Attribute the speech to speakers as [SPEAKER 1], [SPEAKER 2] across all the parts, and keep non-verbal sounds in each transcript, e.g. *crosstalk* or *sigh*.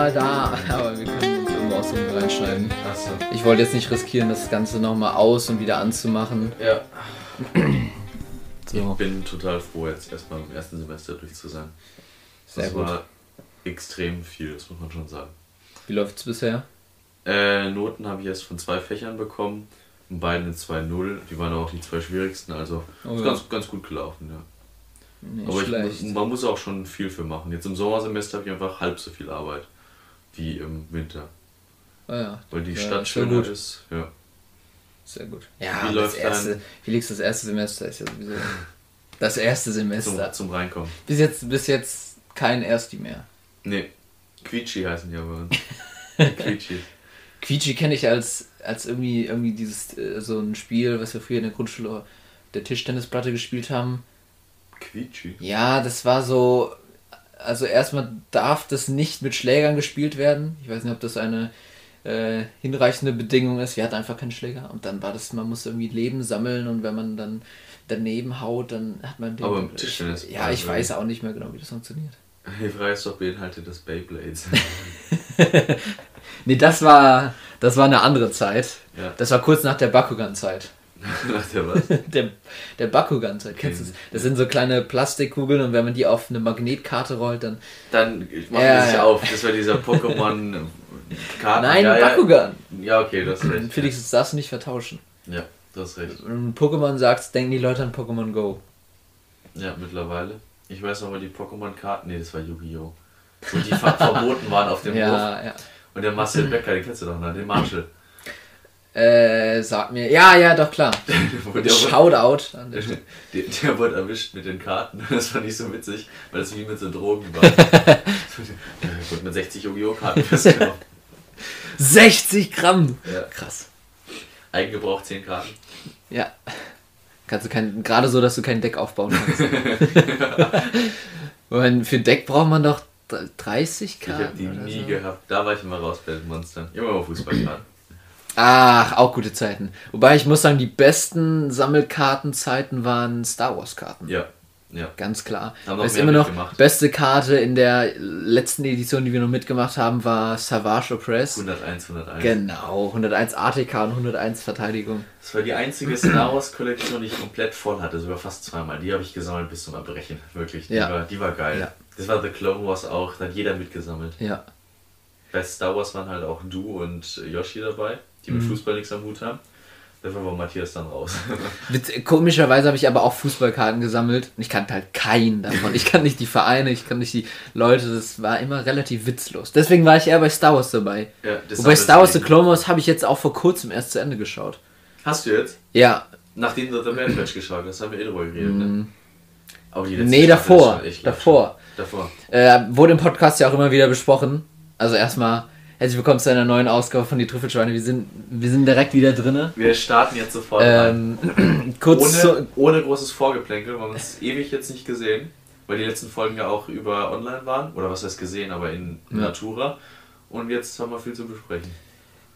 [SPEAKER 1] mal da, aber wir können es irgendwo auch so reinschneiden.
[SPEAKER 2] Achso.
[SPEAKER 1] Ich wollte jetzt nicht riskieren, das Ganze nochmal aus und wieder anzumachen.
[SPEAKER 2] Ja.
[SPEAKER 1] So,
[SPEAKER 2] Ich bin total froh, jetzt erstmal im ersten Semester durch zu sein.
[SPEAKER 1] Sehr
[SPEAKER 2] das
[SPEAKER 1] gut.
[SPEAKER 2] war extrem viel, das muss man schon sagen.
[SPEAKER 1] wie läuft's bisher?
[SPEAKER 2] Äh, Noten habe ich erst von zwei Fächern bekommen. Und beiden in 2-0. Die waren auch die zwei schwierigsten, also
[SPEAKER 1] Oh
[SPEAKER 2] ist
[SPEAKER 1] ja.
[SPEAKER 2] ganz, ganz gut gelaufen, ja.
[SPEAKER 1] Nicht
[SPEAKER 2] Aber ich, man muss auch schon viel für machen. Jetzt im Sommersemester habe ich einfach halb so viel Arbeit wie im Winter.
[SPEAKER 1] Ah ja,
[SPEAKER 2] Weil die
[SPEAKER 1] Ja,
[SPEAKER 2] Stadt schöner
[SPEAKER 1] gut.
[SPEAKER 2] ist. Ja.
[SPEAKER 1] sehr gut. Ja,
[SPEAKER 2] Wie
[SPEAKER 1] das
[SPEAKER 2] läuft
[SPEAKER 1] erste,
[SPEAKER 2] dein-
[SPEAKER 1] Felix, das erste Semester ist ja sowieso das erste
[SPEAKER 2] Zum,
[SPEAKER 1] Semester.
[SPEAKER 2] zum Reinkommen.
[SPEAKER 1] Bis jetzt, bis jetzt kein Ersti mehr.
[SPEAKER 2] Nee, Quietschi heißen die aber. *laughs* Quietschi.
[SPEAKER 1] Quietschi kenne ich als, als irgendwie, irgendwie dieses, äh, so ein Spiel, was wir früher in der Grundschule der Tischtennisplatte gespielt haben.
[SPEAKER 2] Quietschi?
[SPEAKER 1] Ja, das war so. Also erstmal darf das nicht mit Schlägern gespielt werden. Ich weiß nicht, ob das eine äh, hinreichende Bedingung ist. Wir hatten einfach keinen Schläger. Und dann war das, man muss irgendwie Leben sammeln und wenn man dann daneben haut, dann hat man den.
[SPEAKER 2] Aber im Tischtennis-
[SPEAKER 1] Ja, ich
[SPEAKER 2] also-
[SPEAKER 1] weiß auch nicht mehr genau, wie das funktioniert.
[SPEAKER 2] Die Frage ist doch beinhaltet das Beyblades. *laughs*
[SPEAKER 1] Nee, das war. Das war eine andere Zeit.
[SPEAKER 2] ja.
[SPEAKER 1] Das war kurz nach der Bakugan-Zeit.
[SPEAKER 2] Der was? *laughs*
[SPEAKER 1] Der, der Bakugan-Zeit, kennst du das? Das sind so kleine Plastikkugeln und wenn man die auf eine Magnetkarte rollt, dann.
[SPEAKER 2] Dann ich mach
[SPEAKER 1] Ja,
[SPEAKER 2] das ja
[SPEAKER 1] ja.
[SPEAKER 2] auf. Das war dieser Pokémon Karten. *laughs*
[SPEAKER 1] Nein,
[SPEAKER 2] ja.
[SPEAKER 1] Bakugan!
[SPEAKER 2] Ja, okay, du hast recht.
[SPEAKER 1] Felix, das darfst du nicht vertauschen.
[SPEAKER 2] Ja, du hast recht.
[SPEAKER 1] Wenn du Pokémon sagst, denken die Leute an Pokémon Go.
[SPEAKER 2] Ja, mittlerweile. Ich weiß noch mal die Pokémon-Karten. Nee, das war Yu-Gi-Oh! Wo die ver *laughs* verboten waren auf dem Hof.
[SPEAKER 1] Ja, ja.
[SPEAKER 2] Und der Marcel Becker, den kennst du doch, ne? Den Marshall.
[SPEAKER 1] Äh, sag mir. Ja, ja, doch klar. *laughs*
[SPEAKER 2] Der,
[SPEAKER 1] Shoutout an der
[SPEAKER 2] der, der wurde erwischt mit den Karten. *laughs* Das fand ich so witzig, weil das wie mit so Drogen war. *laughs* Wurde mit 60 Yu-Gi-Oh! Karten festgenommen.
[SPEAKER 1] 60 Gramm!
[SPEAKER 2] Ja.
[SPEAKER 1] Krass.
[SPEAKER 2] Eigengebrauch 10 Karten.
[SPEAKER 1] Ja. Kannst du kein, gerade so, dass du kein Deck aufbauen kannst. Weil für Deck braucht man doch 30
[SPEAKER 2] Ich habe die
[SPEAKER 1] Karten.
[SPEAKER 2] nie
[SPEAKER 1] so.
[SPEAKER 2] gehabt. Da war ich immer raus bei den Monstern. Immer mal Fußballkarten.
[SPEAKER 1] Ach, auch gute Zeiten. Wobei ich muss sagen, die besten Sammelkartenzeiten waren Star Wars Karten.
[SPEAKER 2] Ja, ja.
[SPEAKER 1] Ganz klar.
[SPEAKER 2] Haben mehr
[SPEAKER 1] immer noch,
[SPEAKER 2] mitgemacht.
[SPEAKER 1] beste Karte in der letzten Edition, die wir noch mitgemacht haben, war Savage Opress.
[SPEAKER 2] 101, 101.
[SPEAKER 1] Genau, 101 ATK und 101 Verteidigung.
[SPEAKER 2] Das war die einzige Star Wars Kollektion, die ich komplett voll hatte, sogar fast zweimal. Die habe ich gesammelt bis zum Erbrechen, wirklich. Die,
[SPEAKER 1] Ja.
[SPEAKER 2] war, die war geil.
[SPEAKER 1] Ja.
[SPEAKER 2] Das war The Clone Wars auch, da hat jeder mitgesammelt.
[SPEAKER 1] Ja.
[SPEAKER 2] Bei Star Wars waren halt auch du und Yoshi dabei, die
[SPEAKER 1] Mhm.
[SPEAKER 2] mit Fußball nichts am Hut haben. Dafür war Matthias dann raus. *laughs*
[SPEAKER 1] Witz- Komischerweise habe ich aber auch Fußballkarten gesammelt und ich kannte halt keinen davon. Ich kann nicht die Vereine, ich kann nicht die Leute, das war immer relativ witzlos. Deswegen war ich eher bei Star Wars dabei.
[SPEAKER 2] ja,
[SPEAKER 1] Wobei
[SPEAKER 2] haben
[SPEAKER 1] Star Wars The Clone Wars habe ich jetzt auch vor kurzem erst zu Ende geschaut.
[SPEAKER 2] Hast du jetzt?
[SPEAKER 1] Ja,
[SPEAKER 2] Nachdem du The Bad Batch geschaut hast, haben wir eh drüber geredet, ne? Aber die letzte
[SPEAKER 1] Mhm. nee, davor. Davor.
[SPEAKER 2] Davor.
[SPEAKER 1] Äh, wurde im Podcast ja auch immer wieder besprochen. Also erstmal herzlich willkommen zu einer neuen Ausgabe von Die Trüffelschweine. Wir sind, wir sind direkt wieder drinne.
[SPEAKER 2] Wir starten jetzt sofort.
[SPEAKER 1] Ähm, *clears throat* kurz
[SPEAKER 2] ohne,
[SPEAKER 1] zu,
[SPEAKER 2] ohne großes Vorgeplänkel, wir haben uns ewig jetzt nicht gesehen, weil die letzten Folgen ja auch über online waren. Oder was heißt gesehen, aber in Natura. Und jetzt haben wir viel zu besprechen.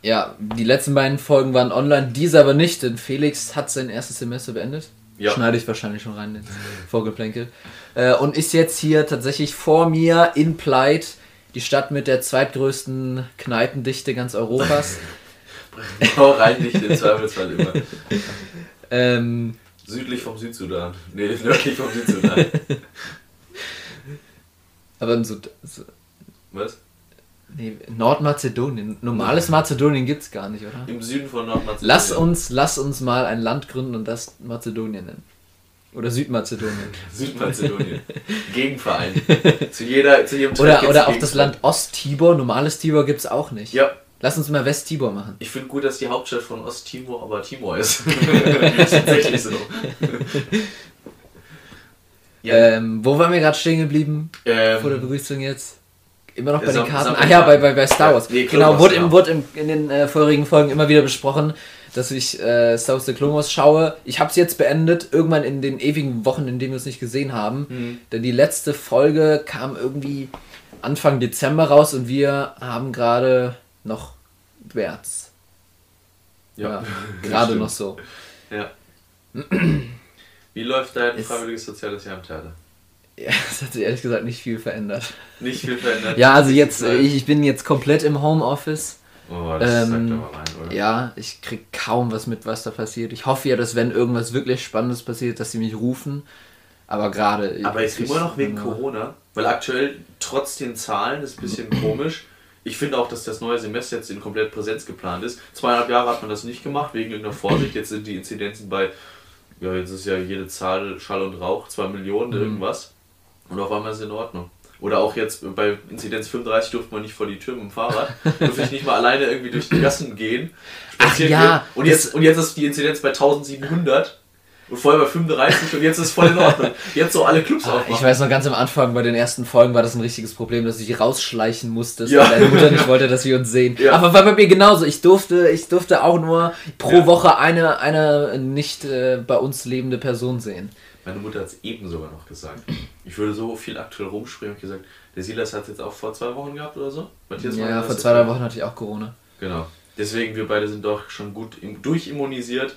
[SPEAKER 1] Ja, die letzten beiden Folgen waren online, diese aber nicht, denn Felix hat sein erstes Semester beendet.
[SPEAKER 2] Ja.
[SPEAKER 1] Schneide ich wahrscheinlich schon rein ins *laughs* Vorgeplänkel. Äh, und ist jetzt hier tatsächlich vor mir in Pleit, die Stadt mit der zweitgrößten Kneipendichte ganz Europas. *laughs*
[SPEAKER 2] Hau rein, nicht im Zweifelsfall immer.
[SPEAKER 1] ähm,
[SPEAKER 2] Südlich vom Südsudan. Nee, nördlich vom Südsudan. *laughs*
[SPEAKER 1] aber in so, so
[SPEAKER 2] Was?
[SPEAKER 1] nee, Nordmazedonien. Normales Mazedonien gibt's gar nicht, oder?
[SPEAKER 2] Im Süden von Nordmazedonien.
[SPEAKER 1] Lass uns, lass uns mal ein Land gründen und das Mazedonien nennen. Oder Südmazedonien.
[SPEAKER 2] Südmazedonien. *laughs* Gegenverein. zu, jeder, zu jedem Track
[SPEAKER 1] Oder, oder auch das. Land Osttimor. Normales Timor gibt's auch nicht.
[SPEAKER 2] Ja.
[SPEAKER 1] Lass uns mal Westtimor machen.
[SPEAKER 2] Ich finde gut, dass die Hauptstadt von Osttimor aber Timor ist. *laughs* ist tatsächlich so. *laughs* ja,
[SPEAKER 1] Ähm, wo waren wir gerade stehen geblieben?
[SPEAKER 2] ähm,
[SPEAKER 1] Vor der Begrüßung jetzt? Immer noch bei
[SPEAKER 2] Ja,
[SPEAKER 1] den
[SPEAKER 2] Sam-
[SPEAKER 1] Karten. Ah
[SPEAKER 2] Sammelkarten.
[SPEAKER 1] ja, bei, bei, bei Star
[SPEAKER 2] Ja,
[SPEAKER 1] Wars.
[SPEAKER 2] nee, Clone
[SPEAKER 1] genau, wurde, im, wurde im, in den äh, vorherigen Folgen immer wieder besprochen, dass ich äh, Star Wars The Clone Wars schaue. Ich habe es jetzt beendet, irgendwann in den ewigen Wochen, in denen wir es nicht gesehen haben.
[SPEAKER 2] Mhm.
[SPEAKER 1] Denn die letzte Folge kam irgendwie Anfang Dezember raus und wir haben gerade noch März. Ja, *laughs* gerade
[SPEAKER 2] stimmt.
[SPEAKER 1] noch so.
[SPEAKER 2] Ja. Wie läuft dein
[SPEAKER 1] Ist-
[SPEAKER 2] freiwilliges soziales Jahr im Theater?
[SPEAKER 1] Ja, *laughs* das hat sich ehrlich gesagt nicht viel verändert.
[SPEAKER 2] Nicht viel verändert.
[SPEAKER 1] Ja, also jetzt, ich, ich bin jetzt komplett im Homeoffice.
[SPEAKER 2] Oh, das
[SPEAKER 1] Ähm,
[SPEAKER 2] aber rein, oder?
[SPEAKER 1] Ja, ich krieg kaum was mit, was da passiert. Ich hoffe ja, dass wenn irgendwas wirklich Spannendes passiert, dass sie mich rufen. Aber gerade.
[SPEAKER 2] Aber ist
[SPEAKER 1] ich-
[SPEAKER 2] immer noch wegen
[SPEAKER 1] ich-
[SPEAKER 2] Corona, weil aktuell trotz den Zahlen ist ein bisschen *clears throat* komisch. Ich finde auch, dass das neue Semester jetzt in komplett Präsenz geplant ist. Zweieinhalb Jahre hat man das nicht gemacht, wegen irgendeiner Vorsicht. Jetzt sind die Inzidenzen bei, ja, jetzt ist ja jede Zahl Schall und Rauch, 2 Millionen,
[SPEAKER 1] Mhm.
[SPEAKER 2] irgendwas. Und auf einmal ist es in Ordnung. Oder auch jetzt bei Inzidenz 35 durfte man nicht vor die Tür mit dem Fahrrad. durfte ich nicht mal alleine irgendwie durch die Gassen gehen.
[SPEAKER 1] Ach ja.
[SPEAKER 2] Und jetzt, und jetzt ist die Inzidenz bei 1700. Und vorher bei 35 und jetzt ist es voll in Ordnung. Jetzt so alle Clubs
[SPEAKER 1] Ah,
[SPEAKER 2] aufmachen.
[SPEAKER 1] Ich weiß noch ganz am Anfang bei den ersten Folgen war das ein richtiges Problem, dass ich rausschleichen musste,
[SPEAKER 2] Ja.
[SPEAKER 1] weil deine Mutter nicht wollte, dass wir uns sehen.
[SPEAKER 2] Ja.
[SPEAKER 1] Aber war bei mir genauso. Ich durfte, ich durfte auch nur pro
[SPEAKER 2] Ja.
[SPEAKER 1] Woche eine, eine nicht äh, bei uns lebende Person sehen.
[SPEAKER 2] Meine Mutter hat es eben sogar noch gesagt. Ich würde so viel aktuell rumspringen und gesagt, der Silas hat es jetzt auch vor zwei Wochen gehabt oder so. Matthias
[SPEAKER 1] Ja, vor zwei, drei Wochen hatte ich auch Corona.
[SPEAKER 2] Genau. Deswegen, wir beide sind doch schon gut im, durchimmunisiert.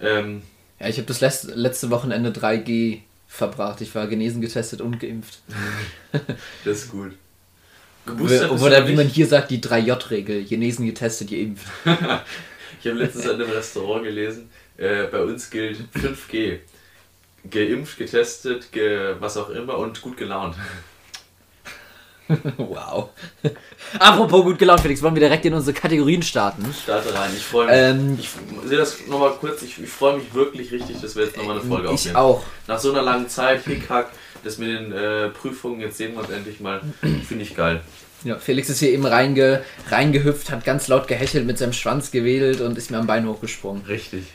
[SPEAKER 2] Ähm,
[SPEAKER 1] Ja, ich habe das letzte, letzte Wochenende 3G verbracht. Ich war genesen, getestet und geimpft. *laughs*
[SPEAKER 2] das ist gut. Geboostert
[SPEAKER 1] Oder wie man hier sagt, die 3J-Regel. Genesen, getestet, geimpft. *laughs*
[SPEAKER 2] Ich habe letztens an einem Restaurant gelesen, äh, bei uns gilt 5G. Geimpft, getestet, ge was auch immer und gut gelaunt. *laughs*
[SPEAKER 1] wow. Apropos gut gelaunt, Felix, wollen wir direkt in unsere Kategorien starten?
[SPEAKER 2] Starte rein. Ich freue mich.
[SPEAKER 1] Ähm,
[SPEAKER 2] ich sehe das nochmal kurz. Ich, ich freue mich wirklich richtig, dass wir jetzt nochmal eine Folge
[SPEAKER 1] ich
[SPEAKER 2] aufnehmen.
[SPEAKER 1] auch.
[SPEAKER 2] Nach so einer langen Zeit, Hickhack, das mit den äh, Prüfungen, jetzt sehen wir uns endlich mal. Finde ich geil.
[SPEAKER 1] Ja, Felix ist hier eben reinge, reingehüpft, hat ganz laut gehechelt, mit seinem Schwanz gewedelt und ist mir am Bein hochgesprungen.
[SPEAKER 2] Richtig.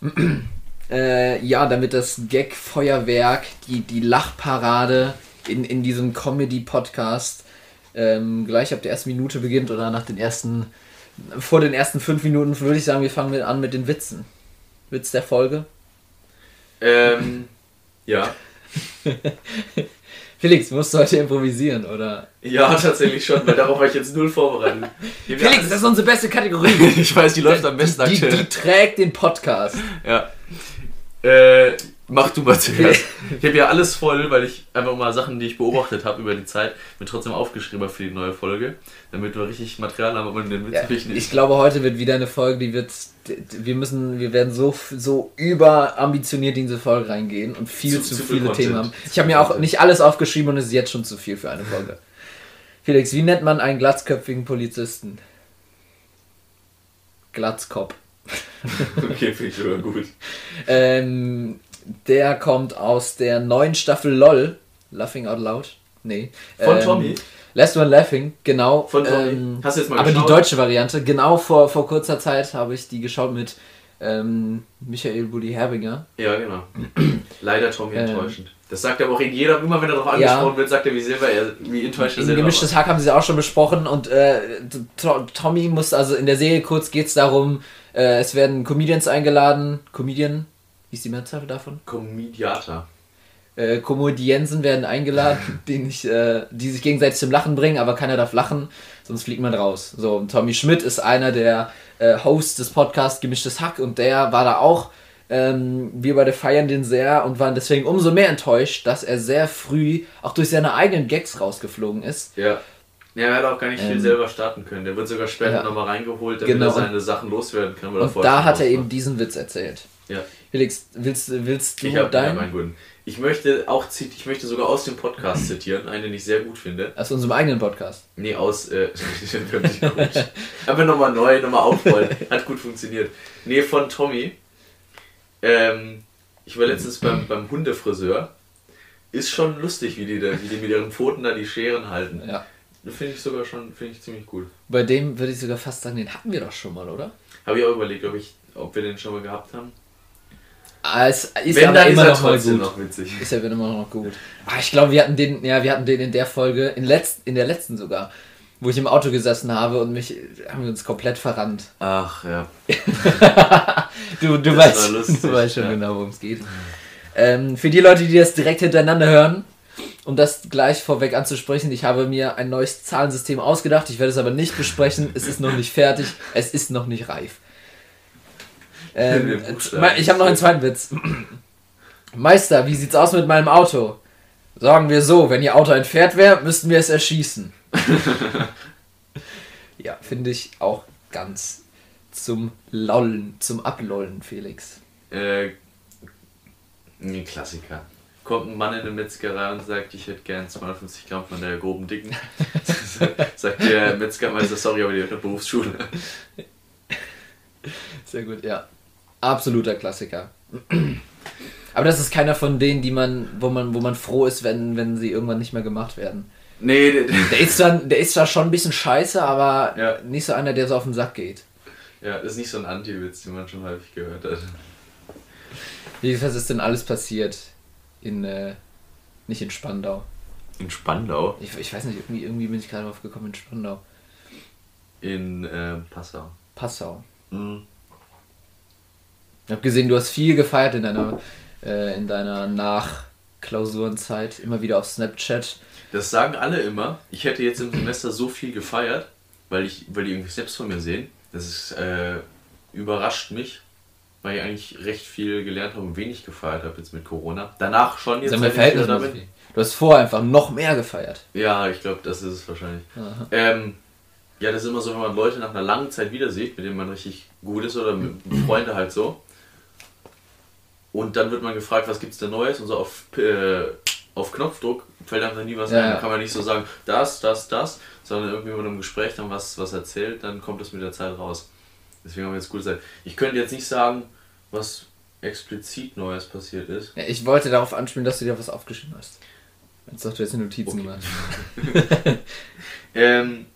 [SPEAKER 2] *clears throat*
[SPEAKER 1] Äh, ja, damit das Gag-Feuerwerk, die, die Lachparade in, in diesem Comedy-Podcast ähm, gleich ab der ersten Minute beginnt oder nach den ersten, vor den ersten fünf Minuten würde ich sagen, wir fangen an mit den Witzen. Witz der Folge.
[SPEAKER 2] Ähm, ja. *laughs*
[SPEAKER 1] Felix, musst du heute improvisieren, oder?
[SPEAKER 2] Ja, tatsächlich schon, weil darauf war ich jetzt null vorbereitet.
[SPEAKER 1] Felix, das ist unsere beste Kategorie. *laughs*
[SPEAKER 2] ich weiß, die läuft am besten
[SPEAKER 1] die,
[SPEAKER 2] aktuell.
[SPEAKER 1] die trägt den Podcast.
[SPEAKER 2] Ja. Äh, mach du mal *laughs* zuerst. Ich habe ja alles voll, weil ich einfach mal Sachen, die ich beobachtet habe über die Zeit, mir trotzdem aufgeschrieben habe für die neue Folge, damit wir richtig Material haben, aber den Witz
[SPEAKER 1] Ja,
[SPEAKER 2] nicht.
[SPEAKER 1] ich glaube, heute wird wieder eine Folge, die wird. Wir müssen, wir werden so, so überambitioniert in diese Folge reingehen und viel
[SPEAKER 2] Zu-
[SPEAKER 1] zu,
[SPEAKER 2] zu viel
[SPEAKER 1] viele
[SPEAKER 2] Content.
[SPEAKER 1] Themen haben. Ich habe mir auch nicht alles aufgeschrieben und es ist jetzt schon zu viel für eine Folge. *laughs* Felix, wie nennt man einen glatzköpfigen Polizisten? Glatzkopf. *laughs*
[SPEAKER 2] Okay, finde ich sogar gut.
[SPEAKER 1] Ähm, der kommt aus der neuen Staffel LOL. Laughing Out Loud? Nee.
[SPEAKER 2] Von
[SPEAKER 1] ähm,
[SPEAKER 2] Tommy?
[SPEAKER 1] Last One Laughing, genau.
[SPEAKER 2] Von Tommy.
[SPEAKER 1] Ähm,
[SPEAKER 2] Hast du jetzt mal
[SPEAKER 1] aber
[SPEAKER 2] geschaut?
[SPEAKER 1] die deutsche Variante, genau vor, vor kurzer Zeit habe ich die geschaut mit ähm, Michael Bulli Herbinger.
[SPEAKER 2] Ja, genau. *clears throat* Leider Tommy
[SPEAKER 1] Ähm.
[SPEAKER 2] enttäuschend. Das sagt aber auch in jeder, immer wenn er darauf angesprochen wird, sagt er, wie sehr er, wie enttäuscht er
[SPEAKER 1] In
[SPEAKER 2] selber
[SPEAKER 1] Gemischtes. Hack haben sie auch schon besprochen und äh, To- Tommy muss, also in der Serie kurz geht es darum, äh, es werden Comedians eingeladen. Comedian, wie ist die Mehrzahl davon?
[SPEAKER 2] Comediata.
[SPEAKER 1] Äh, Komödiensen werden eingeladen, *laughs* die, nicht, äh, die sich gegenseitig zum Lachen bringen, aber keiner darf lachen, sonst fliegt man raus. So, und Tommy Schmidt ist einer der äh, Hosts des Podcasts Gemischtes Hack und der war da auch. Ähm, wir beide feiern den sehr und waren deswegen umso mehr enttäuscht, dass er sehr früh auch durch seine eigenen Gags rausgeflogen ist.
[SPEAKER 2] Ja. Ja, er hat auch gar nicht viel
[SPEAKER 1] Ähm.
[SPEAKER 2] selber starten können. Der wird sogar später
[SPEAKER 1] Ja.
[SPEAKER 2] nochmal reingeholt, damit
[SPEAKER 1] Genau.
[SPEAKER 2] er seine Sachen loswerden kann. weil er
[SPEAKER 1] Und
[SPEAKER 2] vorher
[SPEAKER 1] da hat er eben diesen Witz erzählt.
[SPEAKER 2] Ja.
[SPEAKER 1] Felix, willst, willst du
[SPEAKER 2] Ich habe
[SPEAKER 1] deinen?
[SPEAKER 2] meinen guten. Ich möchte auch ich möchte sogar aus dem Podcast zitieren, einen, den ich sehr gut finde.
[SPEAKER 1] Aus unserem eigenen Podcast.
[SPEAKER 2] Nee, aus äh. *laughs* *laughs* Aber nochmal neu, nochmal aufrollen. Hat gut funktioniert. Nee, von Tommy. Ähm, ich war letztens beim, beim Hundefriseur. Ist schon lustig, wie die, da, wie die mit ihren Pfoten da die Scheren halten.
[SPEAKER 1] Ja.
[SPEAKER 2] Finde ich sogar schon, finde ich ziemlich cool.
[SPEAKER 1] Bei dem würde ich sogar fast sagen, den hatten wir doch schon mal, oder?
[SPEAKER 2] Habe ich auch überlegt, ob, ich, ob wir den schon mal gehabt haben.
[SPEAKER 1] Ah, es ist
[SPEAKER 2] Wenn,
[SPEAKER 1] aber immer
[SPEAKER 2] er
[SPEAKER 1] noch mal gut.
[SPEAKER 2] noch witzig.
[SPEAKER 1] Ist ja immer noch gut. Ah, ich glaube, wir hatten den, ja, wir hatten den in der Folge, in, letzt, in der letzten sogar, wo ich im Auto gesessen habe und mich haben wir uns komplett verrannt.
[SPEAKER 2] Ach ja. *laughs*
[SPEAKER 1] Du, du,
[SPEAKER 2] Das
[SPEAKER 1] weißt,
[SPEAKER 2] lustig,
[SPEAKER 1] du weißt schon
[SPEAKER 2] ja.
[SPEAKER 1] genau, worum es geht. Ähm, für die Leute, die das direkt hintereinander hören, um das gleich vorweg anzusprechen, ich habe mir ein neues Zahlensystem ausgedacht. Ich werde es aber nicht besprechen. Es ist noch nicht fertig. Es ist noch nicht reif. Ähm,
[SPEAKER 2] Buchstaben.
[SPEAKER 1] ich habe noch einen zweiten Witz. Meister, wie sieht's aus mit meinem Auto? Sagen wir so, wenn ihr Auto entfernt wäre, müssten wir es erschießen. *laughs* ja, finde ich auch ganz zum Lollen, zum Ablollen, Felix.
[SPEAKER 2] Äh, ein Klassiker. Kommt ein Mann in eine Metzgerei und sagt, ich hätte gern 250 Gramm von der groben Dicken. *laughs* sagt der Metzgermeister, sorry, aber die hat eine Berufsschule.
[SPEAKER 1] Sehr gut, ja. Absoluter Klassiker. Aber das ist keiner von denen, die man, wo man, wo man froh ist, wenn, wenn sie irgendwann nicht mehr gemacht werden.
[SPEAKER 2] Nee, der,
[SPEAKER 1] Der ist dann, der ist zwar schon ein bisschen scheiße, aber
[SPEAKER 2] Ja.
[SPEAKER 1] nicht so einer, der so auf den Sack geht.
[SPEAKER 2] ja, das ist nicht so ein Anti-Witz, den man schon häufig gehört hat.
[SPEAKER 1] Wie was ist denn alles passiert in, äh, nicht in Spandau?
[SPEAKER 2] In Spandau?
[SPEAKER 1] Ich, ich weiß nicht, irgendwie, irgendwie bin ich gerade drauf gekommen in Spandau.
[SPEAKER 2] In äh, Passau.
[SPEAKER 1] Passau.
[SPEAKER 2] Mhm.
[SPEAKER 1] Ich habe gesehen, du hast viel gefeiert in deiner, äh, in deiner Nachklausurenzeit. Immer wieder auf Snapchat.
[SPEAKER 2] Das sagen alle immer. Ich hätte jetzt im Semester so viel gefeiert, weil, ich, weil die irgendwie selbst von mir sehen. Das ist, äh, überrascht mich, weil ich eigentlich recht viel gelernt habe und wenig gefeiert habe jetzt mit Corona. Danach schon jetzt.
[SPEAKER 1] Sag mal,
[SPEAKER 2] seit ich wieder da
[SPEAKER 1] verhältnismäßig
[SPEAKER 2] bin.
[SPEAKER 1] viel. Du hast vorher einfach noch mehr gefeiert.
[SPEAKER 2] Ja, ich glaube, das ist es wahrscheinlich. Ähm, ja, das ist immer so, wenn man Leute nach einer langen Zeit wieder sieht, mit denen man richtig gut ist oder mit *clears throat* Freunde halt so. Und dann wird man gefragt, was gibt's denn Neues? Und so auf, äh, auf Knopfdruck fällt einem dann nie was
[SPEAKER 1] Ja,
[SPEAKER 2] ein. Dann kann man nicht so sagen, das, das, das, sondern irgendwie, wenn man im Gespräch dann was, was erzählt, dann kommt das mit der Zeit raus. Deswegen haben wir jetzt gute Zeit. Ich könnte jetzt nicht sagen, was explizit Neues passiert ist.
[SPEAKER 1] Ja, ich wollte darauf anspielen, dass du dir was aufgeschrieben hast. Jetzt doch, du jetzt die Notizen
[SPEAKER 2] Okay.
[SPEAKER 1] gemacht. *laughs*
[SPEAKER 2] Ähm,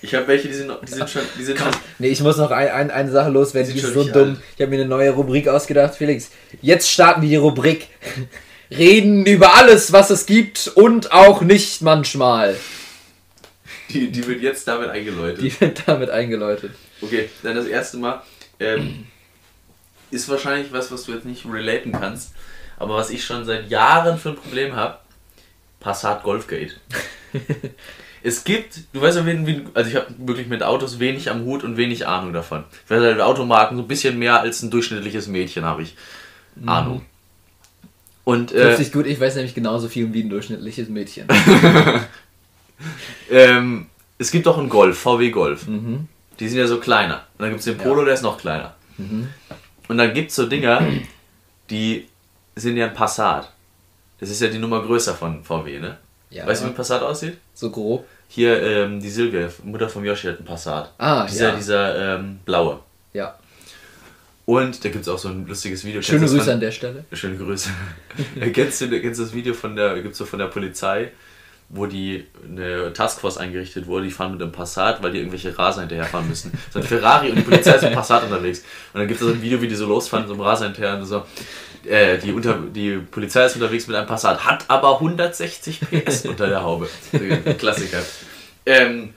[SPEAKER 2] ich habe welche, die sind, die sind schon, die sind schon,
[SPEAKER 1] Nee, ich muss noch ein, ein, eine Sache loswerden, die
[SPEAKER 2] Sieht
[SPEAKER 1] ist so dumm.
[SPEAKER 2] alt.
[SPEAKER 1] Ich habe mir eine neue Rubrik ausgedacht, Felix. Jetzt starten wir die Rubrik. *laughs* Reden über alles, was es gibt und auch nicht manchmal.
[SPEAKER 2] die, die wird jetzt damit eingeläutet.
[SPEAKER 1] Die wird damit eingeläutet.
[SPEAKER 2] Okay, dann das erste Mal. Ähm, ist wahrscheinlich was, was du jetzt nicht relaten kannst, aber was ich schon seit Jahren für ein Problem habe: Passat Golfgate. *laughs* es gibt, du weißt ja, wen, also ich habe wirklich mit Autos wenig am Hut und wenig Ahnung davon. Ich weiß halt, Automarken so ein bisschen mehr als ein durchschnittliches Mädchen habe ich Ahnung. Und äh,
[SPEAKER 1] Trifft sich gut, ich weiß nämlich genauso viel wie ein durchschnittliches Mädchen. *laughs*
[SPEAKER 2] ähm, es gibt auch einen Golf, VW Golf.
[SPEAKER 1] Mhm.
[SPEAKER 2] Die sind ja so kleiner. Und dann gibt es den Polo, der ist noch kleiner. Und dann gibt es so Dinger, die sind ja ein Passat. Das ist ja die Nummer größer von VW, ne?
[SPEAKER 1] Ja,
[SPEAKER 2] weißt du, wie ein Passat aussieht?
[SPEAKER 1] so grob.
[SPEAKER 2] Hier, ähm, die Silvia, Mutter von Yoshi, hat einen Passat.
[SPEAKER 1] Ah,
[SPEAKER 2] dieser,
[SPEAKER 1] ja.
[SPEAKER 2] dieser ähm, blaue.
[SPEAKER 1] Ja.
[SPEAKER 2] Und da gibt es auch so ein lustiges Video.
[SPEAKER 1] Schöne Grüße
[SPEAKER 2] von-
[SPEAKER 1] an der Stelle.
[SPEAKER 2] Schöne Grüße. *laughs* kennst, du, kennst du das Video von der, gibt's so von der Polizei, wo die eine Taskforce eingerichtet wurde, die fahren mit einem Passat, weil die irgendwelche Raser hinterherfahren müssen. So ein Ferrari und die Polizei ist mit Passat unterwegs. Und dann gibt es so ein Video, wie die so losfahren, so einem Raser hinterher und so. Äh, die, unter, die Polizei ist unterwegs mit einem Passat, hat aber 160 PS unter der Haube. Klassiker. Ähm,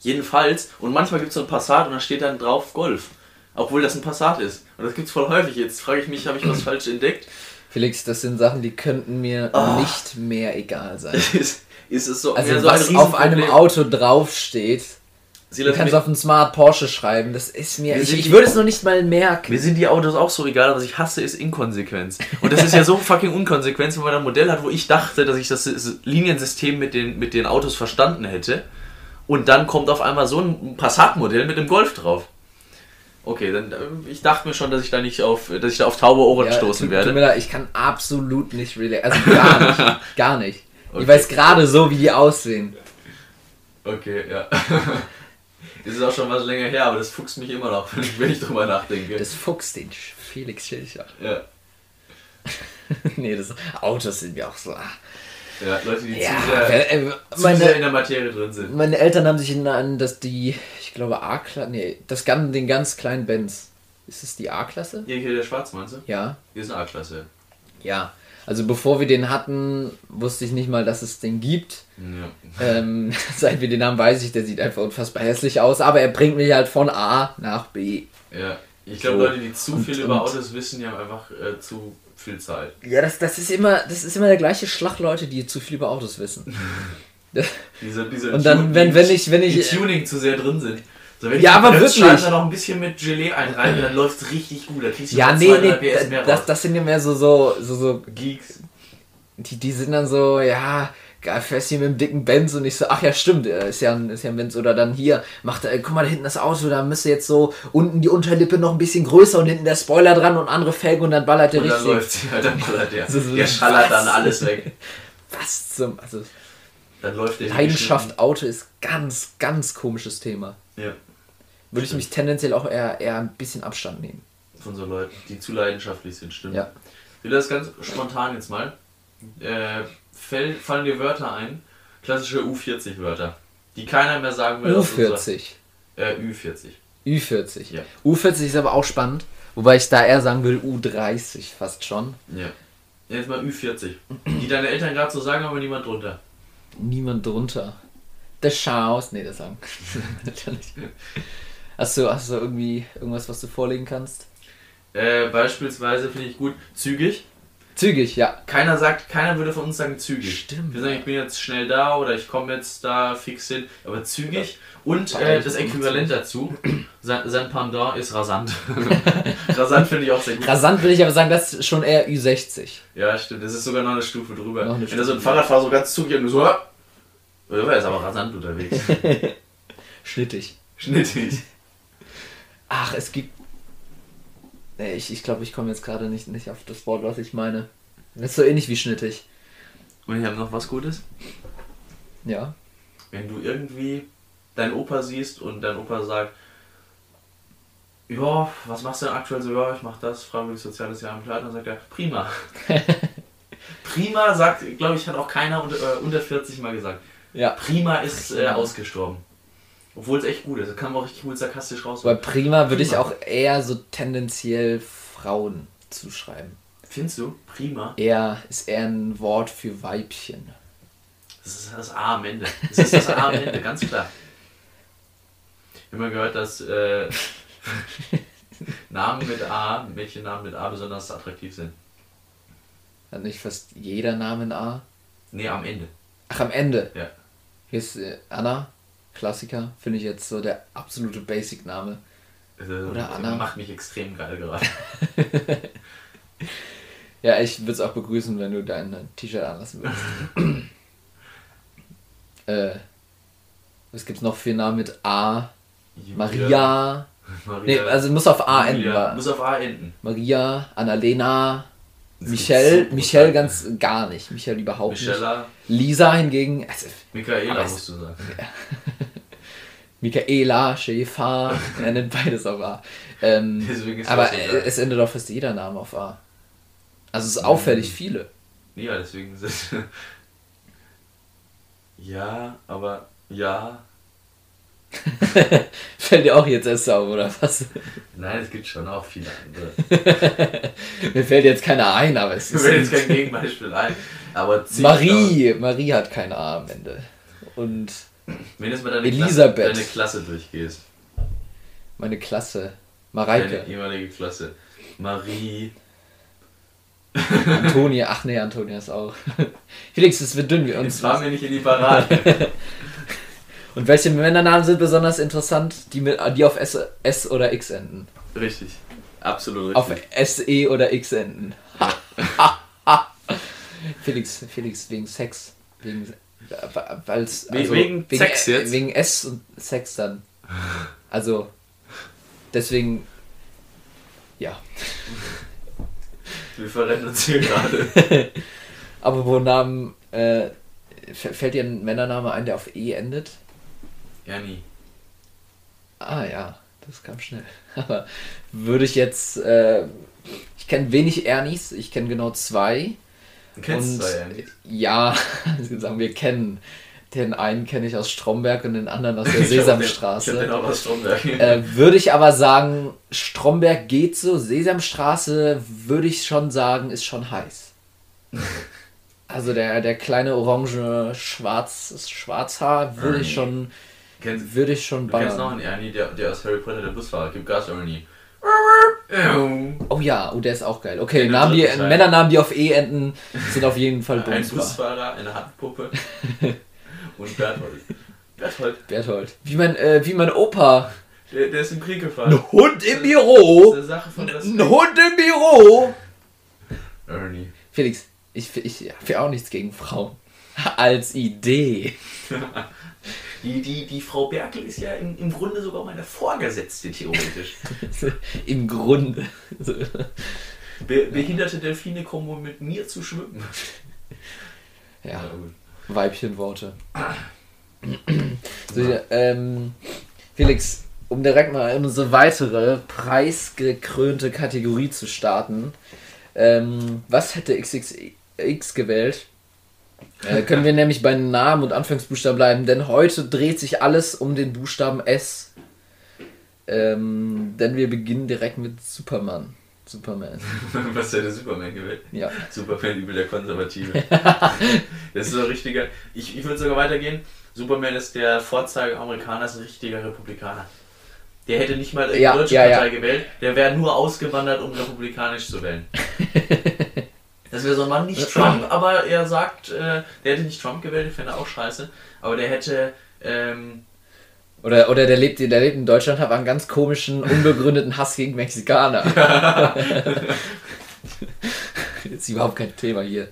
[SPEAKER 2] jedenfalls, und manchmal gibt es so ein Passat und da steht dann drauf Golf. Obwohl das ein Passat ist. Und das gibt es voll häufig. Jetzt frage ich mich, habe ich was falsch entdeckt?
[SPEAKER 1] Felix, das sind Sachen, die könnten mir
[SPEAKER 2] Ah.
[SPEAKER 1] nicht mehr egal sein. *laughs*
[SPEAKER 2] ist, ist es so,
[SPEAKER 1] Also
[SPEAKER 2] so
[SPEAKER 1] was
[SPEAKER 2] ein
[SPEAKER 1] auf einem. Auto draufsteht,
[SPEAKER 2] Sie
[SPEAKER 1] du kannst auf einen Smart Porsche schreiben, das ist mir,
[SPEAKER 2] Wir
[SPEAKER 1] ich, ich würde es noch nicht mal merken.
[SPEAKER 2] Mir sind die Autos auch so egal, was ich hasse, ist Inkonsequenz. Und das ist ja so fucking Unkonsequenz, wenn man ein Modell hat, wo ich dachte, dass ich das Liniensystem mit den, mit den Autos verstanden hätte. Und dann kommt auf einmal so ein Passat-Modell mit dem Golf drauf. Okay, dann äh, ich dachte mir schon, dass ich da nicht auf, dass ich da auf taube Ohren
[SPEAKER 1] Ja,
[SPEAKER 2] stoßen
[SPEAKER 1] tut,
[SPEAKER 2] werde.
[SPEAKER 1] Tut mir leid, ich kann absolut nicht relate. Also gar nicht. *laughs* gar nicht.
[SPEAKER 2] Okay.
[SPEAKER 1] Ich weiß gerade so, wie die aussehen.
[SPEAKER 2] Okay, ja. Das *laughs* ist auch schon was länger her, aber das fuchst mich immer noch, *laughs* wenn ich drüber nachdenke.
[SPEAKER 1] Das Fuchs, den Felix Schilcher.
[SPEAKER 2] ja. *laughs*
[SPEAKER 1] nee, das Autos sind mir auch so. ah.
[SPEAKER 2] ja, Leute, die
[SPEAKER 1] Ja,
[SPEAKER 2] zu, sehr,
[SPEAKER 1] äh,
[SPEAKER 2] zu sehr in der Materie drin sind.
[SPEAKER 1] meine Eltern haben sich in an, dass die, ich glaube A-Klasse, nee, das den ganz kleinen Benz. Ist es die A-Klasse?
[SPEAKER 2] Hier, hier der Schwarz, meinst du?
[SPEAKER 1] Ja.
[SPEAKER 2] Hier ist eine A-Klasse.
[SPEAKER 1] Ja. Also bevor wir den hatten, wusste ich nicht mal, dass es den gibt.
[SPEAKER 2] Ja.
[SPEAKER 1] Ähm, *laughs* seit wir den haben, weiß ich, der sieht einfach unfassbar hässlich aus, aber er bringt mich halt von A nach B.
[SPEAKER 2] Ja, ich glaube,
[SPEAKER 1] So.
[SPEAKER 2] Leute, die zu
[SPEAKER 1] Und-
[SPEAKER 2] viel über
[SPEAKER 1] und-
[SPEAKER 2] Autos wissen, die haben einfach äh, zu viel Zeit.
[SPEAKER 1] Ja, das, das ist immer, das ist immer der gleiche Schlag, Leute, die zu viel über Autos wissen. *laughs*
[SPEAKER 2] Diese, diese
[SPEAKER 1] Und dann, wenn, wenn ich, wenn
[SPEAKER 2] die
[SPEAKER 1] ich,
[SPEAKER 2] Tuning zu sehr drin sind. So, wenn
[SPEAKER 1] Ja,
[SPEAKER 2] ich
[SPEAKER 1] aber wirklich.
[SPEAKER 2] Bremsschalter noch ein bisschen mit Gelee einreibe, dann läuft es richtig gut. Da kriegst du
[SPEAKER 1] ja, nee,
[SPEAKER 2] zwei,
[SPEAKER 1] nee,
[SPEAKER 2] PS mehr
[SPEAKER 1] das,
[SPEAKER 2] raus.
[SPEAKER 1] das sind ja mehr so, so, so, so
[SPEAKER 2] Geeks.
[SPEAKER 1] die, die sind dann so, ja, geil, fährst hier mit dem dicken Benz und ich so, ach ja, stimmt, äh, ist ja ein, ist ja ein Benz. Oder dann hier, macht, äh, guck mal, da hinten das Auto, da müsste jetzt so unten die Unterlippe noch ein bisschen größer und hinten der Spoiler dran und andere Felgen und dann ballert der
[SPEAKER 2] Und dann
[SPEAKER 1] richtig.
[SPEAKER 2] läuft sie halt, dann ballert der. *laughs*
[SPEAKER 1] Das ist so-
[SPEAKER 2] der schallert dann
[SPEAKER 1] was?
[SPEAKER 2] alles weg. *laughs*
[SPEAKER 1] Was zum, also
[SPEAKER 2] Dann läuft der
[SPEAKER 1] Leidenschaft Auto ist ganz, ganz komisches Thema.
[SPEAKER 2] Ja,
[SPEAKER 1] Würde ich mich tendenziell auch eher, eher ein bisschen Abstand nehmen.
[SPEAKER 2] von so Leuten, die zu leidenschaftlich sind, stimmt.
[SPEAKER 1] Ja.
[SPEAKER 2] Ich will das ganz spontan jetzt mal. Äh, fäll, fallen dir Wörter ein, klassische U40-Wörter, die keiner mehr sagen will. aus unserer-
[SPEAKER 1] U40.
[SPEAKER 2] Äh, Ü40.
[SPEAKER 1] Ü40.
[SPEAKER 2] Ja.
[SPEAKER 1] U40 ist aber auch spannend, wobei ich da eher sagen würde U30 fast schon.
[SPEAKER 2] Ja. Jetzt mal Ü40. Die deine Eltern gerade so sagen, aber niemand drunter.
[SPEAKER 1] Niemand drunter. Der Chaos. Nee, das sagen. Natürlich. Hast du, hast du irgendwie irgendwas, was du vorlegen kannst?
[SPEAKER 2] Äh, beispielsweise finde ich gut, zügig.
[SPEAKER 1] Zügig, ja.
[SPEAKER 2] Keiner sagt, keiner würde von uns sagen zügig.
[SPEAKER 1] Stimmt.
[SPEAKER 2] Wir sagen, ich bin jetzt schnell da oder ich komme jetzt da fix hin, aber zügig. Und
[SPEAKER 1] War
[SPEAKER 2] äh, das. Äquivalent dazu, sein, sein Pendant ist rasant. *laughs* rasant finde ich auch sehr gut.
[SPEAKER 1] Rasant würde ich aber sagen, das ist schon eher Ü60.
[SPEAKER 2] Ja, stimmt. Das ist sogar noch eine Stufe drüber.
[SPEAKER 1] Noch eine
[SPEAKER 2] Wenn da so ein. Fahrradfahrer so ganz zügig und du so, "Ah." er ist aber rasant unterwegs. *laughs*
[SPEAKER 1] Schnittig.
[SPEAKER 2] Schnittig.
[SPEAKER 1] Ach, es gibt. Nee, ich, ich glaube, ich komme jetzt gerade nicht, nicht auf das Wort, was ich meine. Das ist so ähnlich wie schnittig.
[SPEAKER 2] Und ich habe noch was Gutes.
[SPEAKER 1] Ja.
[SPEAKER 2] Wenn du irgendwie deinen Opa siehst und dein Opa sagt, ja, was machst du denn aktuell so? Ja, ich mach das, freiwillig soziales Jahr im Kleid. Dann sagt er, prima. *laughs* prima sagt, glaube ich, hat auch keiner unter, äh, unter 40 mal gesagt.
[SPEAKER 1] Ja.
[SPEAKER 2] Prima ist äh, ausgestorben. Obwohl es echt gut ist. Da kann man auch richtig gut sarkastisch raus.
[SPEAKER 1] Bei Prima würde ich auch eher so tendenziell Frauen zuschreiben.
[SPEAKER 2] Findest du? Prima.
[SPEAKER 1] Er ist eher ein Wort für Weibchen.
[SPEAKER 2] Das ist das A am Ende. Das ist das A am Ende, ganz klar. Immer gehört, dass äh, *laughs* Namen mit A, Mädchennamen mit A besonders attraktiv sind.
[SPEAKER 1] Hat nicht fast jeder Name ein A?
[SPEAKER 2] Nee, am Ende.
[SPEAKER 1] Ach, am Ende.
[SPEAKER 2] Ja.
[SPEAKER 1] Ist äh, Anna, Klassiker. Finde ich jetzt so der absolute Basic-Name.
[SPEAKER 2] Also,
[SPEAKER 1] Oder Anna.
[SPEAKER 2] Macht mich extrem geil gerade. *laughs*
[SPEAKER 1] Ja, ich würde es auch begrüßen, wenn du dein T-Shirt anlassen würdest. *clears throat* äh, was gibt's noch für Namen mit A? Maria.
[SPEAKER 2] Maria.
[SPEAKER 1] Nee, also muss auf A enden.
[SPEAKER 2] Julia.
[SPEAKER 1] wa?
[SPEAKER 2] Muss auf A enden.
[SPEAKER 1] Maria, Annalena, Michelle, Michelle ganz gar nicht. Michelle überhaupt
[SPEAKER 2] Michella,
[SPEAKER 1] nicht. Lisa hingegen, also
[SPEAKER 2] Michaela
[SPEAKER 1] es-
[SPEAKER 2] musst du sagen. *laughs*
[SPEAKER 1] Michaela, Schäfer, *laughs* er nennt beides auf A. Ähm,
[SPEAKER 2] Deswegen ist
[SPEAKER 1] aber äh, es endet doch fast jeder Name auf A. Also es ist auffällig viele.
[SPEAKER 2] Ja, deswegen sind. *laughs* ja, aber ja. *laughs*
[SPEAKER 1] Fällt dir auch jetzt erst auf, oder was?
[SPEAKER 2] Nein, es gibt schon auch viele andere. *laughs*
[SPEAKER 1] Mir fällt jetzt keiner ein, aber es
[SPEAKER 2] Mir
[SPEAKER 1] ist.
[SPEAKER 2] fällt jetzt kein Gegenbeispiel ein. Aber
[SPEAKER 1] Marie, Marie hat keine A am Ende. Und.
[SPEAKER 2] Wenn du jetzt mal deine
[SPEAKER 1] Elisabeth.
[SPEAKER 2] Klasse, deine Klasse durchgehst.
[SPEAKER 1] meine Klasse,
[SPEAKER 2] Deine
[SPEAKER 1] Mareike,
[SPEAKER 2] ehemalige Klasse. Marie. *laughs*
[SPEAKER 1] Antonia, ach nee, Antonia ist auch. Felix, es wird dünn wie uns.
[SPEAKER 2] Jetzt fahren wir nicht in die Parade.
[SPEAKER 1] Und welche Männernamen sind besonders interessant, die, mit, die auf S, S oder X enden?
[SPEAKER 2] richtig. Absolut
[SPEAKER 1] Auf
[SPEAKER 2] richtig.
[SPEAKER 1] SE oder X enden. *laughs* Felix, Felix, wegen Sex. Wegen, weil's,
[SPEAKER 2] We- wegen Sex jetzt?
[SPEAKER 1] Wegen S und Sex dann. Also, deswegen, ja.
[SPEAKER 2] Wir verrennen uns hier gerade. *laughs*
[SPEAKER 1] Aber wo Namen, äh, fällt dir ein Männername ein, der auf E endet?
[SPEAKER 2] Ernie.
[SPEAKER 1] Ah ja, das kam schnell. *laughs* Aber würde ich jetzt, äh, ich kenne wenig Ernies, ich kenne genau zwei.
[SPEAKER 2] Du kennst
[SPEAKER 1] Und-
[SPEAKER 2] zwei Ernies.
[SPEAKER 1] Ja, *laughs* sagen wir kennen. Den einen kenne ich aus Stromberg und den anderen aus *laughs* der
[SPEAKER 2] Ich hab den- Ich den
[SPEAKER 1] Sesamstraße.
[SPEAKER 2] auch aus Stromberg.
[SPEAKER 1] Äh, würde ich aber sagen, Stromberg geht so, Sesamstraße würde ich schon sagen, ist schon heiß. Also der, der kleine orange Schwarz, Schwarzhaar würde ich schon,
[SPEAKER 2] Kennst,
[SPEAKER 1] würde ich schon
[SPEAKER 2] du kennst noch einen Ernie, der, der aus Harry Potter, der Busfahrer. Gib Gas, Ernie.
[SPEAKER 1] Oh ja, oh, der ist auch geil. Okay, Namen, die. Männernamen, die auf E enden, sind auf jeden Fall *laughs*
[SPEAKER 2] Ein. Busfahrer, eine Handpuppe *laughs* und Berthold. Berthold,
[SPEAKER 1] Berthold. Wie mein, äh, wie mein Opa.
[SPEAKER 2] der, der ist im Krieg gefahren.
[SPEAKER 1] Ein Hund im
[SPEAKER 2] Das
[SPEAKER 1] Büro.
[SPEAKER 2] ist eine Sache von
[SPEAKER 1] Ein
[SPEAKER 2] Respekt.
[SPEAKER 1] Hund im Büro.
[SPEAKER 2] Ernie.
[SPEAKER 1] Felix, Ich, ich habe auch nichts gegen Frauen. Als Idee. *laughs*
[SPEAKER 2] Die, die, die Frau Berkel ist ja im, im Grunde sogar meine Vorgesetzte, theoretisch. *laughs*
[SPEAKER 1] Im Grunde.
[SPEAKER 2] Be behinderte Delfine kommen mit mir zu schwimmen.
[SPEAKER 1] Ja, Weibchenworte. so, ähm, Felix, um direkt mal in unsere weitere preisgekrönte Kategorie zu starten. Ähm, was hätte XXX gewählt? Äh, können wir nämlich bei Namen und Anfangsbuchstaben bleiben, denn heute dreht sich alles um den Buchstaben S. Ähm, denn wir beginnen direkt mit Superman. Superman. *laughs*
[SPEAKER 2] Was hätte Superman gewählt?
[SPEAKER 1] Ja.
[SPEAKER 2] Superman übel der Konservative. *laughs* das ist so ein richtiger. Ich, ich würde sogar weitergehen. Superman ist der Vorzeige-Amerikaner, ist ein richtiger Republikaner. Der hätte nicht mal eine
[SPEAKER 1] Ja,
[SPEAKER 2] deutsche
[SPEAKER 1] ja, ja.
[SPEAKER 2] Partei gewählt, der wäre nur ausgewandert, um republikanisch zu wählen. *laughs* Das wäre so ein Mann, nicht Trump, *laughs* aber er sagt, äh, der hätte nicht Trump gewählt, ich fände er auch scheiße, aber der hätte, ähm,
[SPEAKER 1] Oder, oder der, lebt, der lebt in Deutschland, hat einen ganz komischen, unbegründeten Hass gegen Mexikaner. *laughs* *laughs* ist überhaupt kein Thema hier.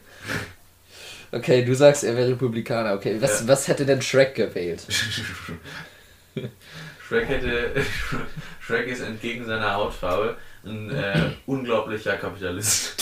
[SPEAKER 1] Okay, du sagst, er wäre Republikaner. Okay, was,
[SPEAKER 2] Ja.
[SPEAKER 3] was hätte denn Shrek gewählt?
[SPEAKER 2] Shrek hätte, Shrek ist entgegen seiner Hautfarbe ein äh, unglaublicher Kapitalist.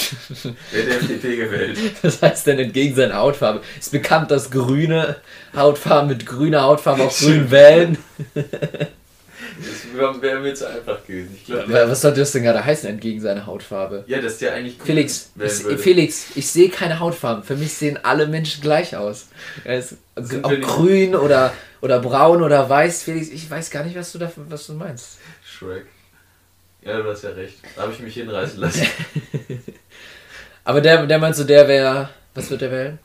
[SPEAKER 2] *laughs* Der hätte FDP gewählt.
[SPEAKER 1] Was heißt denn entgegen seiner Hautfarbe? Ist bekannt, dass grüne Hautfarben mit grüner Hautfarbe auch grün wählen.
[SPEAKER 2] Das wäre mir zu einfach gewesen. Ich glaube,
[SPEAKER 1] Was soll das denn gerade heißen, entgegen seiner Hautfarbe?
[SPEAKER 2] ja, dass der eigentlich grün
[SPEAKER 1] Felix, ich. Felix, ich sehe keine Hautfarben. Für mich sehen alle Menschen gleich aus. Ja,
[SPEAKER 2] Sind
[SPEAKER 1] ob grün oder, oder braun oder weiß, Felix, ich weiß gar nicht, was du davon, was du meinst.
[SPEAKER 2] Shrek. Ja, du hast ja recht. Da habe ich mich hinreißen lassen. *laughs*
[SPEAKER 1] Aber der, der meinst du, der wäre. Was wird der wählen?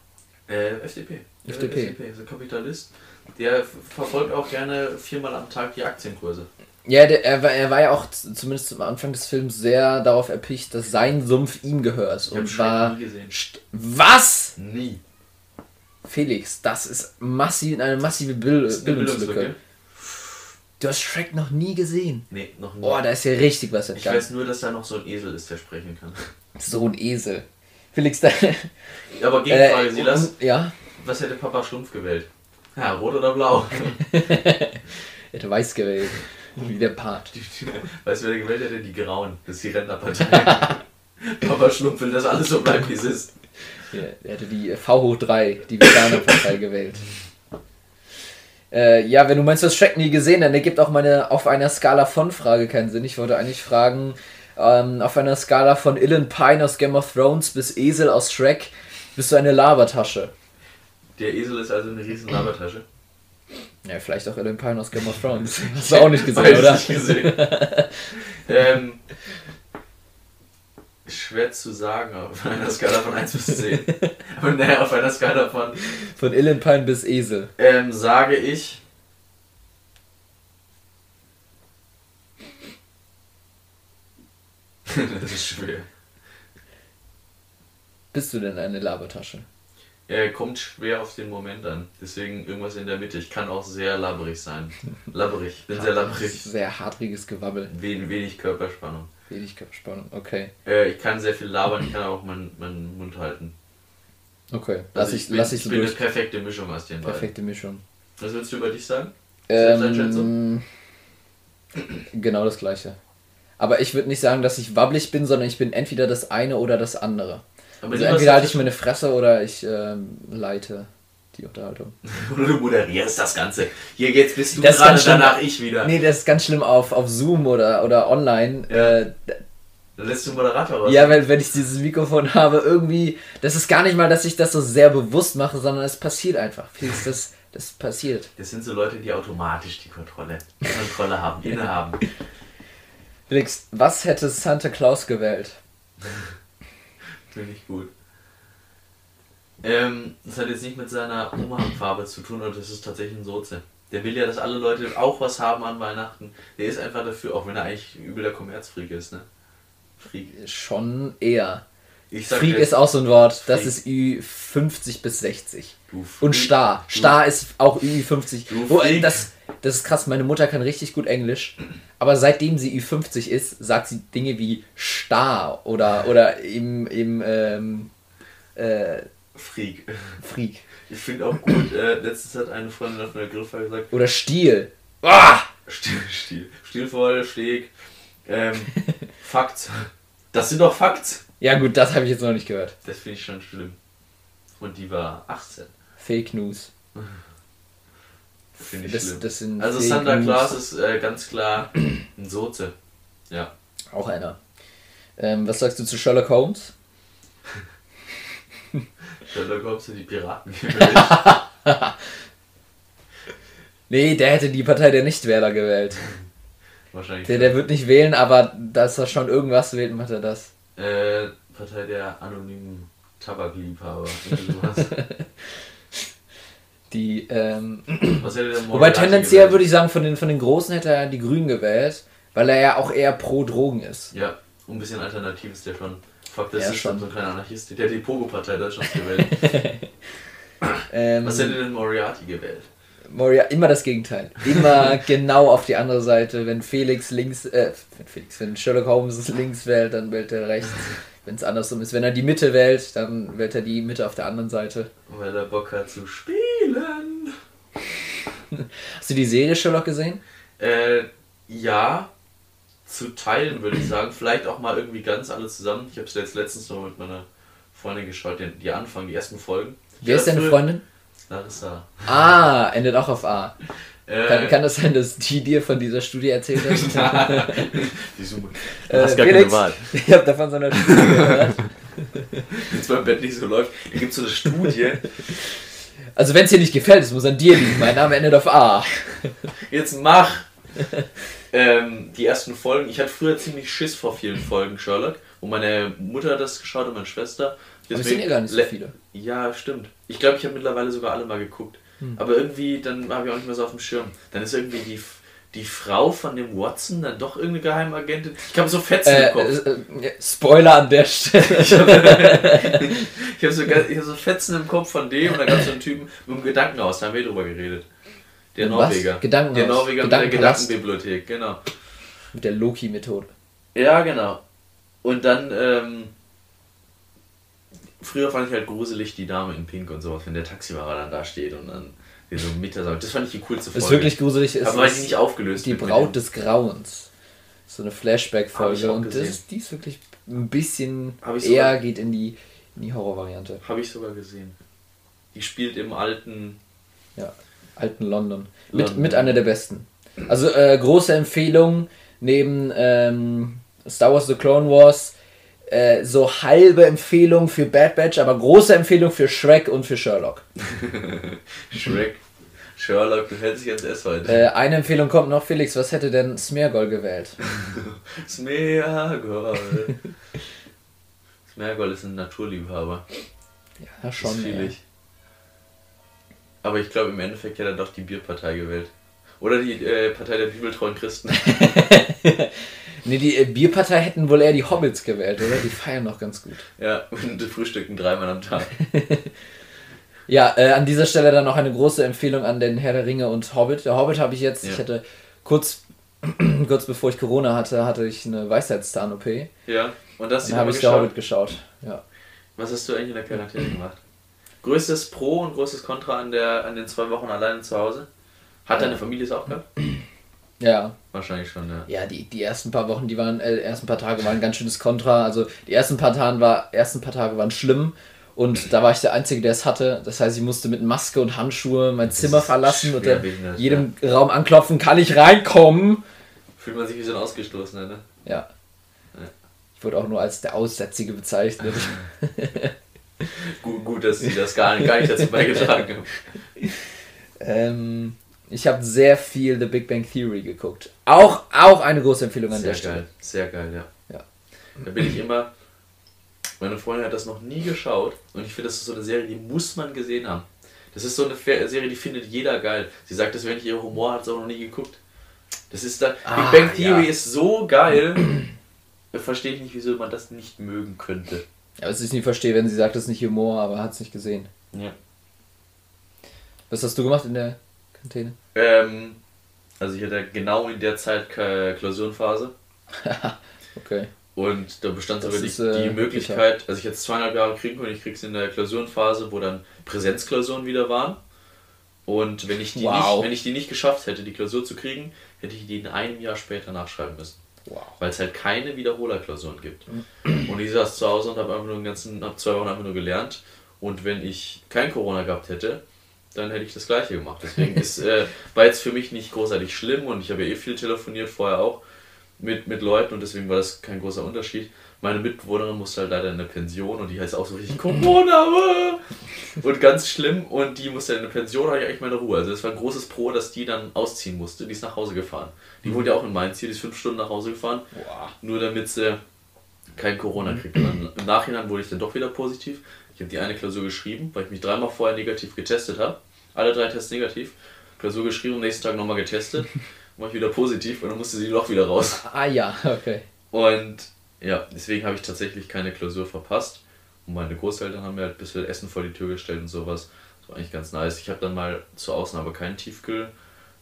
[SPEAKER 2] Äh, FDP. Der
[SPEAKER 1] FDP.
[SPEAKER 2] FDP ist ein Kapitalist. Der verfolgt auch gerne viermal am Tag die Aktienkurse.
[SPEAKER 1] Ja, der, er, war, er war ja auch zumindest am Anfang des Films sehr darauf erpicht, dass sein Sumpf ihm gehört.
[SPEAKER 2] Ich
[SPEAKER 1] Und war.
[SPEAKER 2] nie gesehen.
[SPEAKER 1] Was?
[SPEAKER 2] Nie.
[SPEAKER 1] Felix, das ist massiv, eine massive Bil
[SPEAKER 2] Das ist eine
[SPEAKER 1] Bildungslücke.
[SPEAKER 2] Bildungslücke.
[SPEAKER 1] Du hast Shrek noch nie gesehen.
[SPEAKER 2] Nee, noch nie.
[SPEAKER 1] Oh, da ist ja richtig was
[SPEAKER 2] ich
[SPEAKER 1] entgangen.
[SPEAKER 2] weiß nur, dass da noch so ein Esel ist, der sprechen kann.
[SPEAKER 1] So ein Esel. Felix, da.
[SPEAKER 2] Aber Gegenfrage, Silas.
[SPEAKER 1] und- Ja,
[SPEAKER 2] Was hätte Papa Schlumpf gewählt? Ja, rot oder blau? *laughs*
[SPEAKER 1] er hätte weiß gewählt. Wie der Part.
[SPEAKER 2] weißt du, wer gewählt hätte? Die Grauen. Das ist die Rentnerpartei. *laughs* Papa Schlumpf will, dass alles so bleibt, wie es ist.
[SPEAKER 1] Ja, er hätte die V hoch 3, die Veganer-Partei *laughs* gewählt. Äh, ja, wenn du meinst, du hast Shrek nie gesehen, dann ergibt auch meine auf einer Skala von Frage keinen Sinn. Ich wollte eigentlich fragen, ähm, auf einer Skala von Illan Pine aus Game of Thrones bis Esel aus Shrek, bist du eine Labertasche.
[SPEAKER 2] Der Esel ist also eine riesen Labertasche.
[SPEAKER 1] Ja, vielleicht auch Illan Pine aus Game of *laughs* Thrones. Hast du auch nicht gesehen, oder?
[SPEAKER 2] Nicht gesehen. *laughs* ähm, schwer zu sagen auf einer Skala von 1 bis 10. *laughs* Aber naja, auf einer Skala von,
[SPEAKER 1] Von Illan Pine bis Esel.
[SPEAKER 2] ähm, sage ich. *laughs* das ist schwer.
[SPEAKER 1] Bist du denn eine Labertasche?
[SPEAKER 2] Er kommt schwer auf den Moment an. Deswegen irgendwas in der Mitte. Ich kann auch sehr labberig sein. *laughs* Labberig. Bin sehr labberig.
[SPEAKER 1] Sehr hartriges Gewabbel.
[SPEAKER 2] Wen, wenig Körperspannung.
[SPEAKER 1] Wenig Körperspannung. Okay.
[SPEAKER 2] Äh, ich kann sehr viel labern, ich kann auch meinen, meinen Mund halten.
[SPEAKER 1] Okay. Lass
[SPEAKER 2] Also
[SPEAKER 1] ich,
[SPEAKER 2] bin,
[SPEAKER 1] lass ich so
[SPEAKER 2] bin
[SPEAKER 1] durch.
[SPEAKER 2] eine perfekte Mischung aus den beiden.
[SPEAKER 1] Perfekte Mischung.
[SPEAKER 2] Was willst du über dich sagen?
[SPEAKER 1] Ähm, genau das gleiche. Aber ich würde nicht sagen, dass ich wabbelig bin, sondern ich bin entweder das eine oder das andere.
[SPEAKER 2] Aber
[SPEAKER 1] Also entweder halte ich meine Fresse oder ich ähm, leite die Unterhaltung. *laughs*
[SPEAKER 2] Oder du moderierst das Ganze. Hier jetzt bist du
[SPEAKER 1] Das
[SPEAKER 2] gerade,
[SPEAKER 1] schlimm.
[SPEAKER 2] danach ich wieder.
[SPEAKER 1] Nee, das ist ganz schlimm auf, auf Zoom oder, oder online.
[SPEAKER 2] Ja.
[SPEAKER 1] Äh,
[SPEAKER 2] Dann lässt du Moderator raus.
[SPEAKER 1] ja, wenn, wenn ich dieses Mikrofon habe, irgendwie, das ist gar nicht mal, dass ich das so sehr bewusst mache, sondern es passiert einfach. Felix, Das, das passiert.
[SPEAKER 2] Das sind so Leute, die automatisch die Kontrolle, die Kontrolle haben, *laughs* innehaben.
[SPEAKER 1] Felix, was hätte Santa Claus gewählt? *laughs*
[SPEAKER 2] Finde ich gut. Ähm, das hat jetzt nicht mit seiner Oma-Farbe zu tun und das ist tatsächlich ein Soze. Der will ja, dass alle Leute auch was haben an Weihnachten. Der ist einfach dafür, auch wenn er eigentlich übel der Kommerzfreak ist, ne? Freak.
[SPEAKER 1] Schon eher.
[SPEAKER 2] Ich sag
[SPEAKER 1] Freak
[SPEAKER 2] jetzt,
[SPEAKER 1] ist auch so ein Wort, das
[SPEAKER 2] Freak.
[SPEAKER 1] ist Ü50 bis 60.
[SPEAKER 2] du Freak.
[SPEAKER 1] Und Star.
[SPEAKER 2] Du-
[SPEAKER 1] Star ist auch Ü50.
[SPEAKER 2] Du
[SPEAKER 1] Wo,
[SPEAKER 2] Freak.
[SPEAKER 1] das, das ist krass, meine Mutter kann richtig gut Englisch, aber seitdem sie Ü50 ist, sagt sie Dinge wie Star oder, oder im, im ähm, äh,
[SPEAKER 2] Freak.
[SPEAKER 1] Freak.
[SPEAKER 2] Ich finde auch gut, äh, letztens hat eine Freundin auf einer Grillfeier gesagt,
[SPEAKER 1] Oder Stiel. Ah!
[SPEAKER 2] Stil, Stil, stilvoll, Steg, ähm, *laughs* Fakt. Das sind doch Fakts.
[SPEAKER 1] Ja gut, das habe ich jetzt noch nicht gehört.
[SPEAKER 2] Das finde ich schon schlimm. Und die war 18.
[SPEAKER 1] Fake News.
[SPEAKER 2] Finde ich
[SPEAKER 1] Das,
[SPEAKER 2] schlimm.
[SPEAKER 1] das sind
[SPEAKER 2] Also
[SPEAKER 1] Fake
[SPEAKER 2] Santa. Claus ist äh, ganz klar ein Soze. Ja.
[SPEAKER 1] Auch einer. Ähm, was sagst du zu Sherlock Holmes? *laughs*
[SPEAKER 2] Sherlock Holmes sind die Piraten. *laughs*
[SPEAKER 1] Nee, der hätte die Partei der Nichtwähler gewählt.
[SPEAKER 2] Wahrscheinlich.
[SPEAKER 1] Der, der wird nicht wählen, aber dass er schon irgendwas wählt, macht er das.
[SPEAKER 2] Äh, Partei der anonymen Tabakliebhaber. *laughs*
[SPEAKER 1] Die, ähm,
[SPEAKER 2] Was hätte der *clears throat*
[SPEAKER 1] wobei tendenziell
[SPEAKER 2] gewählt?
[SPEAKER 1] würde ich sagen, von den, von den Großen hätte er die Grünen gewählt, weil er ja auch eher pro Drogen ist.
[SPEAKER 2] Ja, ein bisschen alternativ ist der schon. Fuck, das
[SPEAKER 1] Ja,
[SPEAKER 2] ist schon so ein kleiner Anarchist. Der hat die Pogo-Partei Deutschlands gewählt. *laughs*
[SPEAKER 1] Ähm,
[SPEAKER 2] Was hätte denn Moriarty gewählt?
[SPEAKER 1] Moria, immer das Gegenteil. Immer *laughs* genau auf die andere Seite. Wenn Felix links, äh, wenn Felix, wenn Sherlock Holmes links wählt, dann wählt er rechts. *laughs* Wenn es andersrum ist, wenn er die Mitte wählt, dann wählt er die Mitte auf der anderen Seite.
[SPEAKER 2] Weil er Bock hat zu spielen.
[SPEAKER 1] Hast du die Serie Sherlock gesehen?
[SPEAKER 2] Äh, ja, zu teilen würde ich sagen. Vielleicht auch mal irgendwie ganz alle zusammen. Ich habe es jetzt letztens noch mit meiner Freundin geschaut, die, die Anfang, die ersten Folgen.
[SPEAKER 1] Wer ist deine Freundin?
[SPEAKER 2] Larissa.
[SPEAKER 1] Ah, endet auch auf A.
[SPEAKER 2] Äh,
[SPEAKER 1] Kann, kann das sein, dass die dir von dieser Studie erzählt hat? *laughs*
[SPEAKER 2] die Summe.
[SPEAKER 1] Äh,
[SPEAKER 2] Du hast gar keine Wahl.
[SPEAKER 1] Ich habe davon so eine Studie gehört.
[SPEAKER 2] Wenn es beim Bett nicht so läuft, da gibt es so eine Studie.
[SPEAKER 1] Also wenn es dir nicht gefällt, es muss an dir liegen. Mein Name endet auf A.
[SPEAKER 2] Jetzt mach! *laughs* ähm, die ersten Folgen. Ich hatte früher ziemlich Schiss vor vielen Folgen Sherlock. Und meine Mutter hat das geschaut und meine Schwester.
[SPEAKER 1] Aber es sind ja gar nicht so
[SPEAKER 2] Le-
[SPEAKER 1] viele.
[SPEAKER 2] Ja, stimmt. Ich glaube, ich habe mittlerweile sogar alle mal geguckt.
[SPEAKER 1] Hm.
[SPEAKER 2] Aber irgendwie, dann habe ich auch nicht mehr so auf dem Schirm. Dann ist irgendwie die, die Frau von dem Watson dann doch irgendeine Geheimagentin. Ich habe so Fetzen
[SPEAKER 1] Äh,
[SPEAKER 2] im Kopf.
[SPEAKER 1] äh, äh, Spoiler an der Stelle. *laughs*
[SPEAKER 2] Ich habe *laughs* hab so, ich hab so Fetzen im Kopf von dem und dann gab es so einen Typen mit dem Gedankenhaus, da haben wir drüber geredet. Der
[SPEAKER 1] Was?
[SPEAKER 2] Norweger.
[SPEAKER 1] Gedankenhaus.
[SPEAKER 2] Der Norweger mit der. Gedankenbibliothek, genau.
[SPEAKER 1] Mit der Loki-Methode.
[SPEAKER 2] Ja, genau. Und dann, ähm, früher fand ich halt gruselig die Dame in Pink und sowas, wenn der Taxifahrer dann da steht und dann den so mit der sagt. Das fand ich die coolste Folge.
[SPEAKER 1] Ist wirklich gruselig. Ist,
[SPEAKER 2] Aber
[SPEAKER 1] ist
[SPEAKER 2] nicht aufgelöst
[SPEAKER 1] die Braut des Grauens. So eine Flashback-Folge. Und das die ist wirklich ein bisschen eher
[SPEAKER 2] sogar-
[SPEAKER 1] geht in die, in die Horrorvariante.
[SPEAKER 2] Habe ich sogar gesehen. Die spielt im alten.
[SPEAKER 1] Ja, alten London. Mit,
[SPEAKER 2] London.
[SPEAKER 1] mit einer der besten. Also äh, große Empfehlung neben ähm, Star Wars The Clone Wars. Äh, so halbe Empfehlung für Bad Batch, aber große Empfehlung für Shrek und für Sherlock. *laughs*
[SPEAKER 2] Shrek. Sherlock, du hältst dich ans S heute.
[SPEAKER 1] Äh, eine Empfehlung kommt noch, Felix, was hätte denn Smeargol gewählt? *laughs*
[SPEAKER 2] Smeargol. Smeargol *laughs* ist ein Naturliebhaber.
[SPEAKER 1] Ja,
[SPEAKER 2] Das
[SPEAKER 1] schon.
[SPEAKER 2] fühl
[SPEAKER 1] ey.
[SPEAKER 2] Aber ich glaube, im Endeffekt hat er doch die Bierpartei gewählt. Oder die äh, Partei der bibeltreuen Christen. *laughs*
[SPEAKER 1] Nee, die äh, Bierpartei hätten wohl eher die Hobbits gewählt, oder? Die feiern noch ganz gut.
[SPEAKER 2] ja, und frühstücken dreimal am Tag. *laughs*
[SPEAKER 1] Ja, äh, an dieser Stelle dann noch eine große Empfehlung an den Herr der Ringe und Hobbit. Der Hobbit habe ich jetzt,
[SPEAKER 2] Ja.
[SPEAKER 1] ich hatte kurz, *clears throat* kurz bevor ich Corona hatte, hatte ich eine Weisheitszahn-OP.
[SPEAKER 2] Ja, und das
[SPEAKER 1] habe ich der Hobbit geschaut. Ja.
[SPEAKER 2] Was hast du eigentlich in der Quarantäne gemacht? Größtes Pro und größtes Contra an, der, an den zwei Wochen alleine zu Hause? Hat deine Familie es auch gehabt?
[SPEAKER 1] Ja,
[SPEAKER 2] Wahrscheinlich schon, ja.
[SPEAKER 1] ja, die, die ersten paar Wochen, die waren, äh, ersten paar Tage waren ein ganz schönes Kontra. Also die ersten paar Tage war, ersten paar Tage waren schlimm. Und da war ich der Einzige, der es hatte. Das heißt, ich musste mit Maske und Handschuhe mein Zimmer verlassen und
[SPEAKER 2] schwerwiegend,
[SPEAKER 1] jedem Raum anklopfen, kann ich reinkommen?
[SPEAKER 2] Fühlt man sich wie so ein Ausgestoßener, ne?
[SPEAKER 1] Ja.
[SPEAKER 2] Ja.
[SPEAKER 1] Ich wurde auch nur als der Aussätzige bezeichnet. *laughs*
[SPEAKER 2] Gut, gut dass sie das gar nicht, gar nicht dazu beigetragen haben.
[SPEAKER 1] ähm, ich habe sehr viel The Big Bang Theory geguckt. Auch, auch eine große Empfehlung an
[SPEAKER 2] Sehr
[SPEAKER 1] der Stelle.
[SPEAKER 2] geil, sehr geil, ja.
[SPEAKER 1] Ja.
[SPEAKER 2] Da bin ich immer. Meine Freundin hat das noch nie geschaut und ich finde, das ist so eine Serie, die muss man gesehen haben. Das ist so eine Serie, die findet jeder geil. Sie sagt, das wenn ich ihr Humor hat, sie auch noch nie geguckt. Das ist da.
[SPEAKER 1] Ah,
[SPEAKER 2] Big Bang Theory
[SPEAKER 1] ja.
[SPEAKER 2] ist so geil. *clears throat* Verstehe ich nicht, wieso man das nicht mögen könnte.
[SPEAKER 1] Ja, was ich nicht verstehe, wenn sie sagt, das ist nicht Humor, aber hat es nicht gesehen.
[SPEAKER 2] Ja.
[SPEAKER 1] Was hast du gemacht in der Kantine?
[SPEAKER 2] Ähm, also ich hatte genau in der Zeit Klausurenphase. *laughs*
[SPEAKER 1] Okay.
[SPEAKER 2] Und da bestand aber die,
[SPEAKER 1] ist, äh,
[SPEAKER 2] die Möglichkeit, also ich hätte es zweieinhalb Jahre kriegen können, ich krieg's in der Klausurenphase, wo dann Präsenzklausuren wieder waren. Und wenn ich, die
[SPEAKER 1] Wow.
[SPEAKER 2] nicht, wenn ich die nicht geschafft hätte, die Klausur zu kriegen, hätte ich die in einem Jahr später nachschreiben müssen.
[SPEAKER 1] Wow.
[SPEAKER 2] Weil es halt keine Wiederholerklausuren gibt. Und ich saß zu Hause und habe einfach nur den ganzen, hab zwei Wochen einfach nur gelernt. Und wenn ich kein Corona gehabt hätte, dann hätte ich das gleiche gemacht. Deswegen *laughs* ist, äh, war jetzt für mich nicht großartig schlimm und ich habe ja eh viel telefoniert vorher auch mit, mit Leuten und deswegen war das kein großer Unterschied. Meine Mitbewohnerin musste halt leider in eine Pension und die heißt auch so richtig Corona *laughs* äh. und ganz schlimm und die musste in eine Pension, hatte ich eigentlich meine Ruhe. Also das war ein großes Pro, dass die dann ausziehen musste. Die ist nach Hause gefahren. Die wohnt ja auch in Mainz hier, die ist fünf Stunden nach Hause gefahren,
[SPEAKER 1] Wow.
[SPEAKER 2] nur damit sie kein Corona kriegt. Und dann, im Nachhinein wurde ich dann doch wieder positiv. Ich habe die eine Klausur geschrieben, weil ich mich dreimal vorher negativ getestet habe. Alle drei Tests negativ. Klausur geschrieben, am nächsten Tag nochmal getestet. *laughs* War ich wieder positiv und dann musste sie doch wieder raus.
[SPEAKER 1] Ah ja, okay.
[SPEAKER 2] Und ja, deswegen habe ich tatsächlich keine Klausur verpasst. Und meine Großeltern haben mir halt ein bisschen Essen vor die Tür gestellt und sowas. Das war eigentlich ganz nice. Ich habe dann mal zur Ausnahme keinen Tiefkühl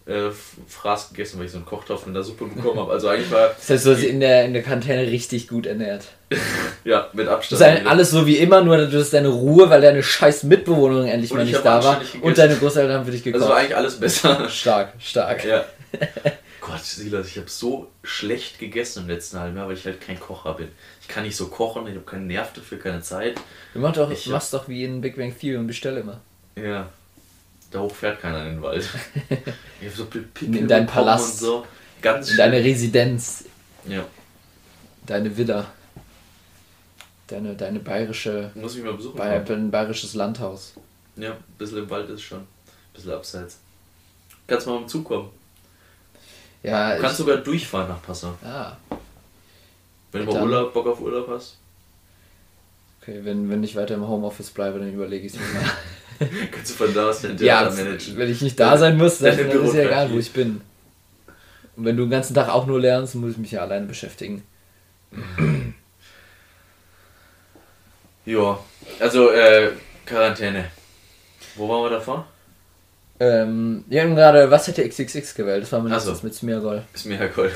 [SPEAKER 2] äh, Fraß gegessen, weil ich so einen Kochtopf mit der Suppe bekommen habe. Also eigentlich war
[SPEAKER 1] Das heißt, du hast dich in der, in der Kantine richtig gut ernährt. *laughs*
[SPEAKER 2] ja mit
[SPEAKER 1] Das
[SPEAKER 2] Abstand.
[SPEAKER 1] ist halt alles so wie immer, nur du hast deine Ruhe, weil deine scheiß Mitbewohnerin endlich
[SPEAKER 2] Und
[SPEAKER 1] mal
[SPEAKER 2] ich
[SPEAKER 1] nicht da war.
[SPEAKER 2] anständig
[SPEAKER 1] Und deine Großeltern haben für dich
[SPEAKER 2] also
[SPEAKER 1] gekocht.
[SPEAKER 2] war eigentlich alles besser. *laughs*
[SPEAKER 1] stark, stark.
[SPEAKER 2] Ja. *laughs* Gott, Silas, ich habe so schlecht gegessen im letzten halben Jahr, weil ich halt kein Kocher bin. Ich kann nicht so kochen, ich habe keinen Nerv dafür, keine Zeit.
[SPEAKER 1] Du machst doch,
[SPEAKER 2] Ich-
[SPEAKER 1] machst doch wie in Big Bang Theory und bestell immer.
[SPEAKER 2] Ja. Da hoch fährt keiner in den Wald. *laughs* Ich habe so Pickel
[SPEAKER 1] In deinen Palast.
[SPEAKER 2] Und so. Ganz
[SPEAKER 1] In deine
[SPEAKER 2] schlimm.
[SPEAKER 1] Residenz,
[SPEAKER 2] Ja.
[SPEAKER 1] deine Villa. Deine, deine bayerische,
[SPEAKER 2] Muss ich mal besuchen.
[SPEAKER 1] Bay,
[SPEAKER 2] kommen.
[SPEAKER 1] ein bayerisches Landhaus.
[SPEAKER 2] Ja, ein bisschen im Wald ist schon. Ein bisschen abseits. Kannst mal mit dem Zug kommen.
[SPEAKER 1] Ja,
[SPEAKER 2] Du kannst sogar durchfahren nach Passau.
[SPEAKER 1] ah,
[SPEAKER 2] Wenn du mal Urlaub, Bock auf Urlaub hast,
[SPEAKER 1] okay, wenn, wenn ich weiter im Homeoffice bleibe, dann überlege ich es mir mal. *laughs*
[SPEAKER 2] kannst du von da aus dein
[SPEAKER 1] ja,
[SPEAKER 2] Theater managen.
[SPEAKER 1] wenn ich nicht da sein muss, dann, dann ist ja egal, wo ich bin. Und wenn du den ganzen Tag auch nur lernst, muss ich mich ja alleine beschäftigen.
[SPEAKER 2] Ja, also äh, Quarantäne. Wo waren wir davor?
[SPEAKER 1] Ähm, wir haben gerade Was hätte XXX gewählt? Das war mein
[SPEAKER 2] Ach so.
[SPEAKER 1] letztes mit Smeargol.
[SPEAKER 2] Ist cool.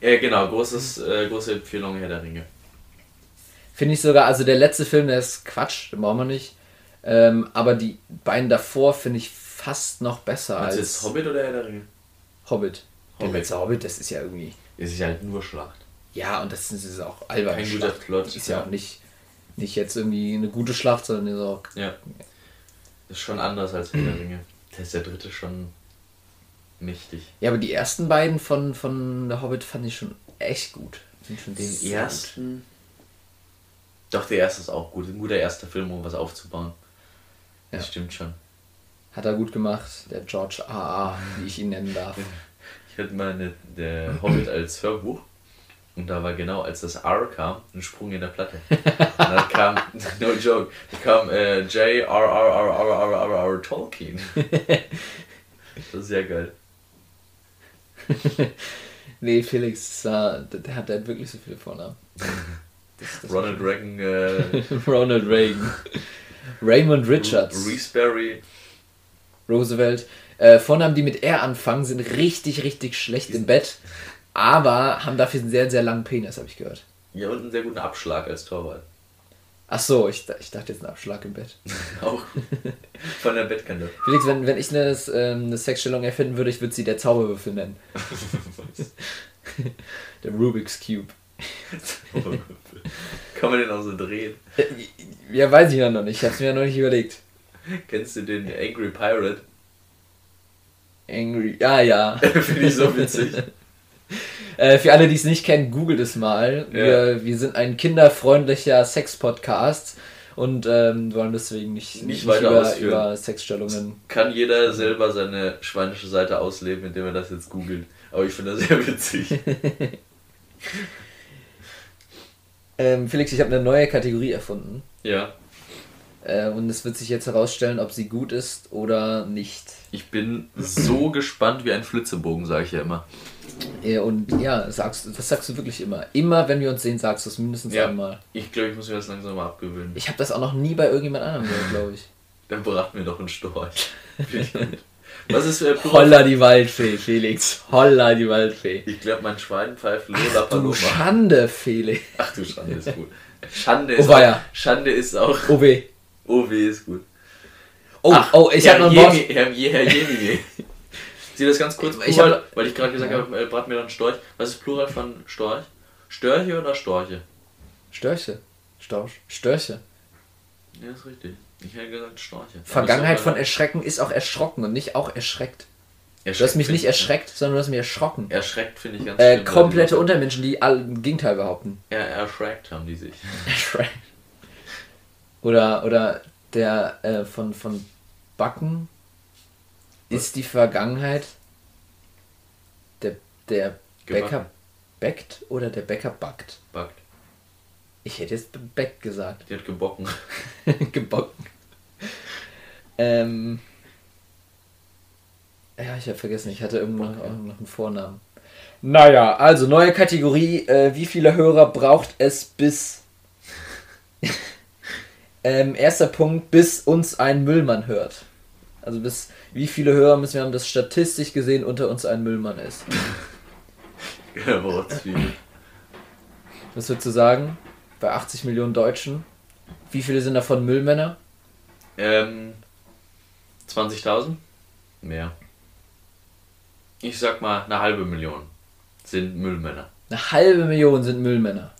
[SPEAKER 2] Ja, genau, großes, äh, große Empfehlung Herr der Ringe.
[SPEAKER 1] Finde ich sogar, also der letzte Film, der ist Quatsch, den brauchen wir nicht. Ähm, aber die beiden davor finde ich fast noch besser
[SPEAKER 2] Meinst
[SPEAKER 1] als
[SPEAKER 2] jetzt Hobbit oder Herr der Ringe?
[SPEAKER 1] Hobbit. Der
[SPEAKER 2] Hobbit.
[SPEAKER 1] letzte Hobbit, das ist ja irgendwie.
[SPEAKER 2] Es ist halt nur Schlacht.
[SPEAKER 1] Ja, und das ist, ist auch albern.
[SPEAKER 2] Kein guter Plot,
[SPEAKER 1] Ist ja,
[SPEAKER 2] ja.
[SPEAKER 1] auch nicht, nicht jetzt irgendwie eine gute Schlacht, sondern ist auch.
[SPEAKER 2] Ja. Ist schon anders als Herr der Ringe. Der ist der dritte schon mächtig.
[SPEAKER 1] Ja, aber die ersten beiden von, von der Hobbit fand ich schon echt gut. Sind schon
[SPEAKER 2] Den ersten. Doch, der erste ist auch gut. Ein guter erster Film, um was aufzubauen. Das
[SPEAKER 1] Ja.
[SPEAKER 2] stimmt schon.
[SPEAKER 1] Hat er gut gemacht, der George A.A., wie ich ihn nennen darf. *laughs*
[SPEAKER 2] Ich hatte mal eine, der Hobbit als Hörbuch und da war genau, als das R kam, ein Sprung in der Platte. Und dann *laughs* kam, *laughs* no joke, da kam äh, J. R. R. R. R. R. R. R. Tolkien. *laughs* Das ist sehr geil.
[SPEAKER 1] Nee, Felix, war, der, hat hat wirklich so viele Vornamen. Das, das
[SPEAKER 2] Ronald Reagan, äh,
[SPEAKER 1] Ronald Reagan. Raymond Richards.
[SPEAKER 2] Reese Berry.
[SPEAKER 1] Roosevelt. Äh, Vornamen, die mit R anfangen, sind richtig, richtig schlecht im Bett. Aber haben dafür einen sehr, sehr langen Penis, habe ich gehört.
[SPEAKER 2] Ja, und einen sehr guten Abschlag als Torwart.
[SPEAKER 1] Ach so, ich, ich dachte jetzt ein Abschlag im Bett. *laughs*
[SPEAKER 2] Auch von der Bettkante.
[SPEAKER 1] Felix, wenn, wenn ich eine, ähm, eine Sexstellung erfinden würde, ich würde sie der Zauberwürfel nennen. *laughs* der Rubik's Cube.
[SPEAKER 2] Kann man den auch so drehen?
[SPEAKER 1] Äh, Ja, weiß ich ja noch nicht. Ich habe es mir ja noch nicht überlegt.
[SPEAKER 2] Kennst du den Angry Pirate?
[SPEAKER 1] Angry. Ja, ja. *laughs*
[SPEAKER 2] Finde ich so witzig. *laughs*
[SPEAKER 1] Äh, für alle, die es nicht kennen, googelt es mal. Wir, wir sind ein kinderfreundlicher Sex-Podcast und ähm, wollen deswegen nicht,
[SPEAKER 2] Nicht
[SPEAKER 1] nicht,
[SPEAKER 2] weiter
[SPEAKER 1] über,
[SPEAKER 2] ausführen.
[SPEAKER 1] über Sexstellungen.
[SPEAKER 2] Kann jeder selber seine schweinische Seite ausleben, indem er das jetzt googelt. Aber ich finde das sehr witzig. *laughs*
[SPEAKER 1] Ähm, Felix, ich habe eine neue Kategorie erfunden.
[SPEAKER 2] Ja,
[SPEAKER 1] Äh, und es wird sich jetzt herausstellen, ob sie gut ist oder nicht.
[SPEAKER 2] ich bin so gespannt wie ein Flitzebogen, sage ich ja immer.
[SPEAKER 1] Äh, und ja, sagst, das sagst du wirklich immer. Immer, wenn wir uns sehen, sagst du es mindestens
[SPEAKER 2] Ja.
[SPEAKER 1] einmal.
[SPEAKER 2] Ich glaube, ich muss mir das langsam mal abgewöhnen.
[SPEAKER 1] Ich habe das auch noch nie bei irgendjemand anderem gehört, glaube ich. *laughs*
[SPEAKER 2] Dann beraten wir doch einen Storch. *laughs* Was ist äh,
[SPEAKER 1] Holla die Waldfee, Felix. Holla die Waldfee.
[SPEAKER 2] Ich glaube, mein Schwein pfeift Lola
[SPEAKER 1] Du Schande, Felix.
[SPEAKER 2] Ach du Schande, ist gut. Schande
[SPEAKER 1] Oh,
[SPEAKER 2] ist, auch, Schande ist auch.
[SPEAKER 1] Oh weh.
[SPEAKER 2] Oh ist gut.
[SPEAKER 1] Oh,
[SPEAKER 2] Ach,
[SPEAKER 1] oh, ich
[SPEAKER 2] Herr
[SPEAKER 1] habe noch ein Wort.
[SPEAKER 2] Herr, Je- Herr Sie das ganz kurz,
[SPEAKER 1] Ich
[SPEAKER 2] Plural,
[SPEAKER 1] hab-
[SPEAKER 2] weil ich gerade gesagt
[SPEAKER 1] Ja.
[SPEAKER 2] habe, äh, brat mir dann Storch. Was ist Plural von Storch? Störche oder Storche?
[SPEAKER 1] Störche. Storch. Störche.
[SPEAKER 2] Ja, ist richtig. Ich hätte gesagt Storche.
[SPEAKER 1] Vergangenheit von erschrecken ist auch erschrocken und nicht auch erschreckt.
[SPEAKER 2] doch-
[SPEAKER 1] Du hast mich nicht erschreckt, sondern du hast mich erschrocken.
[SPEAKER 2] Erschreckt finde ich ganz
[SPEAKER 1] Äh,
[SPEAKER 2] schlimm,
[SPEAKER 1] komplette Untermenschen, die all, im Gegenteil behaupten.
[SPEAKER 2] Ja, erschreckt haben die sich. *laughs*
[SPEAKER 1] Erschreckt. Oder, oder der äh, von, von Backen ist die Vergangenheit der, der Bäcker backt oder der Bäcker backt.
[SPEAKER 2] Backt.
[SPEAKER 1] Ich hätte jetzt Beck gesagt.
[SPEAKER 2] Die hat gebocken. *laughs*
[SPEAKER 1] Gebacken. Ähm. Ja, ich habe vergessen, ich hatte irgendwo noch, noch einen Vornamen. Naja, also neue Kategorie. Äh, wie viele Hörer braucht es bis. *laughs* ähm, erster Punkt, bis uns ein Müllmann hört. Also bis wie viele Hörer müssen wir haben, dass statistisch gesehen unter uns ein Müllmann ist. *laughs* Was würdest du sagen? Bei 80 Millionen Deutschen. Wie viele sind davon Müllmänner?
[SPEAKER 2] Ähm, 20.000? Mehr. Ich sag mal, eine halbe Million sind Müllmänner.
[SPEAKER 1] Eine halbe Million sind Müllmänner.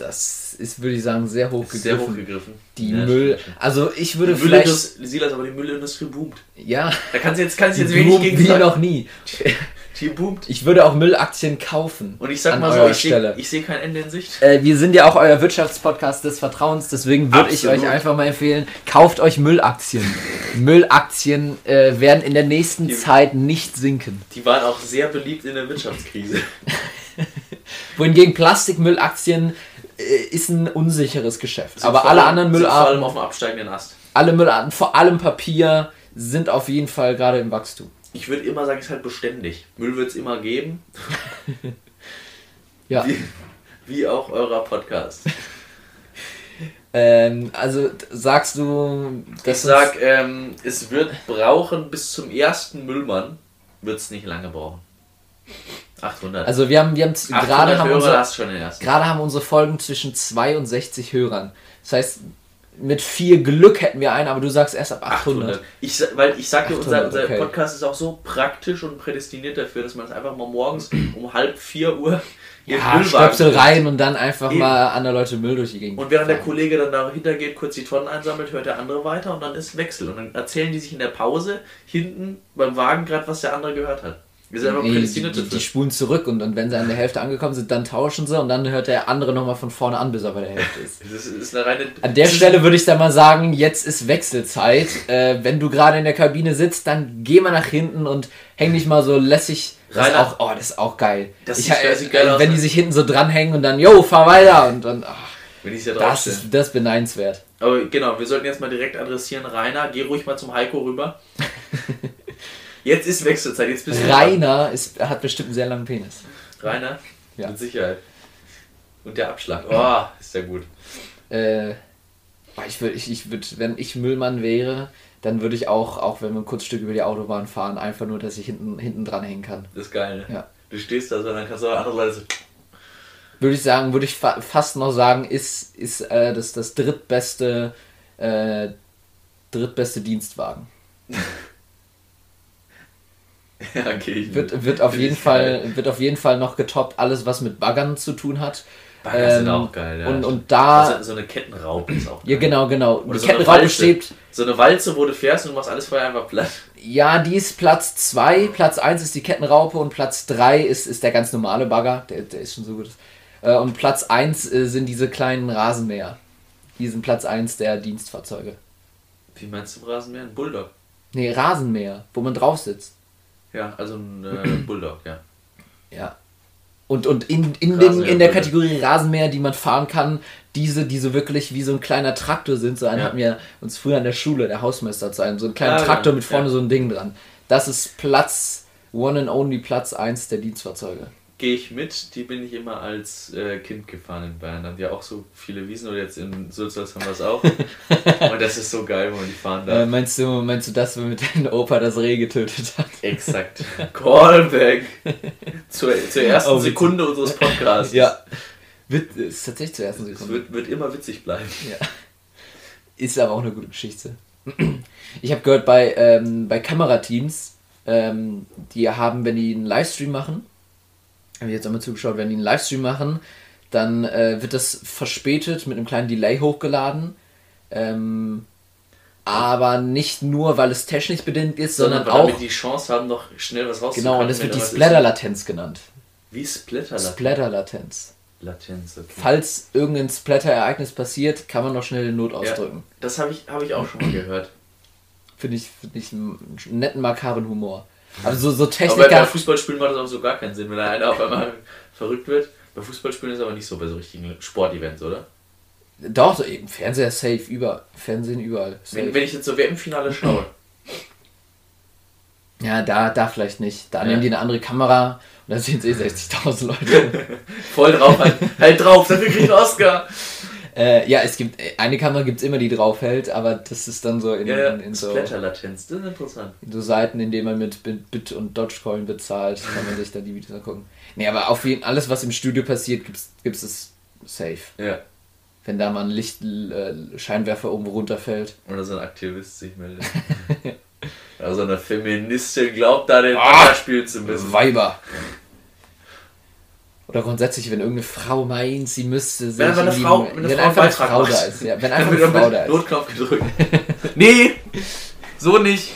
[SPEAKER 1] Das ist, würde ich sagen, sehr hoch
[SPEAKER 2] Sehr
[SPEAKER 1] gegriffen.
[SPEAKER 2] hoch gegriffen.
[SPEAKER 1] Die
[SPEAKER 2] Ja,
[SPEAKER 1] Müll. Also ich
[SPEAKER 2] Die
[SPEAKER 1] würde vielleicht.
[SPEAKER 2] Müllindustrie, Silas, aber die Müllindustrie boomt.
[SPEAKER 1] Ja.
[SPEAKER 2] Da kannst du jetzt, kannst
[SPEAKER 1] Die
[SPEAKER 2] jetzt wenig gegen
[SPEAKER 1] wie
[SPEAKER 2] sagen.
[SPEAKER 1] noch nie.
[SPEAKER 2] Die boomt.
[SPEAKER 1] Ich würde auch Müllaktien kaufen.
[SPEAKER 2] Und ich sag mal so, ich sehe seh kein Ende in Sicht.
[SPEAKER 1] Äh, wir sind ja auch euer Wirtschaftspodcast des Vertrauens, deswegen würde ich euch einfach mal empfehlen, kauft euch Müllaktien. Müllaktien äh, werden in der nächsten
[SPEAKER 2] Die-
[SPEAKER 1] Zeit nicht sinken.
[SPEAKER 2] Die waren auch sehr beliebt in der Wirtschaftskrise. *laughs*
[SPEAKER 1] Wohingegen Plastikmüllaktien ist ein unsicheres Geschäft. Aber alle
[SPEAKER 2] allem-
[SPEAKER 1] anderen
[SPEAKER 2] sind Vor allem
[SPEAKER 1] Müllarten,
[SPEAKER 2] auf dem absteigenden Ast.
[SPEAKER 1] alle Müllarten, vor allem Papier, sind auf jeden Fall gerade im Wachstum.
[SPEAKER 2] Ich würde immer sagen, es ist halt beständig. Müll wird es immer geben. *laughs*
[SPEAKER 1] Ja.
[SPEAKER 2] Wie, wie auch eurer Podcast. *laughs*
[SPEAKER 1] Ähm, also sagst du,
[SPEAKER 2] Ich
[SPEAKER 1] dass
[SPEAKER 2] sag, ähm, es wird brauchen bis zum ersten Müllmann, wird es nicht lange brauchen. 800.
[SPEAKER 1] also wir haben, wir haben
[SPEAKER 2] 800
[SPEAKER 1] gerade haben unsere, gerade haben unsere Folgen zwischen 2 und 60 Hörern. Das heißt, mit viel Glück hätten wir einen, aber du sagst erst ab 800.
[SPEAKER 2] Ich, sa- weil ich sag dir, unser,
[SPEAKER 1] 800,
[SPEAKER 2] unser
[SPEAKER 1] okay.
[SPEAKER 2] Podcast ist auch so praktisch und prädestiniert dafür, dass man es einfach mal morgens *clears throat* um halb vier Uhr in den
[SPEAKER 1] Ja, Stöpsel rein und dann einfach
[SPEAKER 2] Eben.
[SPEAKER 1] mal andere Leute Müll durch die Gegend.
[SPEAKER 2] Und während der
[SPEAKER 1] fahren.
[SPEAKER 2] Kollege dann dahinter geht, kurz die Tonnen einsammelt, hört der andere weiter und dann ist Wechsel. Und dann erzählen die sich in der Pause hinten beim Wagen gerade, was der andere gehört hat. Wir sind einfach
[SPEAKER 1] die,
[SPEAKER 2] prädestiniert
[SPEAKER 1] die, die
[SPEAKER 2] dafür.
[SPEAKER 1] spulen zurück und dann, wenn sie an der Hälfte angekommen sind, dann tauschen sie und dann hört der andere nochmal von vorne an, bis er bei der Hälfte ist. *laughs*
[SPEAKER 2] Das ist, eine reine.
[SPEAKER 1] An der Stelle würde ich dann mal sagen, jetzt ist Wechselzeit. Äh, wenn du gerade in der Kabine sitzt, dann geh mal nach hinten und häng dich mal so lässig. Das ist
[SPEAKER 2] Rainer.
[SPEAKER 1] auch, oh, das ist auch geil.
[SPEAKER 2] Das
[SPEAKER 1] ich,
[SPEAKER 2] sieht- das sieht geil
[SPEAKER 1] äh,
[SPEAKER 2] aus,
[SPEAKER 1] wenn
[SPEAKER 2] ne?
[SPEAKER 1] die sich hinten so dranhängen und dann, yo, fahr weiter und dann, ach,
[SPEAKER 2] Wenn ich ja
[SPEAKER 1] das ist, das beneidenswert.
[SPEAKER 2] Aber genau, wir sollten jetzt mal direkt adressieren. Rainer, geh ruhig mal zum Heiko rüber. *laughs* Jetzt ist Wechselzeit, jetzt bist du.
[SPEAKER 1] Rainer ist, hat bestimmt einen sehr langen Penis.
[SPEAKER 2] Rainer?
[SPEAKER 1] Ja.
[SPEAKER 2] Mit Sicherheit. Und der Abschlag. Oh, ist ja gut.
[SPEAKER 1] Äh, ich würde, ich, ich würd, wenn ich Müllmann wäre, dann würde ich auch, auch wenn wir ein kurzes Stück über die Autobahn fahren, einfach nur, dass ich hinten, hinten dran hängen kann.
[SPEAKER 2] Das ist geil, ne?
[SPEAKER 1] Ja.
[SPEAKER 2] Du stehst da so, dann kannst du auch andere Leute so.
[SPEAKER 1] Würde ich sagen, würde ich fa fast noch sagen, ist, ist äh, das, das drittbeste, äh, drittbeste Dienstwagen. *laughs* *laughs*
[SPEAKER 2] Ja, okay.
[SPEAKER 1] Wird, wird, auf *laughs* jeden
[SPEAKER 2] geil.
[SPEAKER 1] Fall, wird auf jeden Fall noch getoppt, alles was mit Baggern zu tun hat.
[SPEAKER 2] Bagger sind
[SPEAKER 1] Ähm,
[SPEAKER 2] auch geil, ja.
[SPEAKER 1] Und, und da,
[SPEAKER 2] Also, so eine Kettenraupe ist auch geil.
[SPEAKER 1] ja genau, genau.
[SPEAKER 2] Oder
[SPEAKER 1] Die
[SPEAKER 2] so eine
[SPEAKER 1] Kettenraupe
[SPEAKER 2] Walze.
[SPEAKER 1] steht,
[SPEAKER 2] So eine Walze, wo du fährst und du machst alles vorher einfach platt.
[SPEAKER 1] Ja, die ist Platz 2. Platz 1 ist die Kettenraupe und Platz 3 ist, ist der ganz normale Bagger. Der, der ist schon so gut. Äh, Und Platz 1 äh, sind diese kleinen Rasenmäher. Die sind Platz 1 der Dienstfahrzeuge.
[SPEAKER 2] Wie meinst du Rasenmäher? Ein Bulldog.
[SPEAKER 1] Nee, Rasenmäher, wo man drauf sitzt.
[SPEAKER 2] Ja, also ein äh, *clears throat* Bulldog, ja.
[SPEAKER 1] Ja. Und, und in, in, den, in der. Kategorie Rasenmäher, die man fahren kann, diese, die so wirklich wie so ein kleiner Traktor sind. So einen
[SPEAKER 2] Ja.
[SPEAKER 1] hatten wir uns früher an der Schule, der Hausmeister zu einem, so einen kleinen
[SPEAKER 2] Ja,
[SPEAKER 1] Traktor
[SPEAKER 2] genau.
[SPEAKER 1] mit vorne
[SPEAKER 2] Ja.
[SPEAKER 1] so ein Ding dran. Das ist Platz, one and only Platz 1 der Dienstfahrzeuge.
[SPEAKER 2] Gehe ich mit, die bin ich immer als äh, Kind gefahren in Bayern. Da haben die ja auch so viele Wiesen oder jetzt in Sulzers haben wir es auch. *laughs* Und das ist so geil, wenn man die fahren
[SPEAKER 1] Äh,
[SPEAKER 2] darf.
[SPEAKER 1] meinst, du, meinst du das, womit dein Opa das Reh getötet hat?
[SPEAKER 2] Exakt. *laughs* Callback. *laughs* Zur, zur ersten
[SPEAKER 1] Oh.
[SPEAKER 2] Sekunde unseres Podcasts.
[SPEAKER 1] Ja. Wit ist tatsächlich zur ersten
[SPEAKER 2] Es
[SPEAKER 1] Sekunde.
[SPEAKER 2] wird, wird immer witzig bleiben.
[SPEAKER 1] Ja. Ist aber auch eine gute Geschichte. Ich habe gehört, bei, ähm, bei Kamerateams, ähm, die haben, wenn die einen Livestream machen, habe ich jetzt einmal zugeschaut, wenn die einen Livestream machen, dann äh, wird das verspätet mit einem kleinen Delay hochgeladen. Ähm, aber nicht nur, weil es technisch bedingt ist, sondern,
[SPEAKER 2] weil
[SPEAKER 1] auch.
[SPEAKER 2] damit die Chance haben, noch schnell was rauszukommen.
[SPEAKER 1] Genau, und das
[SPEAKER 2] wenn
[SPEAKER 1] wird die. Splatter-Latenz genannt.
[SPEAKER 2] Wie Splatter-Latenz?
[SPEAKER 1] Splatter-Latenz.
[SPEAKER 2] Latenz, okay.
[SPEAKER 1] Falls irgendein Splatter-Ereignis passiert, kann man noch schnell den Not
[SPEAKER 2] Ja,
[SPEAKER 1] ausdrücken.
[SPEAKER 2] das habe ich, hab ich auch schon mal gehört.
[SPEAKER 1] Finde ich, find ich einen netten, makabren Humor. Also so, so
[SPEAKER 2] Aber bei,
[SPEAKER 1] Techniker.
[SPEAKER 2] bei Fußballspielen macht das auch so gar keinen Sinn, wenn da einer auf einmal *laughs* verrückt wird. Bei Fußballspielen ist aber nicht so bei so richtigen Sportevents, oder?
[SPEAKER 1] Doch, so eben. Fernseher safe, über, Fernsehen überall. Safe.
[SPEAKER 2] Wenn, wenn ich jetzt so WM-Finale schaue, *clears throat*
[SPEAKER 1] ja, da, da vielleicht nicht. Da
[SPEAKER 2] Ja.
[SPEAKER 1] nehmen die eine andere Kamera und da sehen sie *laughs* 60.000 Leute.
[SPEAKER 2] voll drauf, halt, halt drauf, dafür krieg ich einen Oscar. *laughs*
[SPEAKER 1] äh, ja, es gibt, eine Kamera gibt es immer, die draufhält, aber das ist dann so in,
[SPEAKER 2] Ja,
[SPEAKER 1] in, in, so,
[SPEAKER 2] Splatter-Latenz, das ist interessant.
[SPEAKER 1] in so Seiten, in denen man mit Bit und Dogecoin bezahlt, *laughs* kann man sich da die Videos angucken. Nee, aber auf jeden alles, was im Studio passiert, gibt es safe.
[SPEAKER 2] Ja.
[SPEAKER 1] Wenn da mal ein Lichtscheinwerfer äh, Scheinwerfer irgendwo runterfällt.
[SPEAKER 2] Oder so ein Aktivist sich meldet. *laughs* Also eine Feministin glaubt da den
[SPEAKER 1] Ah!
[SPEAKER 2] Bagger spielen zu müssen.
[SPEAKER 1] Weiber. Oder grundsätzlich, wenn irgendeine Frau meint, sie müsste sich
[SPEAKER 2] Wenn einfach eine Frau, wenn eine
[SPEAKER 1] wenn
[SPEAKER 2] Frau
[SPEAKER 1] einfach eine Frau da ist. Ja, wenn *laughs* einfach eine Frau da ist.
[SPEAKER 2] Notknopf gedrückt. *laughs* nee! So nicht!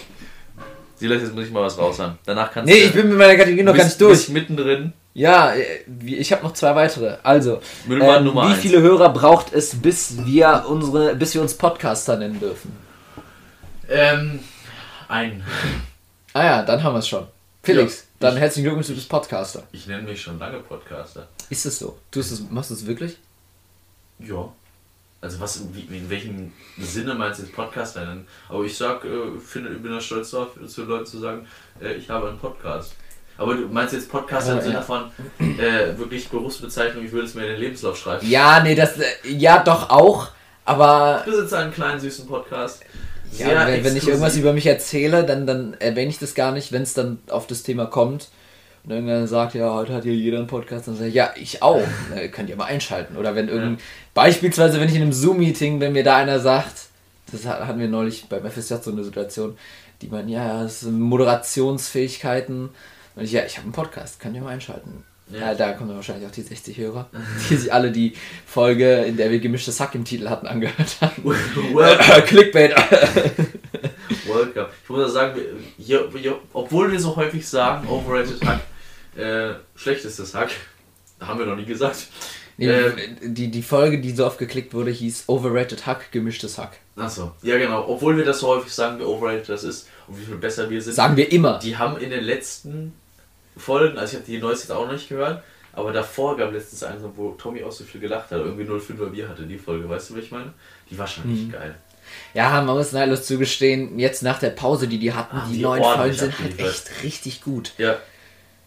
[SPEAKER 2] Silas, jetzt muss ich mal was raushauen. Danach kannst
[SPEAKER 1] Nee,
[SPEAKER 2] du.
[SPEAKER 1] ich bin mit meiner Kategorie noch
[SPEAKER 2] du
[SPEAKER 1] gar
[SPEAKER 2] bist-
[SPEAKER 1] nicht durch.
[SPEAKER 2] bist mittendrin.
[SPEAKER 1] Ja, äh, ich habe noch zwei weitere. Also, ähm, wie
[SPEAKER 2] eins.
[SPEAKER 1] viele Hörer braucht es, bis wir unsere, bis wir uns Podcaster nennen dürfen?
[SPEAKER 2] Ähm, ein.
[SPEAKER 1] Ah ja, dann haben wir es schon. Felix, Dann herzlichen Glückwunsch, du bist Podcaster.
[SPEAKER 2] Ich nenne mich schon lange Podcaster.
[SPEAKER 1] Ist es so? Tust es, machst du es wirklich?
[SPEAKER 2] Ja. Also was, wie, in welchem Sinne meinst du jetzt Podcaster nennen? Aber ich sag, äh, finde, ich bin da stolz darauf, zu Leuten zu sagen, äh, ich habe einen Podcast. Aber du meinst jetzt Podcaster im Sinne von äh, wirklich Berufsbezeichnung, ich würde es mir in den Lebenslauf schreiben.
[SPEAKER 1] Ja, nee, das, äh, ja, doch auch, aber
[SPEAKER 2] Ich besitze einen kleinen süßen Podcast.
[SPEAKER 1] Ja,
[SPEAKER 2] Sehr
[SPEAKER 1] wenn, wenn ich irgendwas über mich erzähle, dann, dann erwähne ich das gar nicht, wenn es dann auf das Thema kommt. Und irgendwann sagt, ja, heute hat hier jeder einen Podcast, dann sage ich, ja, ich auch. Na, *laughs* könnt ihr mal einschalten. Oder wenn irgend, beispielsweise, wenn ich in einem Zoom-Meeting, wenn mir da einer sagt, das hat- hatten wir neulich beim FSJ so eine Situation, die meinen, ja, ja, das sind Moderationsfähigkeiten. Und ich, ja, ich habe einen Podcast, könnt ihr mal einschalten.
[SPEAKER 2] Ja.
[SPEAKER 1] Ja. da kommen dann wahrscheinlich auch die 60 Hörer, *laughs* die sich alle die Folge, in der wir gemischtes Hack im Titel hatten, angehört haben. *laughs*
[SPEAKER 2] Welcome.
[SPEAKER 1] Clickbait. *laughs*
[SPEAKER 2] Welcome. Ich muss auch sagen, hier, hier, obwohl wir so häufig sagen, overrated Hack, äh, schlechtestes Hack, haben wir noch nie gesagt.
[SPEAKER 1] Nee,
[SPEAKER 2] Ähm,
[SPEAKER 1] die, die Folge, die so oft geklickt wurde, hieß Overrated Hack, gemischtes Hack.
[SPEAKER 2] Achso, ja genau. Obwohl wir das so häufig sagen, wie overrated das ist und wie viel besser wir sind.
[SPEAKER 1] Sagen wir immer.
[SPEAKER 2] Die haben in den letzten Folgen, also ich habe die neueste jetzt auch noch nicht gehört, aber davor gab letztens eine, wo Tommy auch so viel gelacht hat, irgendwie 05er Bier hatte die Folge, weißt du, was ich meine? Die war schon
[SPEAKER 1] Mhm.
[SPEAKER 2] nicht geil.
[SPEAKER 1] Ja, man muss neidlos zugestehen, jetzt nach der Pause, die die hatten,
[SPEAKER 2] Ah,
[SPEAKER 1] die,
[SPEAKER 2] die
[SPEAKER 1] neuen Folgen sind halt echt richtig gut.
[SPEAKER 2] Ja.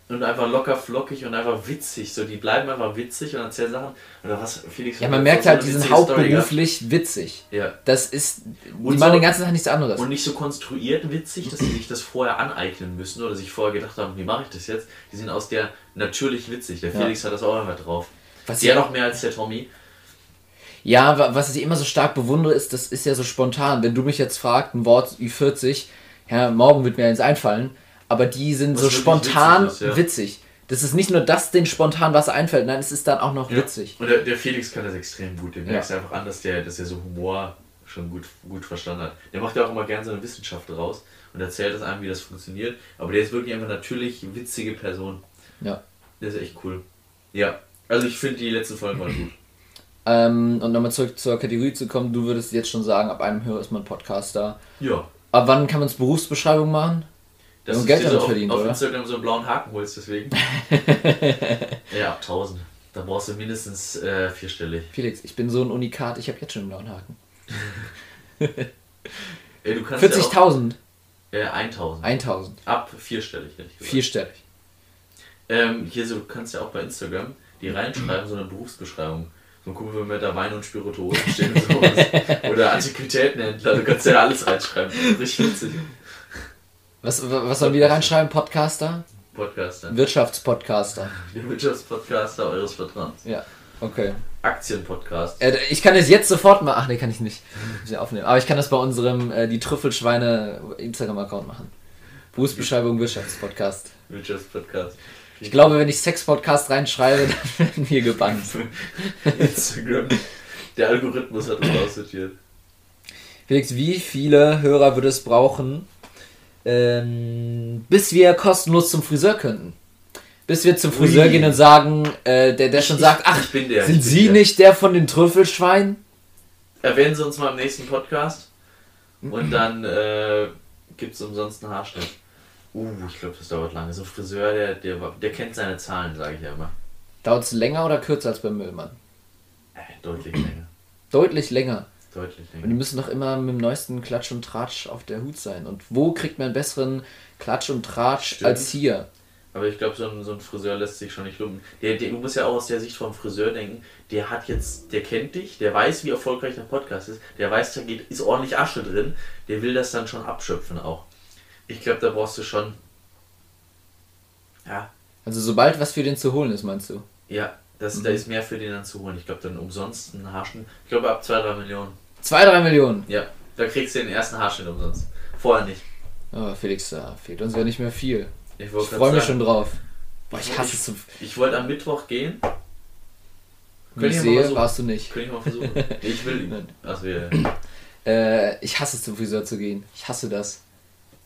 [SPEAKER 2] Und einfach locker flockig und einfach witzig. So, die bleiben einfach witzig und erzählen Sachen. Oder was, Felix?
[SPEAKER 1] Ja, man merkt halt, die sind hauptberuflich witzig.
[SPEAKER 2] Ja.
[SPEAKER 1] Das ist, die
[SPEAKER 2] Und
[SPEAKER 1] machen
[SPEAKER 2] so-
[SPEAKER 1] den ganzen Tag nichts anderes.
[SPEAKER 2] Und nicht so konstruiert witzig, dass sie sich das vorher aneignen müssen oder sich vorher gedacht haben, wie mache ich das jetzt? Die sind aus der natürlich witzig. Der
[SPEAKER 1] Ja.
[SPEAKER 2] Felix hat das auch einfach drauf.
[SPEAKER 1] Was
[SPEAKER 2] Der
[SPEAKER 1] ja-
[SPEAKER 2] noch mehr als der Tommy.
[SPEAKER 1] Ja, wa- was ich immer so stark bewundere, ist, das ist ja so spontan. Wenn du mich jetzt fragst, ein Wort Ü40, ja, morgen wird mir eins einfallen, aber die sind
[SPEAKER 2] Was
[SPEAKER 1] so spontan
[SPEAKER 2] witzig ist, ja.
[SPEAKER 1] witzig. Das ist nicht nur das, den spontan was einfällt, nein, es ist dann auch noch witzig.
[SPEAKER 2] Und der, der Felix kann das extrem gut. Dem
[SPEAKER 1] Ja.
[SPEAKER 2] merkst du einfach an, dass der, dass er so Humor schon gut, gut verstanden hat. Der macht ja auch immer gerne so eine Wissenschaft draus und erzählt das einem, wie das funktioniert. Aber der ist wirklich einfach natürlich witzige Person.
[SPEAKER 1] Ja.
[SPEAKER 2] Der ist echt cool. Ja. Also ich finde die letzten Folgen waren gut. *clears throat*
[SPEAKER 1] Ähm, und nochmal zurück zur Kategorie zu kommen, du würdest jetzt schon sagen, ab einem Hörer ist man Podcaster.
[SPEAKER 2] Ja.
[SPEAKER 1] Ab wann kann man es Berufsbeschreibung machen?
[SPEAKER 2] Dass
[SPEAKER 1] Ja,
[SPEAKER 2] du
[SPEAKER 1] Geld
[SPEAKER 2] dir so auf,
[SPEAKER 1] verdient,
[SPEAKER 2] auf
[SPEAKER 1] oder?
[SPEAKER 2] Instagram so einen blauen Haken holst, deswegen. *laughs* ja, ab 1000. Da brauchst du mindestens äh, vierstellig.
[SPEAKER 1] Felix, ich bin so ein Unikat, ich habe jetzt schon einen blauen Haken. *laughs*
[SPEAKER 2] Ey, du kannst ja
[SPEAKER 1] 40.000,
[SPEAKER 2] auch, äh, 1000.
[SPEAKER 1] 1.000,
[SPEAKER 2] Ab vierstellig, hätte ich gesagt.
[SPEAKER 1] vierstellig.
[SPEAKER 2] Ähm, hier so, du kannst ja auch bei Instagram die reinschreiben, so eine Berufsbeschreibung. So ein Kumpel mit der Wein und Spirituosen stehen und sowas. *laughs* Oder Antiquitätenhändler, du kannst ja alles reinschreiben. Richtig witzig.
[SPEAKER 1] Was, was sollen wir da reinschreiben? Podcaster?
[SPEAKER 2] Podcaster.
[SPEAKER 1] Wirtschaftspodcaster. *laughs*
[SPEAKER 2] Der Wirtschaftspodcaster eures Vertrauens.
[SPEAKER 1] Ja, okay.
[SPEAKER 2] Aktienpodcast.
[SPEAKER 1] Äh, ich kann es jetzt sofort mal. Ach nee, kann ich nicht. Muss ich aufnehmen. Aber ich kann das bei unserem äh, die Trüffelschweine Instagram-Account machen. Berufsbeschreibung Wirtschaftspodcast.
[SPEAKER 2] Wirtschaftspodcast.
[SPEAKER 1] Ich glaube, wenn ich Sex-Podcast reinschreibe, *laughs* dann werden wir gebannt. *laughs*
[SPEAKER 2] Instagram. Der Algorithmus hat uns aussortiert.
[SPEAKER 1] Felix, wie viele Hörer würde es brauchen, ähm, bis wir kostenlos zum Friseur könnten? Bis wir zum Friseur
[SPEAKER 2] Ui.
[SPEAKER 1] gehen und sagen, äh, der, der schon
[SPEAKER 2] Ich-
[SPEAKER 1] sagt,
[SPEAKER 2] ich
[SPEAKER 1] ach,
[SPEAKER 2] bin der,
[SPEAKER 1] sind Sie
[SPEAKER 2] der."
[SPEAKER 1] nicht der von den Trüffelschweinen?
[SPEAKER 2] Erwähnen Sie uns mal im nächsten Podcast. Und dann äh, gibt es umsonst einen Haarschnitt. Uh, ich glaube, das dauert lange. So ein Friseur, der, der, der kennt seine Zahlen, sage ich ja immer.
[SPEAKER 1] Dauert es länger oder kürzer als beim Müllmann?
[SPEAKER 2] Äh, deutlich länger.
[SPEAKER 1] Deutlich länger.
[SPEAKER 2] Deutlich
[SPEAKER 1] Und die
[SPEAKER 2] länger.
[SPEAKER 1] müssen doch immer mit dem neuesten Klatsch und Tratsch auf der Hut sein. Und wo kriegt man einen besseren Klatsch und Tratsch
[SPEAKER 2] Stimmt.
[SPEAKER 1] als hier?
[SPEAKER 2] Aber ich glaube, so ein, so ein Friseur lässt sich schon nicht lumpen. Der, der, du musst ja auch aus der Sicht vom Friseur denken, der hat jetzt, der kennt dich, der weiß, wie erfolgreich der Podcast ist, der weiß, da geht, ist ordentlich Asche drin, der will das dann schon abschöpfen auch. Ich glaube, da brauchst du schon. Ja,
[SPEAKER 1] Also sobald was für den zu holen ist, meinst du?
[SPEAKER 2] ja, das, da ist mehr für den dann zu holen. Ich glaube, dann umsonst einen Haarschnitt. Ich glaube, ab 2, 3 Millionen.
[SPEAKER 1] Zwei, drei Millionen.
[SPEAKER 2] Ja, da kriegst du den ersten Haarschnitt umsonst. Vorher nicht.
[SPEAKER 1] Aber Felix, da fehlt uns ja nicht mehr viel.
[SPEAKER 2] Ich,
[SPEAKER 1] Ich freue mich schon drauf. Boah, ich
[SPEAKER 2] Ich-
[SPEAKER 1] hasse
[SPEAKER 2] ich-
[SPEAKER 1] es zu.
[SPEAKER 2] Ich wollte am Mittwoch gehen. Könnte
[SPEAKER 1] ich
[SPEAKER 2] ich
[SPEAKER 1] sehe, warst du nicht.
[SPEAKER 2] Könnte ich mal versuchen. *laughs* Ich will. Also wir.
[SPEAKER 1] Äh, ich hasse es zum Friseur zu gehen. Ich hasse das.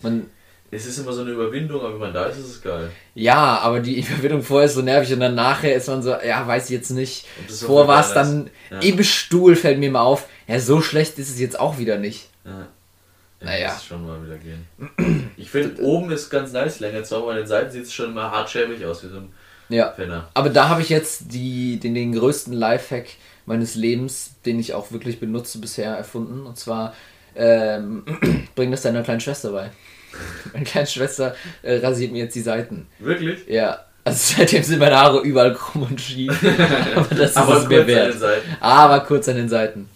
[SPEAKER 1] Man,
[SPEAKER 2] Es ist immer so eine Überwindung, aber wenn man da ist, ist es geil.
[SPEAKER 1] ja, aber die Überwindung vorher ist so nervig und dann nachher ist man so, ja, weiß ich jetzt nicht. Vor war es dann
[SPEAKER 2] Ja.
[SPEAKER 1] im Stuhl, fällt mir mal auf. Ja, so schlecht ist es jetzt auch wieder nicht.
[SPEAKER 2] Ja. Ich
[SPEAKER 1] Naja.
[SPEAKER 2] muss schon mal wieder gehen. Ich finde, oben ist ganz nice länger zu aber an den Seiten sieht es schon immer hart schäbig aus, wie so ein
[SPEAKER 1] Ja.
[SPEAKER 2] Penner.
[SPEAKER 1] Aber da habe ich jetzt die, den, den größten Lifehack meines Lebens, den ich auch wirklich benutze, bisher erfunden. Und zwar, ähm, *clears throat* bring das deiner kleinen Schwester bei. *laughs* Meine kleine Schwester äh, rasiert mir jetzt die Seiten.
[SPEAKER 2] Wirklich?
[SPEAKER 1] Ja, also seitdem sind meine Haare überall krumm und schief. *laughs* Aber das ist
[SPEAKER 2] aber
[SPEAKER 1] es
[SPEAKER 2] kurz
[SPEAKER 1] mir
[SPEAKER 2] an den
[SPEAKER 1] wert.
[SPEAKER 2] Seiten.
[SPEAKER 1] Aber kurz an den Seiten.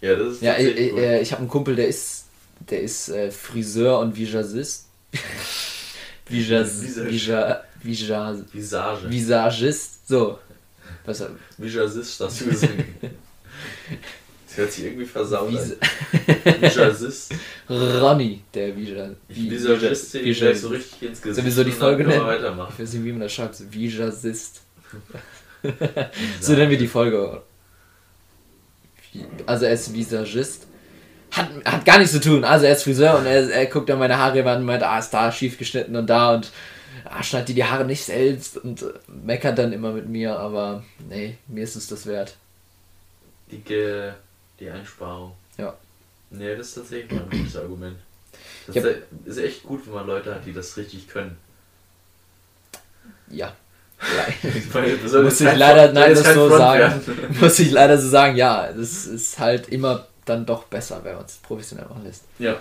[SPEAKER 2] Ja, das ist
[SPEAKER 1] Ja, ich,
[SPEAKER 2] tatsächlich
[SPEAKER 1] ich,
[SPEAKER 2] gut.
[SPEAKER 1] äh, ich habe einen Kumpel, der ist, der ist äh, Friseur und Visagist. *laughs* Visas,
[SPEAKER 2] Visage.
[SPEAKER 1] Visa, Visa,
[SPEAKER 2] Visage.
[SPEAKER 1] Visagist. So. Was,
[SPEAKER 2] Visagist, hast du gesagt. Das hört sich irgendwie versaut
[SPEAKER 1] Vis
[SPEAKER 2] an. Visagist. *laughs*
[SPEAKER 1] Ronny, der
[SPEAKER 2] Visagist sehe ich gleich so richtig ins Gesicht.
[SPEAKER 1] Sollen wir so die Folge nennen?
[SPEAKER 2] weitermachen.
[SPEAKER 1] Ich weiß nicht, wie man das schreibt. Visagist. *laughs* so nennen wir die Folge. Also er ist Visagist. Hat, hat gar nichts zu tun. Also er ist Friseur und er, er guckt dann meine Haare an und meint, ah, ist da schief geschnitten und da und ah, schneidet die die Haare nicht selbst und äh, meckert dann immer mit mir, aber nee, mir ist es das wert.
[SPEAKER 2] Die, Ge die Einsparung.
[SPEAKER 1] Ja.
[SPEAKER 2] Nee, das ist tatsächlich mal ein gutes Argument. Das
[SPEAKER 1] hab-
[SPEAKER 2] ist echt gut, wenn man Leute hat, die das richtig können.
[SPEAKER 1] Ja. *laughs* Muss ich leider nein, das so sagen. *laughs* Muss ich leider so sagen, ja, das ist halt immer dann doch besser, wenn man es professionell machen lässt.
[SPEAKER 2] Ja.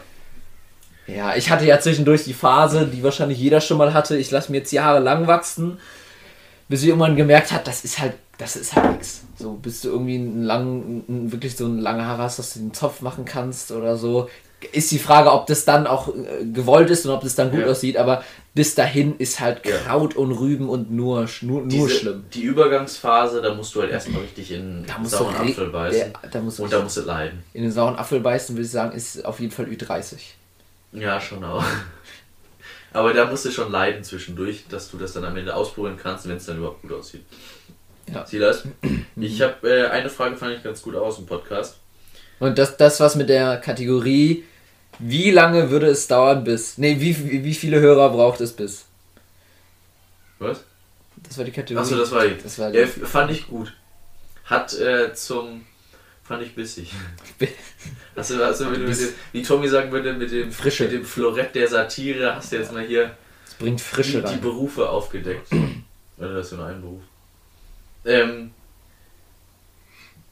[SPEAKER 1] Ja, ich hatte ja zwischendurch die Phase, die wahrscheinlich jeder schon mal hatte. Ich lasse mir jetzt Jahre lang wachsen, bis ich irgendwann gemerkt hat, das ist halt, das ist halt nichts. So, bis du irgendwie einen langen, einen- wirklich so einen langen Haar hast, dass du den Zopf machen kannst oder so. Ist die Frage, ob das dann auch äh, gewollt ist und ob das dann gut
[SPEAKER 2] Ja.
[SPEAKER 1] aussieht, aber bis dahin ist halt
[SPEAKER 2] Ja.
[SPEAKER 1] Kraut und Rüben und nur, nur, nur
[SPEAKER 2] Diese,
[SPEAKER 1] schlimm.
[SPEAKER 2] Die Übergangsphase, da musst du halt erstmal richtig in
[SPEAKER 1] du
[SPEAKER 2] sauren
[SPEAKER 1] re-
[SPEAKER 2] Apfel beißen.
[SPEAKER 1] Ja, da
[SPEAKER 2] und da musst du leiden.
[SPEAKER 1] in den sauren Apfel beißen, würde ich sagen, ist auf jeden Fall Ü30.
[SPEAKER 2] Ja, schon auch. *laughs* Aber da musst du schon leiden zwischendurch, dass du das dann am Ende ausprobieren kannst, wenn es dann überhaupt gut aussieht.
[SPEAKER 1] Ja.
[SPEAKER 2] Silas, ich habe äh, eine Frage, fand ich ganz gut aus im Podcast.
[SPEAKER 1] Und das, das was mit der Kategorie, wie lange würde es dauern bis, nee, wie, wie, viele Hörer braucht es bis?
[SPEAKER 2] Was?
[SPEAKER 1] Das war die Kategorie.
[SPEAKER 2] Achso, das war die.
[SPEAKER 1] Das war die.
[SPEAKER 2] Ja, fand ich gut. Hat äh, zum. Fand ich bissig. *laughs* Hast du mit, mit dem, wie Tommy sagen würde, mit dem,
[SPEAKER 1] Frische.
[SPEAKER 2] mit dem Florett der Satire, hast du jetzt mal hier
[SPEAKER 1] Es bringt Frische
[SPEAKER 2] die, die. Berufe aufgedeckt. *clears throat* Oder das ist nur ein Beruf. Ähm,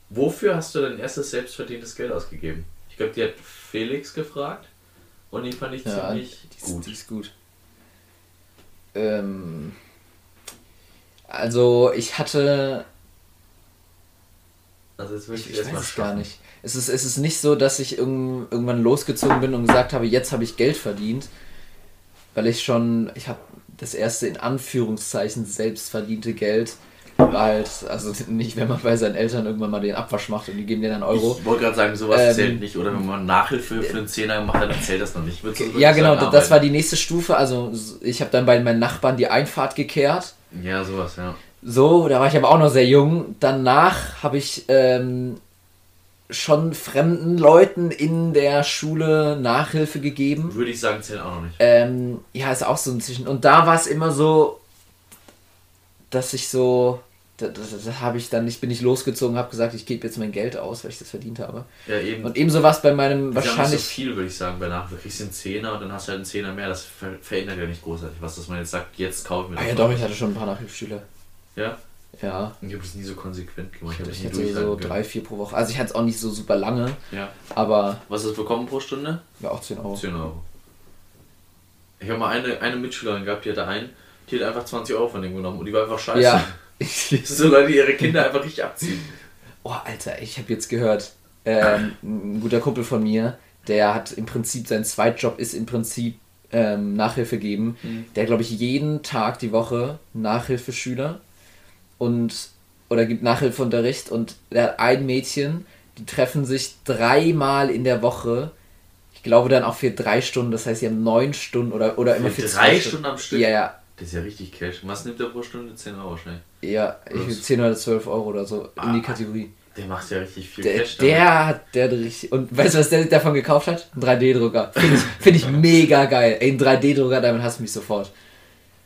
[SPEAKER 2] wofür hast du dein erstes selbstverdientes Geld ausgegeben? Ich glaube, die hat Felix gefragt und die fand ich
[SPEAKER 1] Ja,
[SPEAKER 2] ziemlich
[SPEAKER 1] die ist,
[SPEAKER 2] gut.
[SPEAKER 1] die ist gut. Ähm, Also ich hatte.
[SPEAKER 2] Also jetzt möchte
[SPEAKER 1] Ich,
[SPEAKER 2] ich, erstmal
[SPEAKER 1] weiß es gar nicht. Es ist, es ist nicht so, dass ich irgend, irgendwann losgezogen bin und gesagt habe, jetzt habe ich Geld verdient. Weil ich schon, ich habe das erste in Anführungszeichen selbst verdiente Geld. Halt, also nicht, wenn man bei seinen Eltern irgendwann mal den Abwasch macht und die geben dir dann Euro.
[SPEAKER 2] Ich wollte gerade sagen, sowas
[SPEAKER 1] Ähm,
[SPEAKER 2] zählt nicht. Oder wenn man Nachhilfe für einen Zehner macht, dann zählt das noch nicht. Würdest
[SPEAKER 1] Ja, genau,
[SPEAKER 2] sagen,
[SPEAKER 1] das war die nächste Stufe. Also ich habe dann bei meinen Nachbarn die Einfahrt gekehrt.
[SPEAKER 2] Ja, sowas, ja.
[SPEAKER 1] So, da war ich aber auch noch sehr jung. Danach habe ich ähm, schon fremden Leuten in der Schule Nachhilfe gegeben.
[SPEAKER 2] Würde ich sagen, zählt auch noch nicht.
[SPEAKER 1] Ähm, ja, ist auch so ein Zwischen. Und da war es immer so, dass ich so, da, da, da habe ich dann nicht, bin ich losgezogen, habe gesagt, ich gebe jetzt mein Geld aus, weil ich das verdient habe.
[SPEAKER 2] Ja, eben.
[SPEAKER 1] Und ebenso war es bei meinem
[SPEAKER 2] Das ja
[SPEAKER 1] wahrscheinlich.
[SPEAKER 2] nicht so viel, würde ich sagen, bei Nachhilfe. Du kriegst einen Zehner und dann hast du halt einen Zehner mehr. Das ver verändert ja nicht großartig. Was, dass man jetzt sagt, jetzt kaufe ich mir
[SPEAKER 1] ah
[SPEAKER 2] das
[SPEAKER 1] ja,
[SPEAKER 2] mal.
[SPEAKER 1] doch, ich hatte schon ein paar Nachhilfeschüler.
[SPEAKER 2] Ja?
[SPEAKER 1] Ja.
[SPEAKER 2] Ich habe das nie so konsequent gemacht.
[SPEAKER 1] Ich,
[SPEAKER 2] das
[SPEAKER 1] hatte so
[SPEAKER 2] können.
[SPEAKER 1] drei, vier pro Woche. Also ich hatte es auch nicht so super lange,
[SPEAKER 2] Ja.
[SPEAKER 1] aber
[SPEAKER 2] Was hast du bekommen pro Stunde?
[SPEAKER 1] ja auch 10 Euro.
[SPEAKER 2] 10 Euro. Ich habe mal eine, eine Mitschülerin gehabt, die hatte einen, die hat einfach 20 Euro von dem genommen und die war einfach scheiße.
[SPEAKER 1] Ja. *laughs*
[SPEAKER 2] Das sind so Leute, die ihre Kinder einfach richtig abziehen.
[SPEAKER 1] Oh, Alter, ich habe jetzt gehört, ähm, ein guter Kumpel von mir, der hat im Prinzip, sein Zweitjob ist im Prinzip ähm, Nachhilfe geben.
[SPEAKER 2] Mhm.
[SPEAKER 1] Der glaube ich jeden Tag die Woche Nachhilfeschüler und oder gibt Nachhilfeunterricht und der hat ein Mädchen, die treffen sich dreimal in der Woche. Ich glaube dann auch für drei Stunden, das heißt, sie haben neun Stunden oder, oder immer
[SPEAKER 2] Für
[SPEAKER 1] für
[SPEAKER 2] drei
[SPEAKER 1] zwei
[SPEAKER 2] Stunden am Stück?
[SPEAKER 1] Ja, ja.
[SPEAKER 2] Das ist ja richtig Cash. Was nimmt der pro Stunde? 10 Euro wahrscheinlich.
[SPEAKER 1] Ja, ich
[SPEAKER 2] Plus.
[SPEAKER 1] 10 oder 12 Euro oder so in die
[SPEAKER 2] Ah.
[SPEAKER 1] Kategorie.
[SPEAKER 2] Der macht ja richtig viel
[SPEAKER 1] Der,
[SPEAKER 2] Cash. damit.
[SPEAKER 1] der hat der hat richtig. Und weißt du, was der davon gekauft hat? Ein 3D-Drucker. Finde ich, find ich mega geil. Ey, ein 3D-Drucker, damit hast du mich sofort.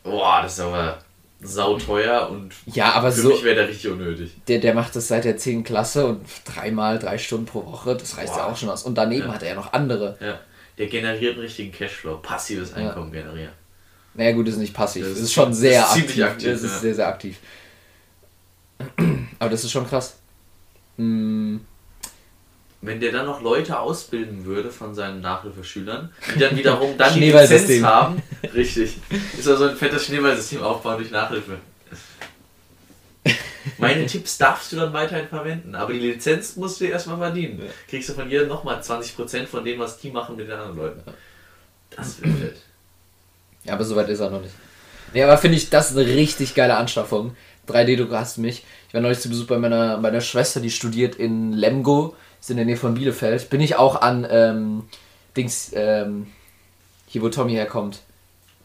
[SPEAKER 2] Boah, das ist aber sauteuer und
[SPEAKER 1] Ja, aber
[SPEAKER 2] für
[SPEAKER 1] so.
[SPEAKER 2] mich wäre der richtig unnötig.
[SPEAKER 1] Der, der macht das seit der 10. Klasse und dreimal drei Stunden pro Woche, das reicht ja
[SPEAKER 2] Boah.
[SPEAKER 1] auch schon aus. Und daneben
[SPEAKER 2] Ja.
[SPEAKER 1] hat er ja noch andere.
[SPEAKER 2] Ja. Der generiert einen richtigen Cashflow. Passives Einkommen generieren.
[SPEAKER 1] Naja, gut, das ist nicht passiv.
[SPEAKER 2] Das
[SPEAKER 1] Das
[SPEAKER 2] ist-
[SPEAKER 1] schon sehr
[SPEAKER 2] ist ziemlich
[SPEAKER 1] aktiv.
[SPEAKER 2] aktiv,
[SPEAKER 1] Das ist
[SPEAKER 2] ja.
[SPEAKER 1] sehr, sehr aktiv. Aber das ist schon krass. Mm,
[SPEAKER 2] Wenn der dann noch Leute ausbilden würde von seinen Nachhilfeschülern, die dann wiederum *laughs* dann die. Lizenz haben. Richtig. Ist also ein fettes Schneeballsystem aufbauen durch Nachhilfe. Meine Tipps darfst du dann weiterhin verwenden, aber die Lizenz musst du erstmal verdienen. Kriegst du von jedem nochmal 20% von dem, was die machen mit den anderen Leuten. Das wird fett.
[SPEAKER 1] Ja, aber soweit ist er noch nicht. Ja, aber finde ich, das ist eine richtig geile Anschaffung. 3D-Drucker hast du mich. Ich war neulich zu Besuch bei meiner, meiner Schwester, die studiert in Lemgo, ist in der Nähe von Bielefeld. Bin ich auch an, ähm, Dings, ähm, hier wo Tommy herkommt.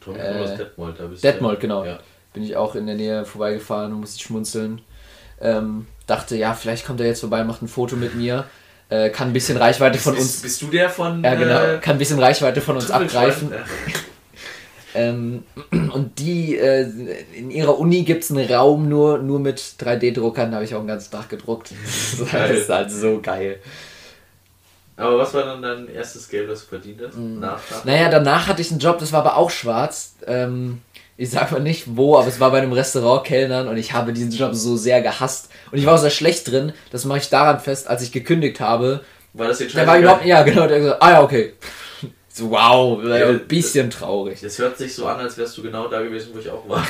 [SPEAKER 2] Tommy
[SPEAKER 1] Äh,
[SPEAKER 2] aus Detmold, da bist du-
[SPEAKER 1] Detmold, genau.
[SPEAKER 2] Ja.
[SPEAKER 1] Bin ich auch in der Nähe vorbeigefahren und musste schmunzeln. Ähm, dachte, ja, vielleicht kommt er jetzt vorbei, macht ein Foto mit mir. Äh, kann ein bisschen Reichweite von
[SPEAKER 2] bist,
[SPEAKER 1] uns.
[SPEAKER 2] Bist du der von.
[SPEAKER 1] Ja, genau.
[SPEAKER 2] äh,
[SPEAKER 1] Kann ein bisschen Reichweite von uns abgreifen. *laughs* Ähm, und die, äh, in ihrer Uni gibt es einen Raum nur, nur mit 3D-Druckern, da habe ich auch einen ganzen Tag gedruckt. *laughs* Das
[SPEAKER 2] Geil.
[SPEAKER 1] ist halt so geil.
[SPEAKER 2] Aber was war dann dein erstes Geld, das du verdient hast? Nach, nach
[SPEAKER 1] Naja, danach hatte ich einen Job, das war aber auch schwarz. Ähm, ich sag mal nicht wo, aber es war bei einem Restaurant Kellnern und ich habe diesen Job so sehr gehasst. Und ich war auch sehr schlecht drin. Das mache ich daran fest, als ich gekündigt habe.
[SPEAKER 2] War das jetzt
[SPEAKER 1] Der war überhaupt, ja genau, der hat gesagt, ah ja, okay. Wow, ein bisschen traurig.
[SPEAKER 2] Das hört sich so an, als wärst du genau da gewesen, wo ich auch war.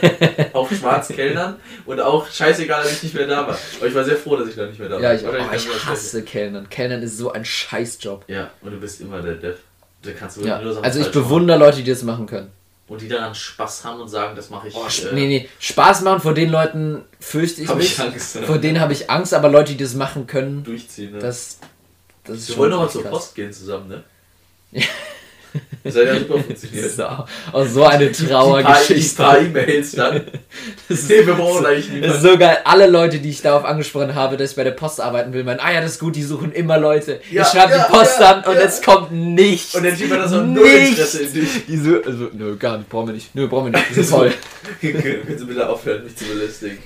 [SPEAKER 2] *laughs* auch schwarz Kellnern und auch scheißegal, dass ich nicht mehr da war. Aber ich war sehr froh, dass ich da nicht mehr da war.
[SPEAKER 1] Ja, ich, oh, ich hasse Kellnern. Kellnern ist so ein Scheißjob.
[SPEAKER 2] Ja, und du bist immer der Dev. Da kannst du
[SPEAKER 1] Ja,
[SPEAKER 2] nur Sachen
[SPEAKER 1] also ich
[SPEAKER 2] machen.
[SPEAKER 1] bewundere Leute, die das machen können.
[SPEAKER 2] Und die daran Spaß haben und sagen, das mache ich.
[SPEAKER 1] Oh,
[SPEAKER 2] äh,
[SPEAKER 1] nee, nee. Spaß machen, vor den Leuten fürchte ich
[SPEAKER 2] Hab
[SPEAKER 1] mich.
[SPEAKER 2] ich Angst. ja.
[SPEAKER 1] Vor denen habe ich Angst, aber Leute, die das machen können,
[SPEAKER 2] durchziehen. Ne?
[SPEAKER 1] das, das ist
[SPEAKER 2] Wir wollen noch mal
[SPEAKER 1] echt
[SPEAKER 2] zur. Post gehen zusammen, ne?
[SPEAKER 1] Ja.
[SPEAKER 2] Das hat ja super
[SPEAKER 1] Das
[SPEAKER 2] funktioniert.
[SPEAKER 1] ist auch, auch so eine
[SPEAKER 2] paar, die
[SPEAKER 1] Trauergeschichte.
[SPEAKER 2] paar E-Mails dann. *laughs*
[SPEAKER 1] Das ist,
[SPEAKER 2] Nee, wir brauchen eigentlich
[SPEAKER 1] das ist
[SPEAKER 2] niemanden.
[SPEAKER 1] so geil. Alle Leute, die ich darauf angesprochen habe, dass ich bei der Post arbeiten will, meinen, ah ja, das ist gut, die suchen immer Leute.
[SPEAKER 2] Ja,
[SPEAKER 1] ich schreibe
[SPEAKER 2] ja,
[SPEAKER 1] die Post
[SPEAKER 2] ja,
[SPEAKER 1] an und es kommt nichts.
[SPEAKER 2] Und der Typ hat da so null Interesse in dich.
[SPEAKER 1] Die so, also, nö, gar nicht, brauchen wir nicht. Nö, brauchen wir nicht. Das ist voll. *laughs*
[SPEAKER 2] Können Sie bitte aufhören, mich zu belästigen?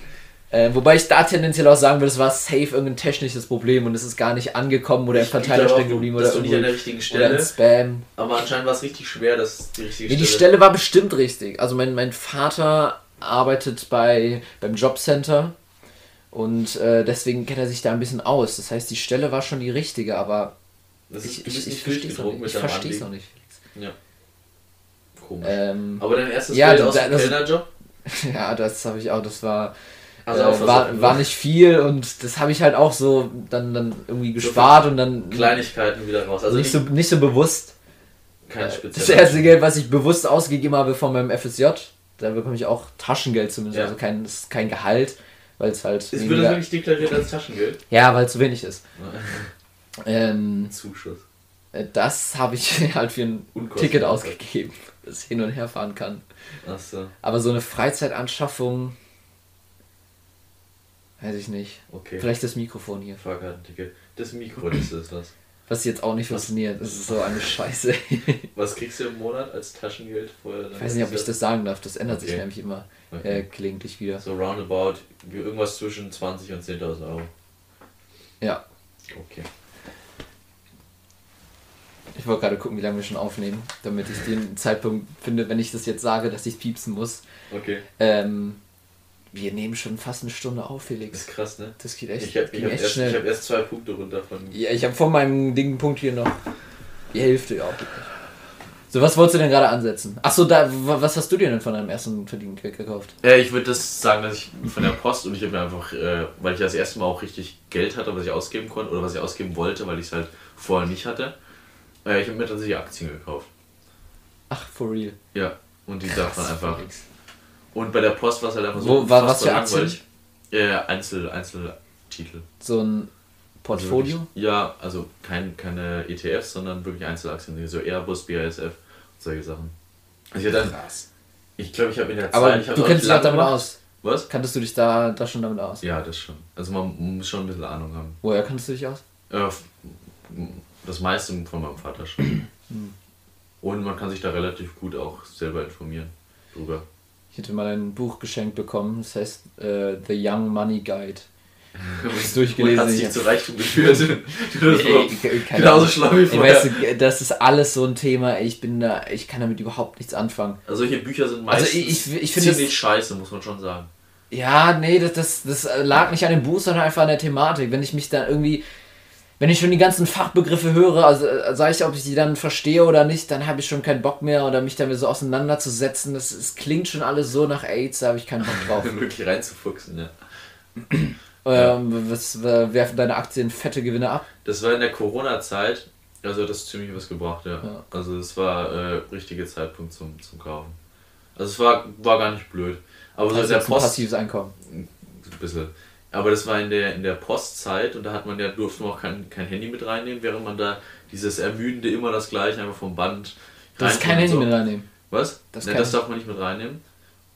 [SPEAKER 1] Äh, wobei ich da tendenziell auch sagen würde, es war safe irgendein technisches Problem und es ist gar nicht angekommen oder im Verteiler stecken geblieben oder,
[SPEAKER 2] du nicht an der richtigen Stelle.
[SPEAKER 1] Spam.
[SPEAKER 2] Aber anscheinend war es richtig schwer, dass die richtige
[SPEAKER 1] Nee, die
[SPEAKER 2] Stelle.
[SPEAKER 1] Stelle war bestimmt richtig. Also mein, mein Vater arbeitet bei, beim Jobcenter und äh, deswegen kennt er sich da ein bisschen aus. Das heißt, die Stelle war schon die richtige, aber
[SPEAKER 2] Das
[SPEAKER 1] ich, ich, ich verstehe es noch nicht. Ich noch.
[SPEAKER 2] Ja. Komisch.
[SPEAKER 1] Ähm,
[SPEAKER 2] Aber dein erstes
[SPEAKER 1] ja, das-
[SPEAKER 2] aus dem Kellnerjob? *laughs*
[SPEAKER 1] Ja, das habe ich auch. Das war, also äh, war, war nicht viel und das habe ich halt auch so dann, dann irgendwie gespart so und dann.
[SPEAKER 2] Kleinigkeiten wieder raus.
[SPEAKER 1] Also nicht, so, nicht so bewusst. Kein spezielles. Das erste Geld, was ich bewusst ausgegeben habe von meinem FSJ, da bekomme ich auch Taschengeld zumindest. Ja. Also kein, kein Gehalt, weil es halt.
[SPEAKER 2] Es wird wirklich deklariert als Taschengeld?
[SPEAKER 1] Ja, weil es zu wenig ist. ähm, Zuschuss. Äh, das habe ich *laughs* halt für ein Ticket ausgegeben, das ich hin und her fahren kann. Ach so. Aber so eine Freizeitanschaffung, weiß ich nicht. Okay. Vielleicht das Mikrofon hier.
[SPEAKER 2] Fahrkartenticket. Das Mikro, das ist was.
[SPEAKER 1] Was jetzt auch nicht funktioniert. Das ist so eine Scheiße. *laughs*
[SPEAKER 2] Was kriegst du im Monat als Taschengeld?
[SPEAKER 1] Vorher ich weiß nicht, ob ich das sagen darf. Das ändert okay. sich nämlich immer okay. äh, gelegentlich wieder.
[SPEAKER 2] So roundabout irgendwas zwischen 20 und 10.000 Euro.
[SPEAKER 1] Ja. Okay. Ich wollte gerade gucken, wie lange wir schon aufnehmen, damit ich den Zeitpunkt finde, wenn ich das jetzt sage, dass ich piepsen muss. Okay. Ähm, wir nehmen schon fast eine Stunde auf, Felix.
[SPEAKER 2] Das ist krass, ne?
[SPEAKER 1] Das geht echt,
[SPEAKER 2] ich hab, ich hab echt erst, schnell. Ich habe erst zwei Punkte runter von.
[SPEAKER 1] Ja, ich habe vor meinem Ding Punkt hier noch die Hälfte ja auch. So, was wolltest du denn gerade ansetzen? Achso, da, was hast du dir denn von deinem ersten Verdienen gekauft?
[SPEAKER 2] Ja, ich würde das sagen, dass ich von der Post und ich habe mir einfach, äh, weil ich das erste Mal auch richtig Geld hatte, was ich ausgeben konnte oder was ich ausgeben wollte, weil ich es halt vorher nicht hatte, äh, ich habe mir tatsächlich Aktien gekauft.
[SPEAKER 1] Ach, for real?
[SPEAKER 2] Ja, und die darf man einfach. Felix. Und bei der Post war es halt einfach so.
[SPEAKER 1] Wo, war, was für Aktien?
[SPEAKER 2] Ja, Einzel, Einzeltitel.
[SPEAKER 1] So ein Portfolio?
[SPEAKER 2] Also wirklich, ja, also kein, keine ETFs, sondern wirklich Einzelaktien, so Airbus, BASF und solche Sachen. Also ich, dann, ich glaube, ich habe in der
[SPEAKER 1] Aber Zeit. du kennst dich auch damit gemacht. aus. Was? Kanntest du dich da, da schon damit aus?
[SPEAKER 2] Ja, das schon. Also man muss schon ein bisschen Ahnung haben.
[SPEAKER 1] Woher kanntest du dich aus?
[SPEAKER 2] Äh, das meiste von meinem Vater schon. Hm. Und man kann sich da relativ gut auch selber informieren drüber.
[SPEAKER 1] Ich hätte mal ein Buch geschenkt bekommen, das heißt uh, The Young Money Guide. Ich es *laughs* durchgelesen. Hat sich zu Reichtum *laughs* geführt. *laughs* Genauso schlau wie vorher. Weißt du, das ist alles so ein Thema. Ich bin da, ich kann damit überhaupt nichts anfangen.
[SPEAKER 2] Also solche Bücher sind meistens also ich, ich, ich ziemlich das, scheiße, muss man schon sagen.
[SPEAKER 1] Ja, nee, das, das, das lag nicht an dem Buch, sondern einfach an der Thematik. Wenn ich mich da irgendwie wenn ich schon die ganzen Fachbegriffe höre, also äh, sage ich, ob ich die dann verstehe oder nicht, dann habe ich schon keinen Bock mehr oder mich damit so auseinanderzusetzen. Das, das klingt schon alles so nach AIDS, da habe ich keinen Bock *laughs* drauf.
[SPEAKER 2] Wirklich reinzufuchsen, ja.
[SPEAKER 1] ähm, was äh, werfen deine Aktien fette Gewinne ab?
[SPEAKER 2] Das war in der Corona-Zeit, also das ziemlich was gebracht, ja. ja. Also das war äh, richtige Zeitpunkt zum, zum Kaufen. Also es war, war gar nicht blöd. Aber also so der Post. passives Einkommen. Ein bisschen. Aber das war in der, in der Postzeit und da hat man ja, durfte man auch kein, kein Handy mit reinnehmen, während man da dieses ermüdende immer das gleiche einfach vom Band. Du darfst kein Handy so. mit reinnehmen. Was? Das, ne, das darf man nicht mit reinnehmen.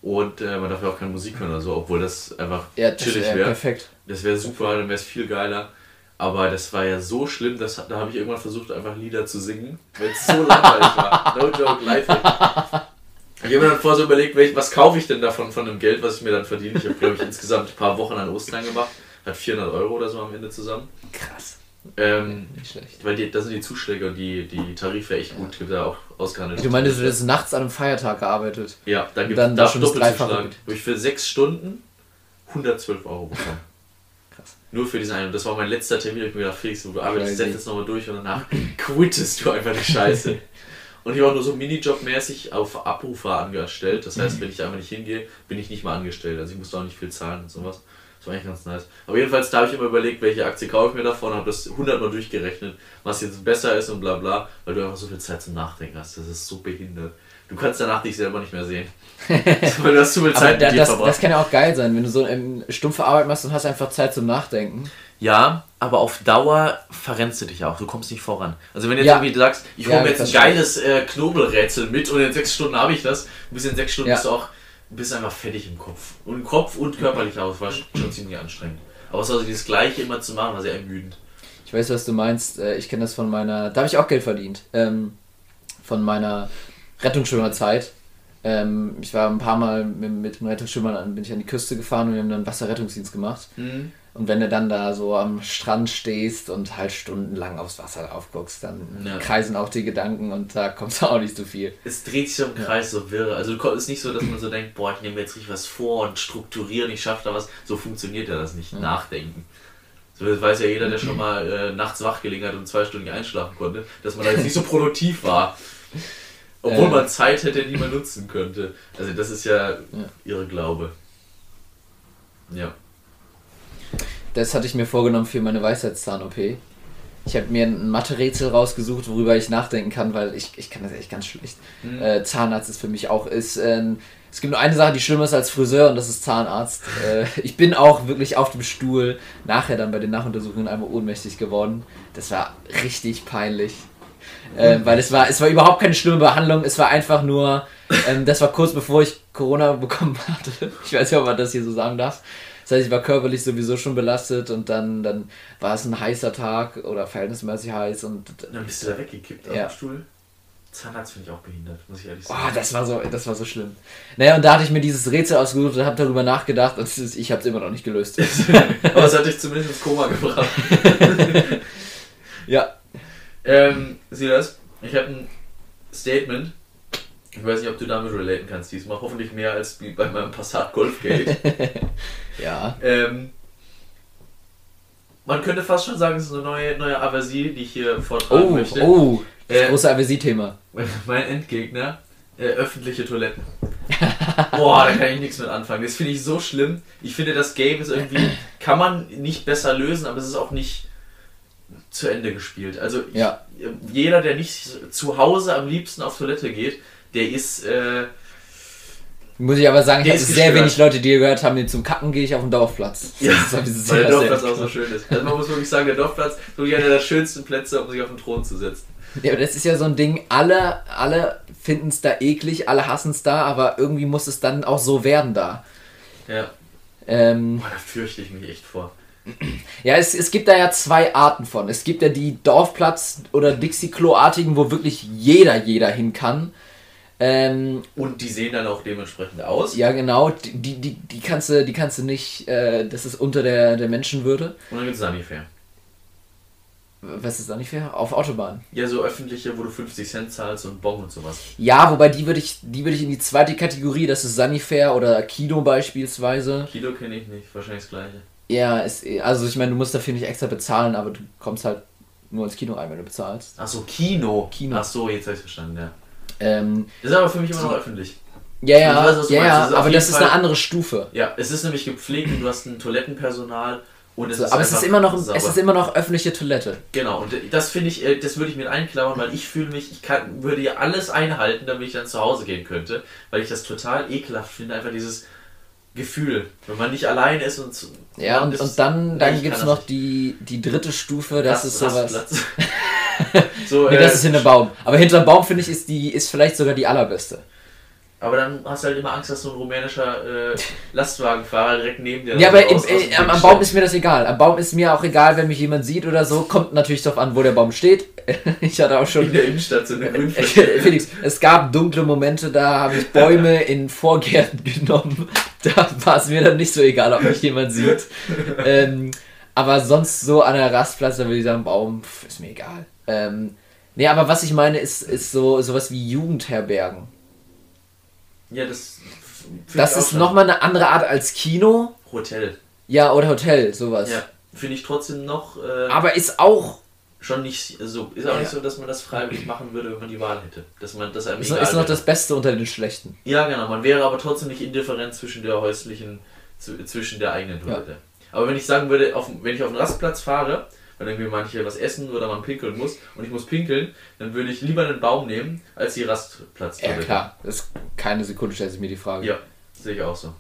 [SPEAKER 2] Und äh, man darf ja auch keine Musik hören oder so, obwohl das einfach ja, chillig wäre. perfekt. Das wäre super, dann wäre es viel geiler. Aber das war ja so schlimm, dass, da habe ich irgendwann versucht, einfach Lieder zu singen, weil es so *laughs* langweilig war. No joke, live. Ich habe mir dann vorher so überlegt, was kaufe ich denn davon von dem Geld, was ich mir dann verdiene. Ich habe, glaube ich, insgesamt ein paar Wochen an Ostern gemacht. Hat 400 Euro oder so am Ende zusammen. Krass. Ähm, Nicht schlecht. Weil die, das sind die Zuschläge und die, die Tarife echt gut. Gibt da auch ausgehandelt.
[SPEAKER 1] Du meinst, du hast nachts an einem Feiertag gearbeitet?
[SPEAKER 2] Ja, da gibt es da schon Doppelzuschlag. Wo ich für sechs Stunden 112 Euro bekommen. Krass. Nur für diesen einen. Und das war mein letzter Termin. Ich habe mir gedacht, Felix, du arbeitest jetzt nochmal durch und danach quittest du einfach die Scheiße. *laughs* Und ich war nur so Minijob-mäßig auf Abrufer angestellt. Das heißt, mhm. wenn ich einfach nicht hingehe, bin ich nicht mal angestellt. Also ich musste auch nicht viel zahlen und sowas. Das war eigentlich ganz nice. Aber jedenfalls, da habe ich immer überlegt, welche Aktie kaufe ich mir davon, habe das 100 Mal durchgerechnet, was jetzt besser ist und bla bla, weil du einfach so viel Zeit zum Nachdenken hast. Das ist so behindert. Du kannst danach dich selber nicht mehr sehen. *laughs* weil du hast
[SPEAKER 1] zu viel Zeit da, mit dir das, verbracht. Das kann ja auch geil sein, wenn du so eine stumpfe Arbeit machst und hast einfach Zeit zum Nachdenken.
[SPEAKER 2] Ja, aber auf Dauer verrennst du dich auch. Du kommst nicht voran. Also wenn du jetzt ja. irgendwie sagst, ich hole ja, mir jetzt ein geiles äh, Knobelrätsel mit und in sechs Stunden habe ich das, bis in sechs Stunden ja. bist du auch bist einfach fertig im Kopf. Und Kopf und körperlich auch. Das war schon ziemlich anstrengend. Aber es war so dieses Gleiche immer zu machen, war sehr ermüdend.
[SPEAKER 1] Ich weiß, was du meinst. Äh, ich kenne das von meiner. Da habe ich auch Geld verdient. Ähm, von meiner Rettungsschwimmerzeit. Ähm, ich war ein paar Mal mit, mit dem Rettungsschwimmer, bin ich an die Küste gefahren und wir haben dann Wasserrettungsdienst gemacht. Mhm. Und wenn du dann da so am Strand stehst und halt stundenlang aufs Wasser aufguckst, dann ja. kreisen auch die Gedanken und da kommt *laughs* auch nicht so viel.
[SPEAKER 2] Es dreht sich im Kreis ja. so wirre. Also es ist nicht so, dass man so denkt, boah, ich nehme jetzt richtig was vor und strukturieren, ich schaffe da was. So funktioniert ja das nicht. Ja. Nachdenken. So, das weiß ja jeder, der schon *clears throat* mal äh, nachts wach gelegen hat und zwei Stunden einschlafen konnte, dass man da jetzt nicht so produktiv war. *laughs* Obwohl
[SPEAKER 1] Äh.
[SPEAKER 2] man Zeit hätte, die man nutzen könnte. Also das ist ja, ihre Glaube. Ja.
[SPEAKER 1] Das hatte ich mir vorgenommen für meine Weisheitszahn-OP. Ich habe mir ein Mathe-Rätsel rausgesucht, worüber ich nachdenken kann, weil ich, ich kann das echt ganz schlecht.
[SPEAKER 2] Mhm.
[SPEAKER 1] Äh, Zahnarzt ist für mich auch. Ist, ähm, es gibt nur eine Sache, die schlimmer ist als Friseur und das ist Zahnarzt. Äh, ich bin auch wirklich auf dem Stuhl nachher dann bei den Nachuntersuchungen einmal ohnmächtig geworden. Das war richtig peinlich. Äh, weil es war, es war überhaupt keine schlimme Behandlung, es war einfach nur, ähm, das war kurz bevor ich Corona bekommen *laughs* hatte. Ich weiß nicht, ob man das hier so sagen darf. Das heißt, ich war körperlich sowieso schon belastet und dann, dann war es ein heißer Tag oder verhältnismäßig heiß und
[SPEAKER 2] Dann bist du da weggekippt auf
[SPEAKER 1] Ja.
[SPEAKER 2] dem Stuhl. Zahnarzt finde ich auch behindert, muss ich ehrlich
[SPEAKER 1] Oh,
[SPEAKER 2] sagen.
[SPEAKER 1] das war so, das war so schlimm. Naja, und da hatte ich mir dieses Rätsel ausgesucht und habe darüber nachgedacht und ich habe es immer noch nicht gelöst. *laughs*
[SPEAKER 2] Aber es hat dich zumindest ins Koma gebracht. *laughs*
[SPEAKER 1] ja.
[SPEAKER 2] Ähm, sieh das? Ich habe ein Statement. Ich weiß nicht, ob du damit relaten kannst diesmal. Hoffentlich mehr als bei meinem Passat Golfgate. *laughs*
[SPEAKER 1] Ja.
[SPEAKER 2] ähm, man könnte fast schon sagen, es ist eine neue, neue Aversie, die ich hier vortragen
[SPEAKER 1] Oh,
[SPEAKER 2] möchte.
[SPEAKER 1] oh, das
[SPEAKER 2] Äh,
[SPEAKER 1] große Aversie-Thema.
[SPEAKER 2] Mein Endgegner, äh, öffentliche Toiletten. *laughs* Boah, da kann ich nichts mit anfangen. Das finde ich so schlimm. Ich finde, das Game ist irgendwie, kann man nicht besser lösen, aber es ist auch nicht zu Ende gespielt. Also ich,
[SPEAKER 1] Ja.
[SPEAKER 2] jeder, der nicht zu Hause am liebsten auf Toilette geht, der ist, äh,
[SPEAKER 1] Muss ich aber sagen, ich habe sehr wenig Leute, die gehört haben, die zum Kacken gehe ich auf den Dorfplatz.
[SPEAKER 2] ja,
[SPEAKER 1] Das ist-
[SPEAKER 2] weil der Dorfplatz auch so schön ist. Also man muss wirklich sagen, der Dorfplatz ist wirklich einer der schönsten Plätze, um sich auf den Thron zu setzen.
[SPEAKER 1] Ja, aber das ist ja so ein Ding, alle, alle finden es da eklig, alle hassen es da, aber irgendwie muss es dann auch so werden da.
[SPEAKER 2] Ja,
[SPEAKER 1] Ähm,
[SPEAKER 2] Boah, da fürchte ich mich echt vor.
[SPEAKER 1] ja, es, es gibt da ja zwei Arten von. Es gibt ja die Dorfplatz- oder Dixie-Klo-artigen, wo wirklich jeder, jeder hin kann. Ähm,
[SPEAKER 2] Und die sehen dann auch dementsprechend aus.
[SPEAKER 1] ja, genau, die, die, die, kannst du, die kannst du nicht, äh, das ist unter der, der Menschenwürde.
[SPEAKER 2] Und dann gibt es Sanifair.
[SPEAKER 1] Was ist da nicht fair? Auf Autobahn.
[SPEAKER 2] Ja, so öffentliche, wo du 50 Cent zahlst und Bon und sowas.
[SPEAKER 1] Ja, wobei die würde ich, die würde ich in die zweite Kategorie, das ist Sanifair oder Kino beispielsweise.
[SPEAKER 2] Kilo kenne ich nicht, wahrscheinlich das gleiche.
[SPEAKER 1] Ja, ist, also ich meine, du musst dafür nicht extra bezahlen, aber du kommst halt nur ins Kino rein, wenn du bezahlst.
[SPEAKER 2] Achso, Kino.
[SPEAKER 1] Kino.
[SPEAKER 2] Ach so, jetzt habe ich verstanden, ja.
[SPEAKER 1] Ähm,
[SPEAKER 2] Das ist aber für mich immer noch öffentlich.
[SPEAKER 1] ja, ja,
[SPEAKER 2] Ich weiß,
[SPEAKER 1] ja, ja aber das ist
[SPEAKER 2] Fall-
[SPEAKER 1] eine andere Stufe.
[SPEAKER 2] Ja, es ist nämlich gepflegt und du hast ein Toilettenpersonal und es
[SPEAKER 1] So,
[SPEAKER 2] ist
[SPEAKER 1] aber es ist immer noch, es ist immer noch öffentliche Toilette.
[SPEAKER 2] Genau, und das finde ich, äh, das würde ich mit einklammern, weil ich fühle mich, ich kann, würde ja alles einhalten, damit ich dann zu Hause gehen könnte, weil ich das total ekelhaft finde, einfach dieses Gefühl, wenn man nicht allein ist und zu-
[SPEAKER 1] Ja, und,
[SPEAKER 2] ist-
[SPEAKER 1] und dann, dann gibt es noch die, die dritte Stufe, das
[SPEAKER 2] Rast-
[SPEAKER 1] ist sowas. *laughs*
[SPEAKER 2] So,
[SPEAKER 1] Nee,
[SPEAKER 2] äh,
[SPEAKER 1] das ist hinter Baum. Aber hinter Baum finde ich, ist die, ist vielleicht sogar die allerbeste.
[SPEAKER 2] aber dann hast du halt immer Angst, dass so ein rumänischer äh, *laughs* Lastwagenfahrer direkt neben dir
[SPEAKER 1] Ja, aber im, äh, am, am Baum ist mir das egal. Am Baum ist mir auch egal, wenn mich jemand sieht oder so. Kommt natürlich darauf an, wo der Baum steht. *laughs* Ich hatte auch
[SPEAKER 2] in
[SPEAKER 1] schon.
[SPEAKER 2] der Innenstadt so eine Grünfläche.
[SPEAKER 1] Felix, es gab dunkle Momente, da habe ich Bäume in Vorgärten genommen. *laughs* Da war es mir dann nicht so egal, ob mich jemand sieht. Ähm, aber sonst so an der Rastplatz, da würde ich sagen, Baum, pf, ist mir egal. Ähm, nee, aber was ich meine, ist, ist so sowas wie Jugendherbergen.
[SPEAKER 2] Ja, das.
[SPEAKER 1] Das ist nochmal eine andere Art als Kino.
[SPEAKER 2] Hotel.
[SPEAKER 1] Ja, oder Hotel, sowas.
[SPEAKER 2] Ja, finde ich trotzdem noch. Äh,
[SPEAKER 1] Aber ist auch
[SPEAKER 2] schon nicht so. Ist auch
[SPEAKER 1] Ja.
[SPEAKER 2] nicht so, dass man das freiwillig machen würde, wenn man die Wahl hätte. Dass man das einem
[SPEAKER 1] ist,
[SPEAKER 2] egal
[SPEAKER 1] ist noch das Beste unter den Schlechten.
[SPEAKER 2] Ja, genau. Man wäre aber trotzdem nicht indifferent zwischen der häuslichen, zwischen der eigenen Toilette. Aber wenn ich sagen würde, auf, wenn ich auf den Rastplatz fahre, weil irgendwie manche was essen oder man pinkeln muss und ich muss pinkeln, dann würde ich lieber einen Baum nehmen als die Rastplatz.
[SPEAKER 1] Ja, klar. Das ist keine Sekunde stellt sich mir die Frage.
[SPEAKER 2] Ja, sehe ich auch so.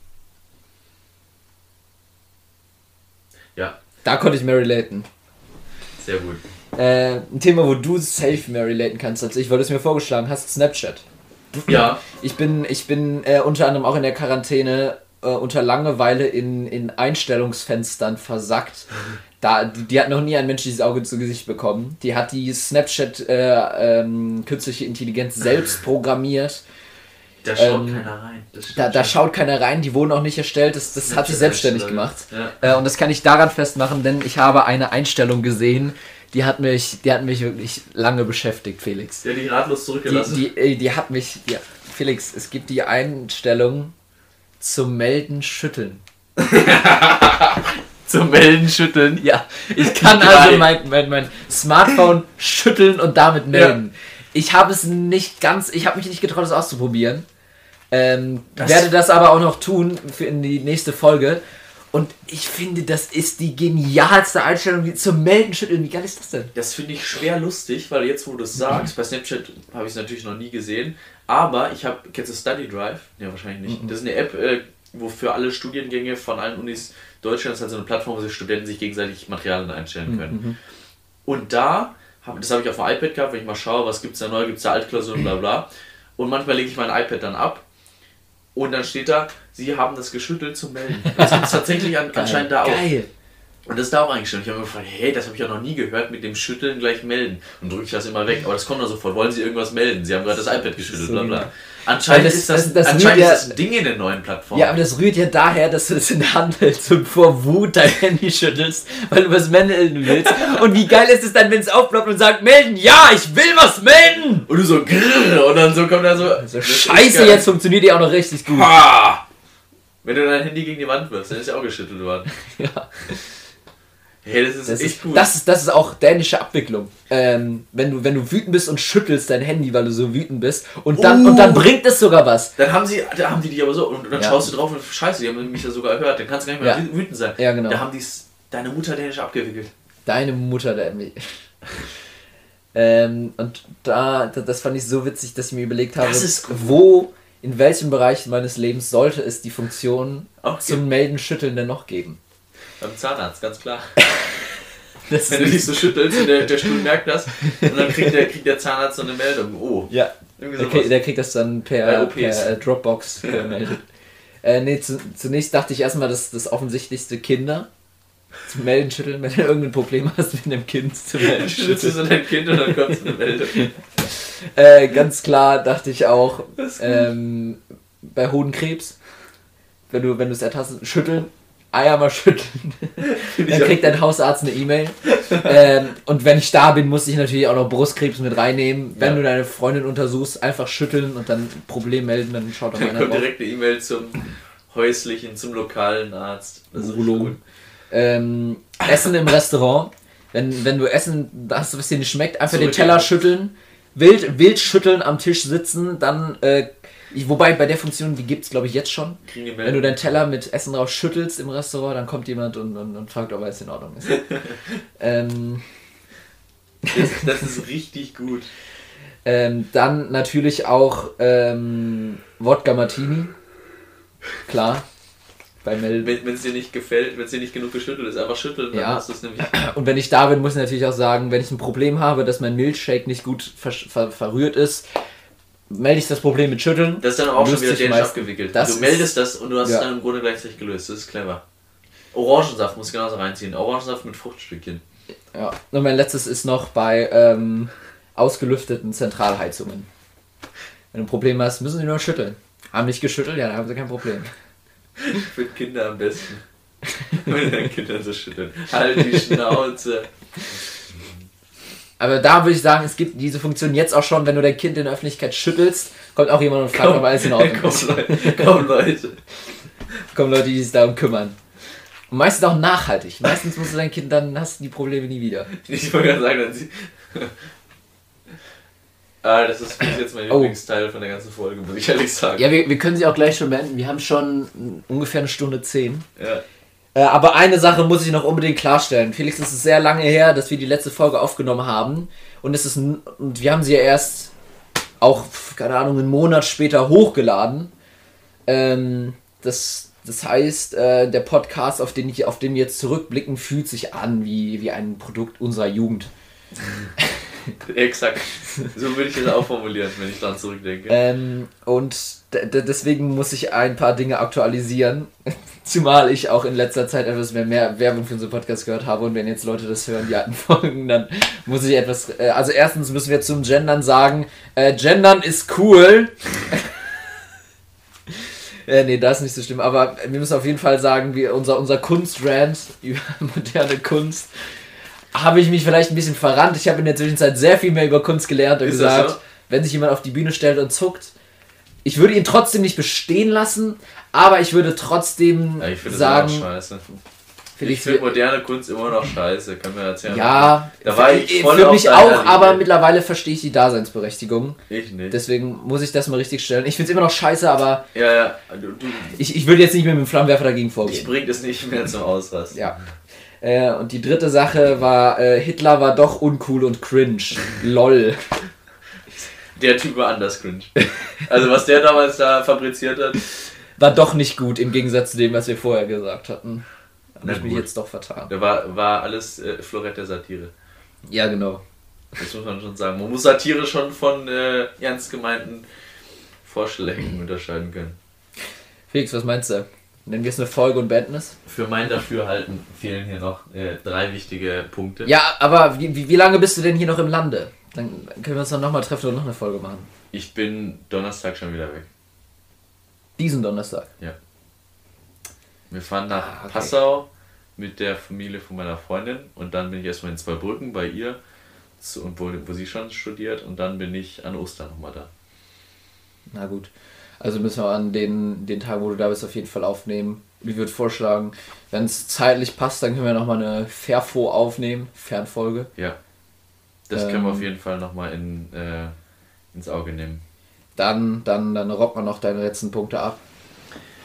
[SPEAKER 2] Ja,
[SPEAKER 1] Da konnte ich mehr relaten.
[SPEAKER 2] sehr gut.
[SPEAKER 1] Äh, ein Thema, wo du safe mehr relaten kannst als ich, weil du es mir vorgeschlagen hast, Snapchat.
[SPEAKER 2] Ja,
[SPEAKER 1] Ich bin, ich bin äh, unter anderem auch in der Quarantäne äh, unter Langeweile in, in Einstellungsfenstern versackt. Da, die, die hat noch nie ein menschliches Auge zu Gesicht bekommen. Die hat die Snapchat äh, ähm, künstliche Intelligenz selbst programmiert.
[SPEAKER 2] da schaut
[SPEAKER 1] Ähm,
[SPEAKER 2] keiner rein.
[SPEAKER 1] Da, da schaut keiner rein, die wurden auch nicht erstellt, das, das hat sie selbstständig gemacht.
[SPEAKER 2] Ja.
[SPEAKER 1] Äh, und das kann ich daran festmachen, denn ich habe eine Einstellung gesehen, die hat mich, die hat mich wirklich lange beschäftigt, Felix.
[SPEAKER 2] Der hat dich ratlos
[SPEAKER 1] Die,
[SPEAKER 2] zurückgelassen.
[SPEAKER 1] die, äh, die hat mich, ja, Felix, es gibt die Einstellung zum Melden schütteln. *laughs*
[SPEAKER 2] Zum Melden schütteln.
[SPEAKER 1] Ja, ich kann
[SPEAKER 2] Geil.
[SPEAKER 1] also mein, mein, mein Smartphone schütteln und damit melden. Ich habe es nicht ganz, ich habe mich nicht getraut, es auszuprobieren. Ähm, werde das aber auch noch tun für in die nächste Folge. Und ich finde, das ist die genialste Einstellung die zum Melden schütteln. Wie geil ist das denn?
[SPEAKER 2] Das finde ich schwer lustig, weil jetzt, wo du es sagst, bei Snapchat habe ich es natürlich noch nie gesehen, aber ich habe, kennst du Study Drive? Ja, wahrscheinlich nicht. Das ist eine App, äh, wo für alle Studiengänge von allen Unis Deutschlands, also eine Plattform, wo sich Studenten sich gegenseitig Materialien einstellen können. Und da, hab, das habe ich auf dem iPad gehabt, wenn ich mal schaue, was gibt es da neu, gibt es da Altklausuren, bla bla. Und manchmal lege ich mein iPad dann ab und dann steht da, sie haben das geschüttelt zum Melden. Das gibt es tatsächlich an, *laughs* anscheinend da auch.
[SPEAKER 1] Geil.
[SPEAKER 2] Und das ist da auch eingestellt. Ich habe mir gefragt, hey, das habe ich ja noch nie gehört, mit dem Schütteln gleich melden. Und drücke ich das immer weg. Aber das kommt dann sofort. Wollen Sie irgendwas melden? Sie haben gerade das iPad geschüttelt, bla bla. Anscheinend,
[SPEAKER 1] das-
[SPEAKER 2] ist, das,
[SPEAKER 1] das- das
[SPEAKER 2] anscheinend
[SPEAKER 1] ja-
[SPEAKER 2] ist das ein Ding in den neuen Plattformen.
[SPEAKER 1] Ja, aber das rührt ja daher, dass du es in der Hand hältst und vor Wut dein *laughs* Handy schüttelst, weil du was melden willst. Und wie geil ist es dann, wenn es aufploppt und sagt, melden, ja, ich will was melden!
[SPEAKER 2] Und du so grrr, und dann so kommt da so.
[SPEAKER 1] Also scheiße, jetzt funktioniert die auch noch richtig gut.
[SPEAKER 2] Ha! Wenn du dein Handy gegen die Wand wirfst, dann ist ja auch geschüttelt worden. *laughs*
[SPEAKER 1] Ja.
[SPEAKER 2] Hey, das ist
[SPEAKER 1] Das
[SPEAKER 2] echt
[SPEAKER 1] ist,
[SPEAKER 2] gut.
[SPEAKER 1] das, das ist auch dänische Abwicklung. Ähm, wenn, du, wenn du wütend bist und schüttelst dein Handy, weil du so wütend bist, und dann,
[SPEAKER 2] Oh.
[SPEAKER 1] und dann bringt es sogar was.
[SPEAKER 2] Dann haben sie, da haben die dich aber so, und dann
[SPEAKER 1] Ja.
[SPEAKER 2] schaust du drauf und scheiße, die haben mich ja sogar gehört, dann kannst du gar nicht mehr
[SPEAKER 1] Ja.
[SPEAKER 2] wü- wütend sein.
[SPEAKER 1] Ja, genau.
[SPEAKER 2] Da haben die deine Mutter dänisch abgewickelt.
[SPEAKER 1] Deine Mutter, mich. *laughs* ähm, und da, da- das fand ich so witzig, dass ich mir überlegt habe, wo, in welchem Bereich meines Lebens sollte es die Funktion
[SPEAKER 2] Auch
[SPEAKER 1] zum Melden, Schütteln denn noch geben?
[SPEAKER 2] Beim Zahnarzt, ganz klar. *laughs*
[SPEAKER 1] Das
[SPEAKER 2] Wenn du dich so schüttelst der, der Stuhl merkt das, und dann kriegt der, kriegt der Zahnarzt so eine Meldung. Oh,
[SPEAKER 1] ja, der,
[SPEAKER 2] sowas.
[SPEAKER 1] krieg, der kriegt das dann per, per äh, Dropbox *laughs* gemeldet. äh, nee, zu, zunächst dachte ich erstmal, dass das offensichtlichste Kinder zum Melden, Schütteln, wenn du irgendein Problem hast mit einem Kind zu melden,
[SPEAKER 2] Schüttelst du so dein Kind und dann kommt eine *laughs* Meldung.
[SPEAKER 1] Äh, ganz klar dachte ich auch, ähm, bei Hodenkrebs, wenn du, wenn du es ertastest, schütteln, Eier mal schütteln, dann kriegt dein Hausarzt eine E-Mail. ähm, und wenn ich da bin, muss ich natürlich auch noch Brustkrebs mit reinnehmen. Wenn
[SPEAKER 2] Ja.
[SPEAKER 1] du deine Freundin untersuchst, einfach schütteln und dann Problem melden, dann schaut doch einer drauf.
[SPEAKER 2] direkt eine E-Mail zum häuslichen, zum lokalen Arzt. Das.
[SPEAKER 1] Ähm, Essen im Restaurant. Wenn, wenn du Essen hast, was dir nicht schmeckt, einfach den
[SPEAKER 2] Zurückgeben.
[SPEAKER 1] Teller schütteln. Wild, wild schütteln am Tisch sitzen, dann, äh, ich, wobei bei der Funktion, die gibt es glaube ich jetzt schon. Wenn du deinen Teller mit Essen drauf schüttelst im Restaurant, dann kommt jemand und, und, und fragt, ob alles in Ordnung ist. *laughs* ähm,
[SPEAKER 2] Das, das ist richtig gut.
[SPEAKER 1] ähm, dann natürlich auch ähm, Wodka Martini. Klar. Bei Mel
[SPEAKER 2] Wenn es dir nicht gefällt, wenn es dir nicht genug geschüttelt ist, einfach schütteln, dann
[SPEAKER 1] Ja.
[SPEAKER 2] hast du es nämlich.
[SPEAKER 1] Und wenn ich da bin, muss ich natürlich auch sagen, wenn ich ein Problem habe, dass mein Milchshake nicht gut ver ver verrührt ist, melde ich das Problem mit Schütteln.
[SPEAKER 2] Das ist dann auch schon wieder dänisch abgewickelt. du meldest das und du hast
[SPEAKER 1] Ja.
[SPEAKER 2] es dann im Grunde gleichzeitig gelöst. Das ist clever. Orangensaft muss genauso reinziehen. Orangensaft mit Fruchtstückchen.
[SPEAKER 1] Ja. Und mein letztes ist noch bei ähm, ausgelüfteten Zentralheizungen. Wenn du ein Problem hast, müssen sie nur schütteln. Haben nicht geschüttelt, ja, dann haben sie kein Problem.
[SPEAKER 2] Für Kinder am besten. *laughs* Wenn deine Kinder so schütteln. Halt die Schnauze.
[SPEAKER 1] Aber da würde ich sagen, es gibt diese Funktion jetzt auch schon, wenn du dein Kind in der Öffentlichkeit schüttelst, kommt auch jemand und fragt, ob alles in Ordnung *laughs*
[SPEAKER 2] komm,
[SPEAKER 1] ist.
[SPEAKER 2] Leute. Komm, Leute.
[SPEAKER 1] Kommen Leute, die sich darum kümmern. Und meistens auch nachhaltig. Meistens musst du dein Kind, dann hast du die Probleme nie wieder. *laughs*
[SPEAKER 2] Ich wollte gerade sagen, dann sie. *laughs* ah, das ist jetzt mein
[SPEAKER 1] Oh.
[SPEAKER 2] Lieblingsteil von der ganzen Folge, muss ich ehrlich sagen.
[SPEAKER 1] Ja, wir, wir können sie auch gleich schon beenden. Wir haben schon ungefähr eine Stunde zehn.
[SPEAKER 2] Ja.
[SPEAKER 1] Äh, aber eine Sache muss ich noch unbedingt klarstellen. Felix, es ist sehr lange her, dass wir die letzte Folge aufgenommen haben. Und es ist und wir haben sie ja erst auch, keine Ahnung, einen Monat später hochgeladen. Ähm, das, das heißt, äh, der Podcast, auf den, ich, auf den wir jetzt zurückblicken, fühlt sich an wie, wie ein Produkt unserer Jugend. *laughs* *laughs*
[SPEAKER 2] Exakt. So würde ich es auch formulieren, wenn ich dran zurückdenke.
[SPEAKER 1] Ähm, und deswegen muss ich ein paar Dinge aktualisieren. *laughs* Zumal ich auch in letzter Zeit etwas mehr, mehr Werbung für unseren Podcast gehört habe. Und wenn jetzt Leute das hören, die alten *laughs* Folgen, dann muss ich etwas. Äh, also, erstens müssen wir zum Gendern sagen: äh, Gendern ist cool. äh, nee, das ist nicht so schlimm. Aber wir müssen auf jeden Fall sagen: wir, unser, unser Kunstrand über moderne Kunst. Habe ich mich vielleicht ein bisschen verrannt. Ich habe in der Zwischenzeit sehr viel mehr über Kunst gelernt und
[SPEAKER 2] Ist
[SPEAKER 1] gesagt,
[SPEAKER 2] so?
[SPEAKER 1] wenn sich jemand auf die Bühne stellt und zuckt, ich würde ihn trotzdem nicht bestehen lassen, aber ich würde trotzdem
[SPEAKER 2] Ja, ich
[SPEAKER 1] sagen,
[SPEAKER 2] scheiße. ich finde moderne Kunst immer noch scheiße, kann mir erzählen.
[SPEAKER 1] Ja,
[SPEAKER 2] da war ich
[SPEAKER 1] voll für mich auch, Linie. aber mittlerweile verstehe ich die Daseinsberechtigung. Ich nicht. Deswegen muss ich das mal richtig stellen. Ich finde es immer noch scheiße, aber
[SPEAKER 2] ja, ja. Du, du,
[SPEAKER 1] ich, ich würde jetzt nicht mehr mit dem Flammenwerfer dagegen vorgehen.
[SPEAKER 2] Ich bringe es nicht mehr zum Ausrasten.
[SPEAKER 1] Ja. Äh, und die dritte Sache war, äh, Hitler war doch uncool und cringe. Lol.
[SPEAKER 2] Der Typ war anders cringe. Also was der damals da fabriziert hat.
[SPEAKER 1] War doch nicht gut im Gegensatz zu dem, was wir vorher gesagt hatten. Habe ich mich jetzt doch vertan.
[SPEAKER 2] Da war, war alles äh, Florett der Satire.
[SPEAKER 1] Ja, genau.
[SPEAKER 2] Das muss man schon sagen. Man muss Satire schon von äh, ernst gemeinten Vorschlägen *clears throat* unterscheiden können.
[SPEAKER 1] Felix, was meinst du? Nennen wir es eine Folge und Bandness?
[SPEAKER 2] Für mein Dafürhalten fehlen hier noch äh, drei wichtige Punkte.
[SPEAKER 1] Ja, aber wie, wie, lange bist du denn hier noch im Lande? Dann können wir uns dann nochmal treffen und noch eine Folge machen.
[SPEAKER 2] Ich bin Donnerstag schon wieder weg.
[SPEAKER 1] Diesen Donnerstag?
[SPEAKER 2] Ja. Wir fahren nach ah, okay. Passau mit der Familie von meiner Freundin und dann bin ich erstmal in Zweibrücken bei ihr, wo sie schon studiert und dann bin ich an Ostern nochmal da.
[SPEAKER 1] Na gut. Also müssen wir an den, den Tagen, wo du da bist, auf jeden Fall aufnehmen. Ich würde vorschlagen, wenn es zeitlich passt, dann können wir nochmal eine Fairfo aufnehmen, Fernfolge.
[SPEAKER 2] Ja. Das ähm, können wir auf ähm. jeden Fall nochmal in, äh, ins Auge nehmen.
[SPEAKER 1] Dann, dann, dann robbt man noch deine letzten Punkte ab.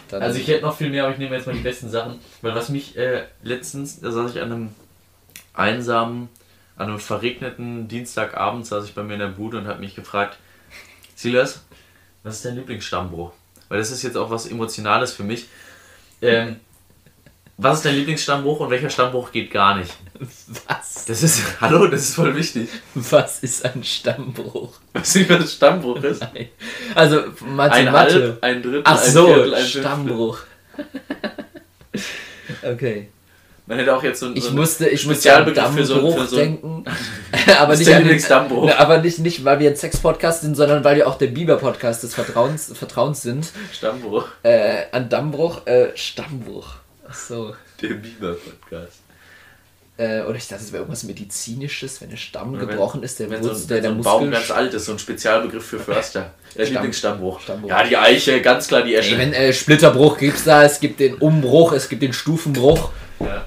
[SPEAKER 2] Dann also ich hätte noch viel mehr, aber ich nehme jetzt mal die besten Sachen. Weil was mich äh, letztens, da saß ich an einem einsamen, an einem verregneten Dienstagabend, saß ich bei mir in der Bude und habe mich gefragt, Silas, was ist dein Lieblingsstammbruch? Weil das ist jetzt auch was Emotionales für mich. Ähm, was ist dein Lieblingsstammbruch und welcher Stammbruch geht gar nicht? Was? Das ist, *laughs* hallo, das ist voll wichtig.
[SPEAKER 1] Was ist ein Stammbruch?
[SPEAKER 2] Weißt du, was ein Stammbruch ist? Nein.
[SPEAKER 1] Also,
[SPEAKER 2] meinst ein Mathe? Halb, ein Drittel,
[SPEAKER 1] Ach so, ein Viertel, ein Stammbruch. *laughs* okay.
[SPEAKER 2] Man hätte auch jetzt so,
[SPEAKER 1] ich so musste, ich Spezialbegriff musste für so, für so denken. *laughs* *laughs* aber, nicht
[SPEAKER 2] den, *laughs*
[SPEAKER 1] aber nicht, nicht, weil wir ein Sex-Podcast sind, sondern weil wir auch der Biber-Podcast des Vertrauens, Vertrauens sind.
[SPEAKER 2] Stammbruch.
[SPEAKER 1] Äh, an Dammbruch, äh, Stammbruch. Ach so.
[SPEAKER 2] Der Biber-Podcast.
[SPEAKER 1] Äh, oder ich dachte, es wäre irgendwas Medizinisches, wenn der Stamm wenn, gebrochen ist, der, wenn Wurzel,
[SPEAKER 2] so, der, der so ein Baum ganz alt ist, so ein Spezialbegriff für Förster. Der Stamm, Lieblingsstammbruch. Stammbruch. Ja, die Eiche, ganz klar die Esche.
[SPEAKER 1] Ey, wenn äh, Splitterbruch gibt es da, es gibt den Umbruch, es gibt den Stufenbruch.
[SPEAKER 2] Ja.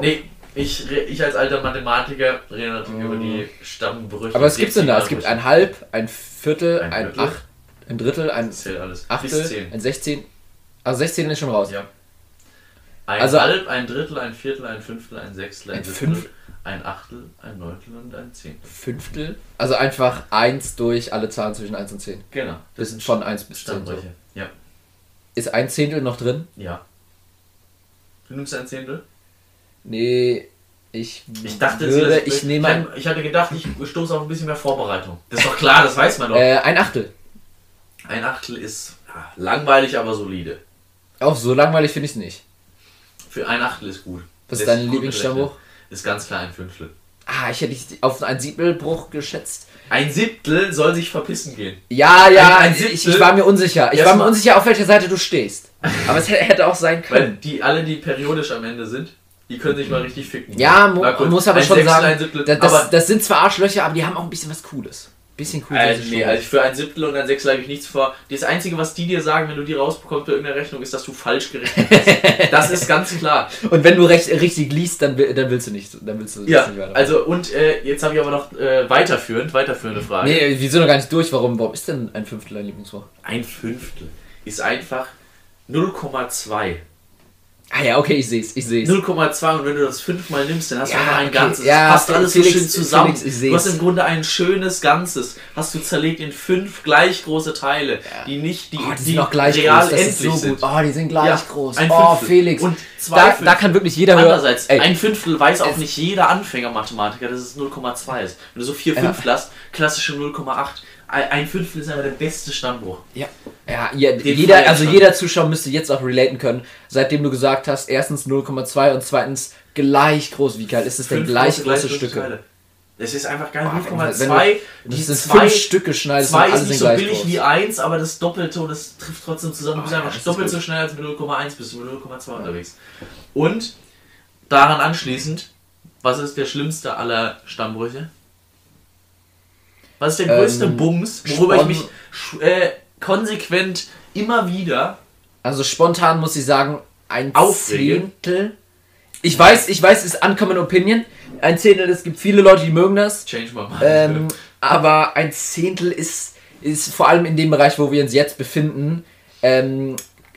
[SPEAKER 2] Nee, ich, ich als alter Mathematiker rede natürlich über die Stammbrüche.
[SPEAKER 1] Aber was gibt es denn da? Es gibt ein Halb, ein Viertel, ein, ein Acht, ein Drittel, ein Achtel, ein Sechzehn. Also 16 ist schon raus.
[SPEAKER 2] Ja. Ein also, Halb, ein Drittel, ein Viertel, ein Fünftel, ein Sechstel, ein, ein Fünftel, ein Achtel, ein Neuntel und ein Zehntel.
[SPEAKER 1] Fünftel? Also einfach 1 durch alle Zahlen zwischen 1 und 10.
[SPEAKER 2] Genau.
[SPEAKER 1] Das sind von 1 bis 10. So.
[SPEAKER 2] Ja.
[SPEAKER 1] Ist ein Zehntel noch drin?
[SPEAKER 2] Ja. Du nimmst ein Zehntel?
[SPEAKER 1] Nee, ich,
[SPEAKER 2] ich dachte,
[SPEAKER 1] würde, ich, nehme
[SPEAKER 2] ein, ich hatte gedacht, ich stoße auf ein bisschen mehr Vorbereitung. Das ist doch klar, das weiß man doch.
[SPEAKER 1] Äh, ein Achtel.
[SPEAKER 2] Ein Achtel ist ja, langweilig, aber solide.
[SPEAKER 1] Auch so langweilig finde ich es nicht.
[SPEAKER 2] Für ein Achtel ist gut.
[SPEAKER 1] Was ist dein Lieblingsstammbuch?
[SPEAKER 2] Ist ganz klar ein Fünftel.
[SPEAKER 1] Ah, ich hätte dich auf ein Siebtelbruch geschätzt.
[SPEAKER 2] Ein Siebtel soll sich verpissen gehen.
[SPEAKER 1] Ja, ja, ein, ein ich, ich, war mir unsicher. Ich war mir unsicher, auf welcher Seite du stehst. Aber es hätte auch sein können. Weil
[SPEAKER 2] die alle, die periodisch am Ende sind, die können sich mal richtig ficken.
[SPEAKER 1] Ja, man muss aber schon Sechstel, sagen, das, das, das, sind zwar Arschlöcher, aber die haben auch ein bisschen was Cooles. Bisschen cool.
[SPEAKER 2] Äh, nee, also für ein Siebtel und ein Sechstel habe ich nichts vor. Das Einzige, was die dir sagen, wenn du die rausbekommst bei irgendeiner Rechnung, ist, dass du falsch gerechnet hast. *laughs* das ist ganz klar.
[SPEAKER 1] Und wenn du recht, richtig liest, dann, dann willst du nicht. Dann willst du
[SPEAKER 2] ja, nicht weiter. also und äh, jetzt habe ich aber noch äh, weiterführend, weiterführende Frage.
[SPEAKER 1] Nee, wir sind noch gar nicht durch. Warum, warum ist denn ein Fünftel dein Lieblingswort?
[SPEAKER 2] Ein Fünftel ist einfach 0,2.
[SPEAKER 1] Ah ja, okay, ich sehe es, ich sehe es.
[SPEAKER 2] 0,2 und wenn du das fünfmal nimmst, dann hast ja, du immer ein okay. Ganzes. Ja, passt alles Felix, so schön zusammen. Felix, du hast im Grunde ein schönes Ganzes. Hast du zerlegt in fünf gleich große Teile, ja. die nicht die,
[SPEAKER 1] oh, die, die sind gleich real groß. Das endlich ist so gut. Oh, die sind gleich ja, groß. Ein oh, Felix. Und zwei da, da kann wirklich jeder hören.
[SPEAKER 2] Andererseits, Ey. ein Fünftel weiß auch nicht jeder Anfänger-Mathematiker, dass es 0,2 ist. Wenn du so vier Fünftel hast, klassische 0,8 ein Fünftel ist aber der beste Stammbruch.
[SPEAKER 1] Ja, ja, ja jeder, also jeder Zuschauer müsste jetzt auch relaten können, seitdem du gesagt hast, erstens 0,2 und zweitens gleich groß. Wie geil ist es denn gleich große Stücke? Teile.
[SPEAKER 2] Es ist einfach geil. 0,2.
[SPEAKER 1] Die sind zwei, fünf Stücke schneidest.
[SPEAKER 2] Zwei ist nicht so billig groß. wie 1, aber das Doppelte und das trifft trotzdem zusammen. Du bist oh, einfach doppelt so schnell als mit 0,1 bist du mit 0,2 unterwegs. Und daran anschließend, was ist der schlimmste aller Stammbrüche? Was ist der größte ähm, Bums, worüber ich mich äh, konsequent immer wieder.
[SPEAKER 1] Also spontan muss ich sagen, ein
[SPEAKER 2] aufrege.
[SPEAKER 1] Zehntel. Ich weiß, ich weiß, es ist uncommon opinion. Ein Zehntel, es gibt viele Leute, die mögen das.
[SPEAKER 2] Change my mind.
[SPEAKER 1] Ähm, aber ein Zehntel ist, ist vor allem in dem Bereich, wo wir uns jetzt befinden, ähm,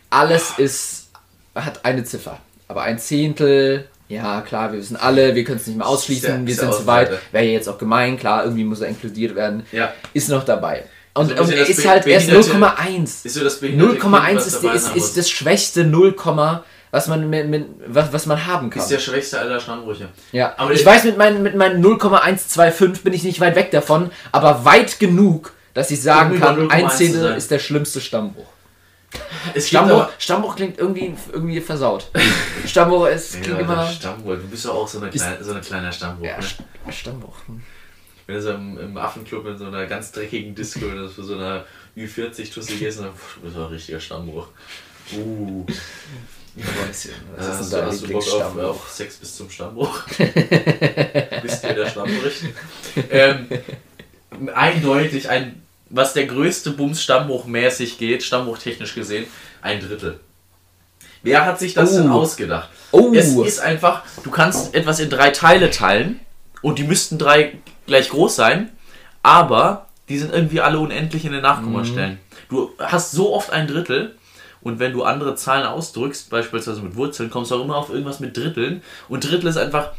[SPEAKER 1] alles ist, hat eine Ziffer. Aber ein Zehntel, ja klar, wir wissen alle, wir können es nicht mehr ausschließen, wir sind zu weit. Wäre ja jetzt auch gemein, klar, irgendwie muss er inkludiert werden.
[SPEAKER 2] ja.
[SPEAKER 1] Ist noch dabei. Und,
[SPEAKER 2] So ein
[SPEAKER 1] und er ist halt erst
[SPEAKER 2] behinderte-
[SPEAKER 1] 0,1.
[SPEAKER 2] Ist so das behinderte Kind,
[SPEAKER 1] 0,1
[SPEAKER 2] was
[SPEAKER 1] ist, ist, ist das schwächste 0, was man, mit, mit, was, was man haben kann.
[SPEAKER 2] Ist der schwächste aller Stammbrüche.
[SPEAKER 1] Ja,
[SPEAKER 2] Aber
[SPEAKER 1] ich
[SPEAKER 2] ich-
[SPEAKER 1] weiß, mit meinen, mit meinen 0,125 bin ich nicht weit weg davon, aber weit genug, dass ich sagen kann,
[SPEAKER 2] 0,1
[SPEAKER 1] ein Zehntel ist der schlimmste Stammbruch. *laughs*
[SPEAKER 2] Es aber-
[SPEAKER 1] Stammbruch klingt irgendwie, irgendwie versaut. Stammbruch ist,
[SPEAKER 2] Ja,
[SPEAKER 1] klingt immer...
[SPEAKER 2] Stammbruch. Du bist ja auch so eine kleine, so eine kleiner Stammbruch.
[SPEAKER 1] Ja,
[SPEAKER 2] ne?
[SPEAKER 1] St- Stammbruch. hm.
[SPEAKER 2] Wenn du so im, im Affenclub in so einer ganz dreckigen Disco oder für so einer Ü40-Tusse gehst, dann du bist doch ein richtiger Stammbruch. Uh.
[SPEAKER 1] Mäuschen, Was
[SPEAKER 2] hast,
[SPEAKER 1] ist
[SPEAKER 2] du,
[SPEAKER 1] denn dein
[SPEAKER 2] hast du Bock auf, auf Sex bis zum Stammbruch? *laughs* Bist du der Stammbruch? *laughs* ähm, eindeutig ein, was der größte Bums Stammbruch mäßig geht, Stammbruch-technisch gesehen, ein Drittel. Wer hat sich das denn
[SPEAKER 1] Oh.
[SPEAKER 2] ausgedacht?
[SPEAKER 1] Oh.
[SPEAKER 2] Es ist einfach, du kannst etwas in drei Teile teilen und die müssten drei gleich groß sein, aber die sind irgendwie alle unendlich in den Nachkommastellen. Du hast so oft ein Drittel und wenn du andere Zahlen ausdrückst, beispielsweise mit Wurzeln, kommst du auch immer auf irgendwas mit Dritteln und Drittel ist einfach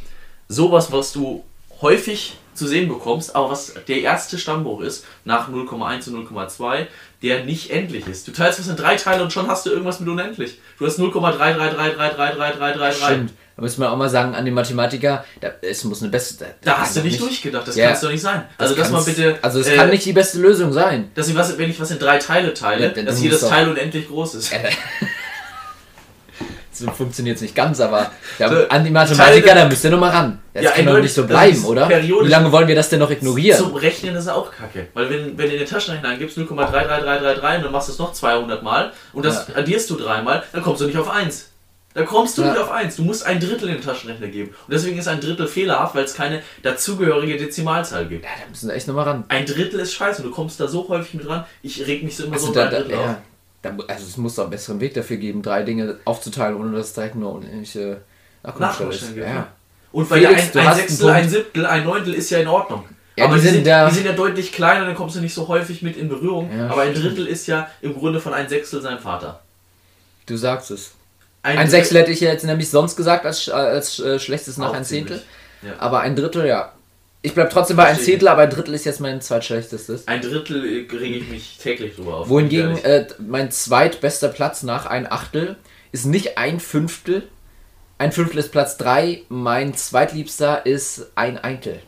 [SPEAKER 2] sowas, was du häufig zu sehen bekommst, aber was der erste Stammbruch ist, nach 0,1 und 0,2, der nicht endlich ist. Du teilst was in drei Teile und schon hast du irgendwas mit unendlich. Du hast 0,333333333.
[SPEAKER 1] Stimmt. Da müssen wir auch mal sagen, an den Mathematiker, da, es muss eine beste...
[SPEAKER 2] Da hast du nicht durchgedacht, das
[SPEAKER 1] Ja.
[SPEAKER 2] kann es doch nicht sein. Also das, mal
[SPEAKER 1] kann's-
[SPEAKER 2] bitte.
[SPEAKER 1] Also es
[SPEAKER 2] äh,
[SPEAKER 1] kann nicht die beste Lösung sein.
[SPEAKER 2] Dass ich was, wenn ich was in drei Teile teile,
[SPEAKER 1] Ja,
[SPEAKER 2] dass jedes Teil unendlich groß ist.
[SPEAKER 1] So funktioniert es nicht ganz, aber ja,
[SPEAKER 2] So,
[SPEAKER 1] an die Mathematiker, da müsst ihr noch mal ran. Das
[SPEAKER 2] Ja,
[SPEAKER 1] kann doch nicht so bleiben, oder? Wie lange wollen wir das denn noch ignorieren?
[SPEAKER 2] Zum Rechnen ist auch kacke. Weil wenn, wenn du in den Taschenrechner eingibst 0,33333 und dann machst du es noch 200 Mal und das addierst du dreimal, dann kommst du nicht auf 1. Da kommst du
[SPEAKER 1] Ja.
[SPEAKER 2] nicht auf 1. Du musst ein Drittel in den Taschenrechner geben. Und deswegen ist ein Drittel fehlerhaft, weil es keine dazugehörige Dezimalzahl gibt.
[SPEAKER 1] ja, da müssen wir echt noch mal ran.
[SPEAKER 2] Ein Drittel ist scheiße und du kommst da so häufig mit ran. Ich reg mich so immer
[SPEAKER 1] Also,
[SPEAKER 2] so
[SPEAKER 1] da,
[SPEAKER 2] ein Drittel auf.
[SPEAKER 1] ja, da, mu- also es muss doch einen besseren Weg dafür geben, drei Dinge aufzuteilen, ohne dass es direkt nur unendliche Nachkommastelle ist. Ja.
[SPEAKER 2] Ja. Und weil
[SPEAKER 1] Felix,
[SPEAKER 2] ein, ein Sechstel, ein Siebtel, ein Neuntel ist ja in Ordnung.
[SPEAKER 1] Ja,
[SPEAKER 2] aber
[SPEAKER 1] die
[SPEAKER 2] die,
[SPEAKER 1] sind
[SPEAKER 2] sind,
[SPEAKER 1] da-
[SPEAKER 2] die sind ja deutlich kleiner, dann kommst du nicht so häufig mit in Berührung.
[SPEAKER 1] Ja,
[SPEAKER 2] aber ein. Drittel ist ja im Grunde von ein Sechstel sein Vater.
[SPEAKER 1] Du sagst es.
[SPEAKER 2] Ein,
[SPEAKER 1] Ein Sechstel hätte ich ja jetzt nämlich sonst gesagt als, als äh, schlechtes nach ein Zehntel.
[SPEAKER 2] Ja.
[SPEAKER 1] Aber ein Drittel, ja. Ich bleib trotzdem bei ein. Zehntel, aber ein Drittel ist jetzt mein zweitschlechtestes.
[SPEAKER 2] Ein Drittel rege ich mich täglich drüber auf.
[SPEAKER 1] Wohingegen äh, mein zweitbester Platz nach ein Achtel ist nicht ein Fünftel. Ein Fünftel ist Platz 3. Mein zweitliebster ist ein Eintel.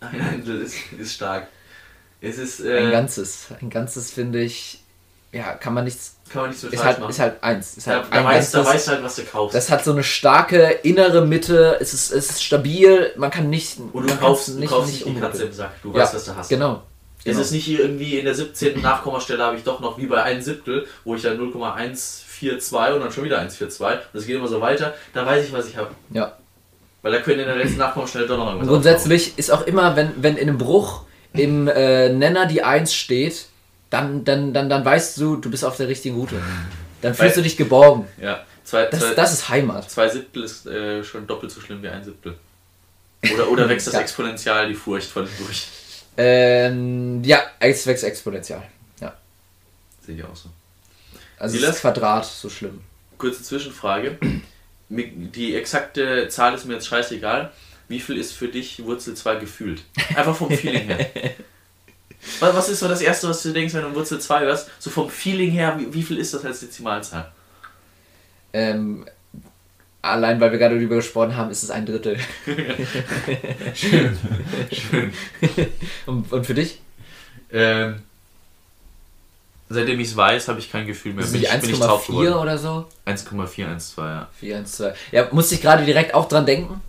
[SPEAKER 2] ein Drittel ist, ist stark. Es ist,
[SPEAKER 1] Ein
[SPEAKER 2] äh,
[SPEAKER 1] ganzes. Ein ganzes finde ich, ja, kann man nichts.
[SPEAKER 2] Kann man nicht so
[SPEAKER 1] Ist halt,
[SPEAKER 2] machen.
[SPEAKER 1] ist halt eins. Ist
[SPEAKER 2] da,
[SPEAKER 1] halt
[SPEAKER 2] da,
[SPEAKER 1] ein
[SPEAKER 2] weißt, da weißt du halt, was du kaufst.
[SPEAKER 1] Das hat so eine starke innere Mitte. Es ist, es ist stabil. Man kann nicht.
[SPEAKER 2] Und du kaufst, du kaufst nicht die. Katze im Sack. Du
[SPEAKER 1] Ja,
[SPEAKER 2] weißt, was du hast.
[SPEAKER 1] Genau.
[SPEAKER 2] Es
[SPEAKER 1] genau.
[SPEAKER 2] ist nicht hier irgendwie in der 17. Nachkommastelle habe ich doch noch wie bei einem Siebtel, wo ich dann 0,142 und dann schon wieder 142 und das geht immer so weiter. Da weiß ich, was ich habe.
[SPEAKER 1] Ja.
[SPEAKER 2] Weil da können in der letzten Nachkommastelle doch noch irgendwas
[SPEAKER 1] grundsätzlich ist auch immer, wenn, wenn in einem Bruch im äh, Nenner die 1 steht, dann, dann, dann, dann weißt du, du bist auf der richtigen Route. *laughs* Dann fühlst du dich geborgen.
[SPEAKER 2] Ja, zwei,
[SPEAKER 1] Das,
[SPEAKER 2] zwei,
[SPEAKER 1] das ist Heimat.
[SPEAKER 2] zwei Siebtel ist äh, schon doppelt so schlimm wie ein Siebtel. Oder, oder wächst das *laughs*
[SPEAKER 1] Ja.
[SPEAKER 2] Exponential die Furcht von dem durch?
[SPEAKER 1] Ähm, ja, es wächst exponentiell. Ja.
[SPEAKER 2] Sehe ich auch so.
[SPEAKER 1] Also
[SPEAKER 2] Silas?
[SPEAKER 1] das Quadrat so schlimm.
[SPEAKER 2] Kurze Zwischenfrage. Die exakte Zahl ist mir jetzt scheißegal. Wie viel ist für dich Wurzel 2 gefühlt? Einfach vom Feeling her. *laughs* Was ist so das Erste, was du denkst, wenn du Wurzel 2 hörst? So vom Feeling her, wie, wie viel ist das als Dezimalzahl?
[SPEAKER 1] Ähm, allein weil wir gerade darüber gesprochen haben, ist es ein Drittel.
[SPEAKER 2] Schön. Schön.
[SPEAKER 1] Und, und für dich?
[SPEAKER 2] Ähm, seitdem ich es weiß, habe ich kein Gefühl mehr.
[SPEAKER 1] Ist
[SPEAKER 2] Bin ich, bin ich
[SPEAKER 1] 1,4
[SPEAKER 2] geworden.
[SPEAKER 1] oder so?
[SPEAKER 2] 1,412, ja.
[SPEAKER 1] 4, 1, 2. Ja, musste ich gerade direkt auch dran denken.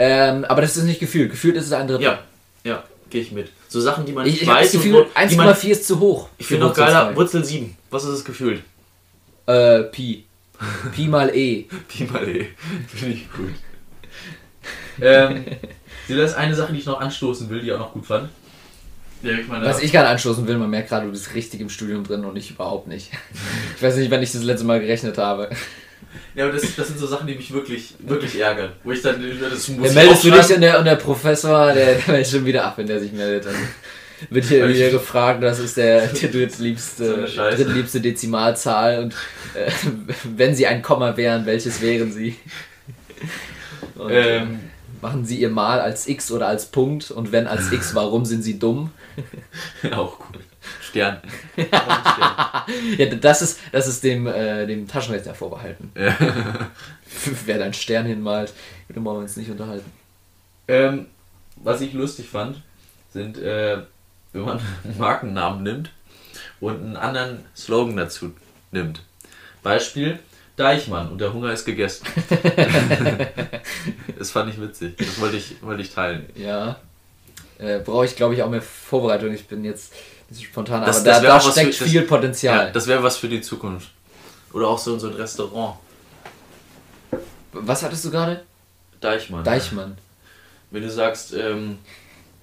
[SPEAKER 1] Ähm, aber das ist nicht gefühlt. Gefühlt ist es ein Drittel.
[SPEAKER 2] Ja, ja, gehe ich mit. So Sachen, die man
[SPEAKER 1] Ich,
[SPEAKER 2] nicht
[SPEAKER 1] ich habe das
[SPEAKER 2] weiß. und
[SPEAKER 1] Gefühl,
[SPEAKER 2] wo- die man-
[SPEAKER 1] 1,4 ist zu hoch.
[SPEAKER 2] Ich finde noch geiler. Wurzel 7. Was ist das Gefühl?
[SPEAKER 1] Äh, Pi. *laughs* Pi mal E.
[SPEAKER 2] Pi mal E. Finde ich gut. ähm, das ist eine Sache, die ich noch anstoßen will, die ich auch noch gut fand. Ja, ich meine,
[SPEAKER 1] Was ich gerade anstoßen will, man merkt gerade, du bist richtig im Studium drin und ich überhaupt nicht. *laughs* Ich weiß nicht, wann ich das letzte Mal gerechnet habe.
[SPEAKER 2] Ja, aber das, das sind so Sachen, die mich wirklich, wirklich ärgern. Wo ich dann das
[SPEAKER 1] muss. Ja, meldest du dich und der, und der Professor, der, der meldet schon wieder ab, wenn der sich meldet. Dann wird hier wieder gefragt, das ist der, der drittliebste, so drittliebste Dezimalzahl und äh, wenn sie ein Komma wären, welches wären sie? Und, ähm, machen sie ihr Mal als X oder als Punkt und wenn als X, warum sind sie dumm? *laughs*
[SPEAKER 2] Auch gut. Stern.
[SPEAKER 1] ja, das ist, das ist dem, äh, dem Taschenrechner vorbehalten. Ja. *laughs* Wer deinen Stern hinmalt, wollen wir uns nicht unterhalten.
[SPEAKER 2] Ähm, was ich lustig fand, sind, äh, wenn man einen Markennamen nimmt und einen anderen Slogan dazu nimmt. Beispiel, Deichmann und der Hunger ist gegessen. *laughs* das fand ich witzig. Das wollte ich, wollte ich teilen.
[SPEAKER 1] Ja. Äh, Brauche ich, glaube ich, auch mehr Vorbereitung. Ich bin jetzt spontan, das, aber das da, da steckt
[SPEAKER 2] für, viel das, Potenzial. Ja, das wäre was für die Zukunft. Oder auch so in so ein Restaurant.
[SPEAKER 1] Was hattest du gerade?
[SPEAKER 2] Deichmann.
[SPEAKER 1] Deichmann. Ja.
[SPEAKER 2] Wenn du sagst, ähm,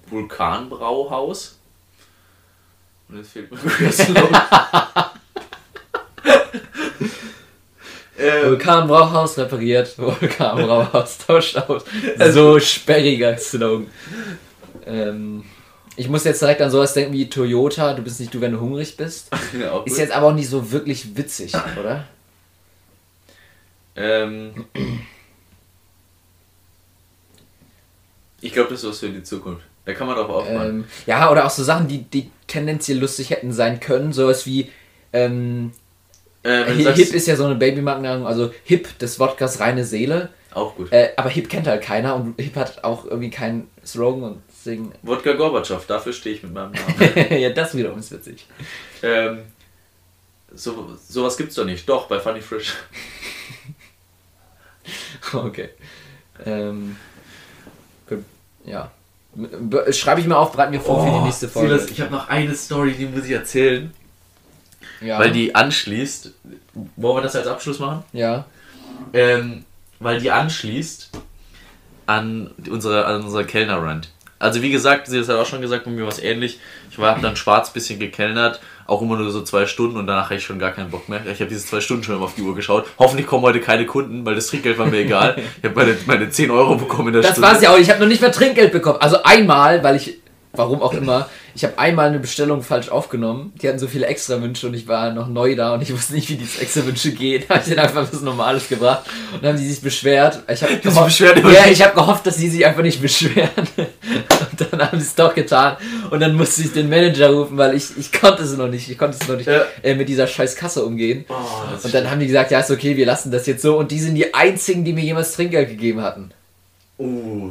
[SPEAKER 2] Vulkanbrauhaus. Und jetzt fehlt mir *laughs* das
[SPEAKER 1] ähm, Vulkanbrauhaus repariert, *laughs* Vulkanbrauhaus tauscht aus. So sperriger Slogan. Ähm, ich muss jetzt direkt an sowas denken wie Toyota, du bist nicht du, wenn du hungrig bist. *laughs* Ja, ist jetzt aber auch nicht so wirklich witzig, oder?
[SPEAKER 2] Ähm, ich glaube, das ist was für die Zukunft. Da kann man doch aufmachen.
[SPEAKER 1] Ähm, ja, oder auch so Sachen, die, die tendenziell lustig hätten sein können. Sowas wie ähm, äh, Hip ist ja so eine Babymarkennennung, also Hip des Wodkas reine Seele.
[SPEAKER 2] Auch gut.
[SPEAKER 1] Äh, aber Hip kennt halt keiner und Hip hat auch irgendwie keinen Slogan und deswegen.
[SPEAKER 2] Wodka Gorbatschow, dafür stehe ich mit meinem Namen. *laughs*
[SPEAKER 1] ja, das wiederum ist witzig.
[SPEAKER 2] Ähm, so, sowas gibt's doch nicht. Doch, bei Funny Frisch. *laughs*
[SPEAKER 1] okay. Ähm, ja. Schreibe ich mir auf, bereiten wir vor oh, für die oh, nächste Folge.
[SPEAKER 2] Silas, ich habe noch eine Story, die muss ich erzählen. Ja. Weil die anschließt. Wollen wir das als Abschluss machen?
[SPEAKER 1] Ja.
[SPEAKER 2] Ähm, weil die anschließt an unsere, an unsere Kellner-Rand. Also wie gesagt, sie hat auch schon gesagt, bei mir was ähnlich. Ich war dann schwarz bisschen gekellnert, auch immer nur so zwei Stunden und danach hatte ich schon gar keinen Bock mehr. Ich habe diese zwei Stunden schon immer auf die Uhr geschaut. Hoffentlich kommen heute keine Kunden, weil das Trinkgeld war mir egal. Ich habe meine, meine 10 Euro bekommen in
[SPEAKER 1] der das Stunde. Das war es ja auch. Ich habe noch nicht mehr Trinkgeld bekommen. Also einmal, weil ich warum auch immer. Ich habe einmal eine Bestellung falsch aufgenommen. Die hatten so viele Extrawünsche und ich war noch neu da und ich wusste nicht, wie diese Extrawünsche gehen. *laughs* Da habe ich denen einfach was Normales gebracht und dann haben sie sich beschwert. Ich habe *laughs* gehofft, ja, ich hab gehofft, dass sie sich einfach nicht beschweren. *laughs* Und dann haben sie es doch getan und dann musste ich den Manager rufen, weil ich, ich konnte es noch nicht. Ich konnte es noch nicht ja. äh, mit dieser scheiß Kasse umgehen. Oh, und dann haben die gesagt, ja ist okay, wir lassen das jetzt so. Und die sind die einzigen, die mir jemals Trinkgeld gegeben hatten.
[SPEAKER 2] Uh.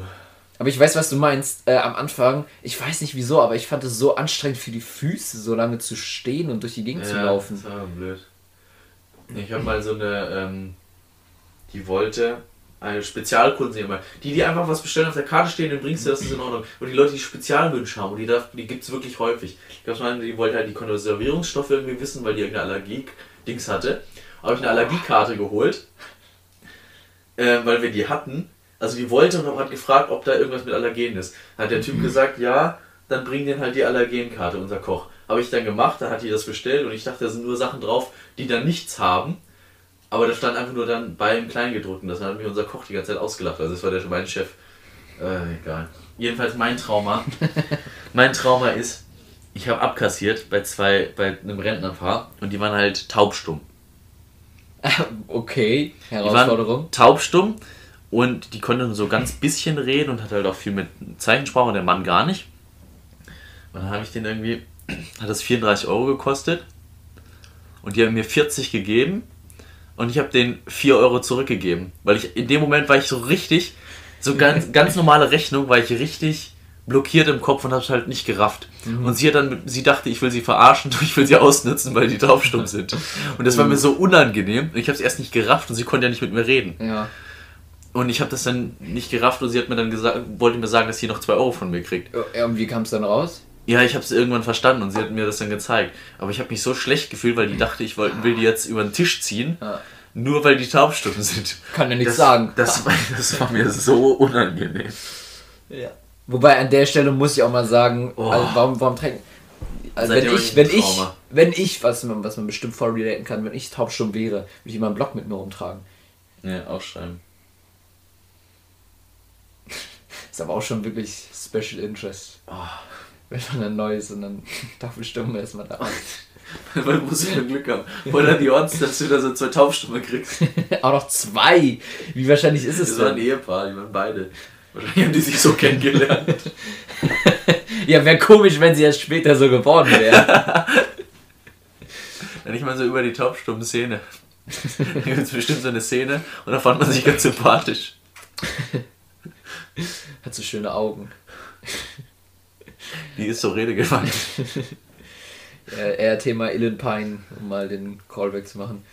[SPEAKER 1] Aber ich weiß, was du meinst. Äh, am Anfang, ich weiß nicht wieso, aber ich fand es so anstrengend für die Füße, so lange zu stehen und durch die Gegend ja, zu laufen.
[SPEAKER 2] Das war blöd. Ich habe mal so eine, ähm, die wollte eine Spezialkunde immer. Die, die einfach was bestellen auf der Karte stehen, dann bringst du das, ist in Ordnung. Und die Leute, die Spezialwünsche haben, und die, die gibt es wirklich häufig. Ich glaube, die wollte halt die Konservierungsstoffe irgendwie wissen, weil die irgendeine Allergie-Dings hatte. Habe ich eine Allergiekarte geholt, äh, weil wir die hatten. Also die wollte und hat gefragt, ob da irgendwas mit Allergen ist. Hat der Typ gesagt, ja, dann bring den halt die Allergenkarte, unser Koch. Habe ich dann gemacht, dann hat die das bestellt und ich dachte, da sind nur Sachen drauf, die dann nichts haben. Aber da stand einfach nur dann beim Kleingedruckten. Das hat mich unser Koch die ganze Zeit ausgelacht. Also das war der mein Chef. Äh, egal. Jedenfalls mein Trauma. *laughs* mein Trauma ist, ich habe abkassiert bei zwei, bei einem Rentnerpaar und die waren halt taubstumm. *laughs*
[SPEAKER 1] Okay, Herausforderung.
[SPEAKER 2] taubstumm und die konnte so ganz bisschen reden und hat halt auch viel mit Zeichensprache und der Mann gar nicht. Und dann habe ich den irgendwie, *clears throat* hat das 34 Euro gekostet. Und die haben mir 40 gegeben. Und ich habe den 4 Euro zurückgegeben. Weil ich in dem Moment war ich so richtig, so ganz, *laughs* ganz normale Rechnung, war ich richtig blockiert im Kopf und habe es halt nicht gerafft. Mhm. Und sie hat dann, sie dachte, ich will sie verarschen, *laughs* ich will sie ausnutzen, weil die draufstumm sind. *laughs* Und das war mir so unangenehm. Ich habe es erst nicht gerafft und sie konnte ja nicht mit mir reden.
[SPEAKER 1] Ja.
[SPEAKER 2] Und ich habe das dann nicht gerafft und sie hat mir dann gesagt, wollte mir sagen, dass sie noch 2 Euro von mir kriegt.
[SPEAKER 1] Ja, und wie kam es dann raus?
[SPEAKER 2] Ja, ich habe es irgendwann verstanden und sie hat mir das dann gezeigt. Aber ich habe mich so schlecht gefühlt, weil die dachte, ich wollt, will die jetzt über den Tisch ziehen. Ja. Nur weil die taubstumm sind.
[SPEAKER 1] Kann ja nichts
[SPEAKER 2] das,
[SPEAKER 1] sagen.
[SPEAKER 2] Das war, das war mir so unangenehm.
[SPEAKER 1] Ja. Wobei an der Stelle muss ich auch mal sagen, oh. also warum, warum trinken. Also wenn ich, wenn ich, wenn ich, was man, was man bestimmt voll relaten kann, wenn ich taubstumm wäre, würde ich immer einen Block mit mir rumtragen.
[SPEAKER 2] Ja, aufschreiben.
[SPEAKER 1] Ist aber auch schon wirklich Special Interest.
[SPEAKER 2] Oh.
[SPEAKER 1] Wenn man dann neu ist und dann *laughs* Tafelstumme erstmal da.
[SPEAKER 2] Weil du musst ja Glück haben. Oder die Odds, dass du da so zwei Taubstumme kriegst. *laughs*
[SPEAKER 1] auch noch zwei! Wie wahrscheinlich ist es
[SPEAKER 2] Das war ein
[SPEAKER 1] denn?
[SPEAKER 2] Ehepaar, die waren beide. Wahrscheinlich haben die sich so kennengelernt. *laughs*
[SPEAKER 1] Ja, wäre komisch, wenn sie erst später so geworden wäre.
[SPEAKER 2] Ja, nicht mal so über die taubstummen Szene. Da gibt es bestimmt so eine Szene und da fand man sich ganz sympathisch. *laughs*
[SPEAKER 1] Hat so schöne Augen.
[SPEAKER 2] Die ist so redegewandt.
[SPEAKER 1] Äh, *laughs* eher Thema Illen Pine, um mal den Callback zu machen.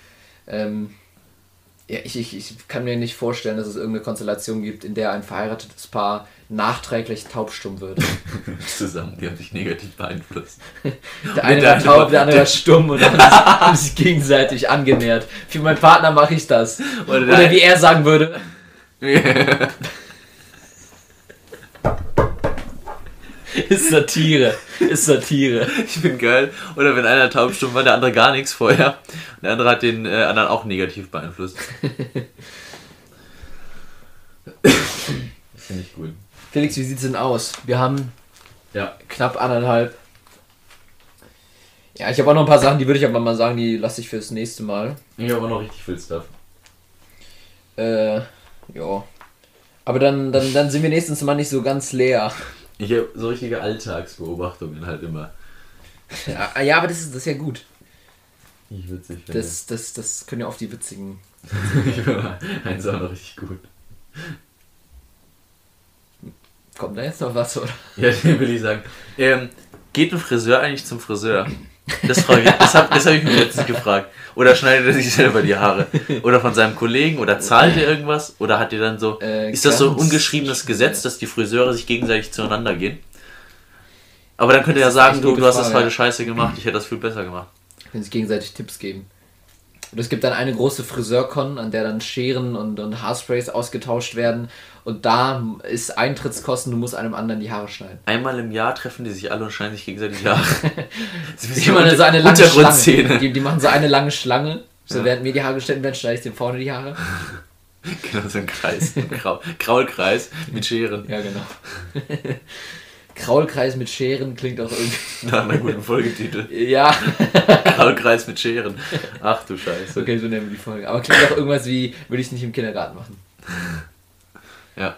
[SPEAKER 1] Ähm, ja, ich, ich, ich kann mir nicht vorstellen, dass es irgendeine Konstellation gibt, in der ein verheiratetes Paar nachträglich taubstumm wird. *laughs*
[SPEAKER 2] Zusammen, die haben sich negativ beeinflusst.
[SPEAKER 1] Der eine war taub, der andere war stumm und haben sich- haben sich gegenseitig angenähert. Für meinen Partner mache ich das.
[SPEAKER 2] Oder der-
[SPEAKER 1] Oder wie er sagen würde. Ist Satire. Ist Satire.
[SPEAKER 2] Ich bin geil. Oder wenn einer taubstumm war, der andere gar nichts vorher. Und der andere hat den äh, anderen auch negativ beeinflusst. Finde ich gut.
[SPEAKER 1] Felix, wie sieht's denn aus? Wir haben
[SPEAKER 2] Ja.
[SPEAKER 1] knapp anderthalb. Ja, ich habe auch noch ein paar Sachen, die würde ich aber mal sagen, die lasse ich fürs nächste Mal.
[SPEAKER 2] Ich habe auch noch richtig viel Stuff.
[SPEAKER 1] Äh, ja. Aber dann, dann, dann sind wir nächstes Mal nicht so ganz leer.
[SPEAKER 2] Ich habe so richtige Alltagsbeobachtungen halt immer.
[SPEAKER 1] Ja, ja aber das ist, das ist ja gut.
[SPEAKER 2] Ich witzig finde.
[SPEAKER 1] Das, das, das können ja oft die witzigen. *laughs*
[SPEAKER 2] ich finde eins auch noch richtig gut.
[SPEAKER 1] Kommt da jetzt noch was, oder?
[SPEAKER 2] Ja, *laughs* den will ich sagen. Ähm, geht ein Friseur eigentlich zum Friseur? Das, frage ich, das habe hab ich mir letztens gefragt. Oder schneidet er sich selber die Haare? Oder von seinem Kollegen? Oder zahlt er irgendwas? Oder hat er dann so.
[SPEAKER 1] Äh,
[SPEAKER 2] ist das so ein ungeschriebenes. Gesetz, dass die Friseure sich gegenseitig zueinander gehen? Aber dann könnte er
[SPEAKER 1] ist
[SPEAKER 2] sagen, du, du hast das heute
[SPEAKER 1] ja.
[SPEAKER 2] scheiße gemacht, ich hätte das viel besser gemacht.
[SPEAKER 1] Wenn sich gegenseitig Tipps geben. Und es gibt dann eine große Friseurkon, an der dann Scheren und, und Haarsprays ausgetauscht werden. Und da ist Eintrittskosten, du musst einem anderen die Haare schneiden.
[SPEAKER 2] Einmal im Jahr treffen die sich alle und schneiden sich gegenseitig die Hare. *laughs* Das ist
[SPEAKER 1] Die machen so eine lange Schlange. Die, die machen so eine lange Schlange. So
[SPEAKER 2] Ja.
[SPEAKER 1] während mir die Haare geschnitten werden, schneide ich dem vorne die Haare. *laughs*
[SPEAKER 2] Genau, so ein Kreis. Ein Grau Kraulkreis mit Scheren.
[SPEAKER 1] Ja, genau. *laughs* Kraulkreis mit Scheren klingt auch irgendwie. *laughs*
[SPEAKER 2] Nach einer guten Folgetitel.
[SPEAKER 1] Ja,
[SPEAKER 2] Kraulkreis mit Scheren. Ach du Scheiße.
[SPEAKER 1] okay, so nennen wir die Folge. Aber klingt auch irgendwas wie, würde ich nicht im Kindergarten machen.
[SPEAKER 2] Ja.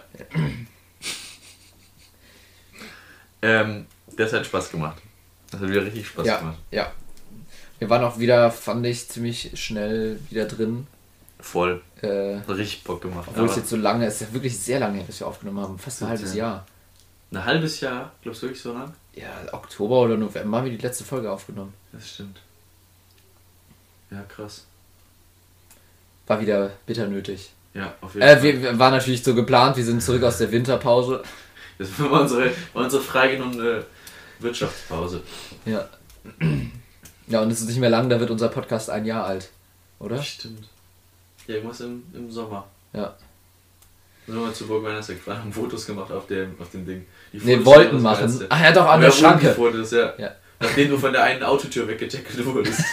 [SPEAKER 2] ähm, das hat Spaß gemacht. Das hat wieder richtig Spaß
[SPEAKER 1] Ja,
[SPEAKER 2] gemacht.
[SPEAKER 1] ja. Wir waren auch wieder, fand ich, ziemlich schnell wieder drin.
[SPEAKER 2] Voll.
[SPEAKER 1] Äh,
[SPEAKER 2] richtig Bock gemacht.
[SPEAKER 1] obwohl es jetzt so lange ist, ja wirklich sehr lange, her, dass wir aufgenommen haben. Fast ein halbes
[SPEAKER 2] 17.
[SPEAKER 1] Jahr.
[SPEAKER 2] Ein halbes Jahr, glaubst du wirklich so lang?
[SPEAKER 1] Ja, Oktober oder November haben wir die letzte Folge aufgenommen.
[SPEAKER 2] Das stimmt. Ja, krass.
[SPEAKER 1] War wieder bitter nötig.
[SPEAKER 2] Ja, auf jeden
[SPEAKER 1] Äh,
[SPEAKER 2] Fall.
[SPEAKER 1] wir, war natürlich so geplant, wir sind zurück aus der Winterpause. *laughs*
[SPEAKER 2] Das war unsere, war unsere freigenommene Wirtschaftspause.
[SPEAKER 1] Ja. Ja, und es ist nicht mehr lang, da wird unser Podcast ein Jahr alt. Oder?
[SPEAKER 2] Stimmt. Ja, irgendwas im, im Sommer.
[SPEAKER 1] Ja.
[SPEAKER 2] Sind wir mal zu Burg Weihnachtsweg gefahren, haben Fotos gemacht auf dem, auf dem Ding.
[SPEAKER 1] Ne,
[SPEAKER 2] Fotos
[SPEAKER 1] wollten machen. Ach ja, doch, an der Schranke.
[SPEAKER 2] Fotos, ja.
[SPEAKER 1] Ja.
[SPEAKER 2] Nachdem du von der einen Autotür weggetackelt wurdest. *laughs*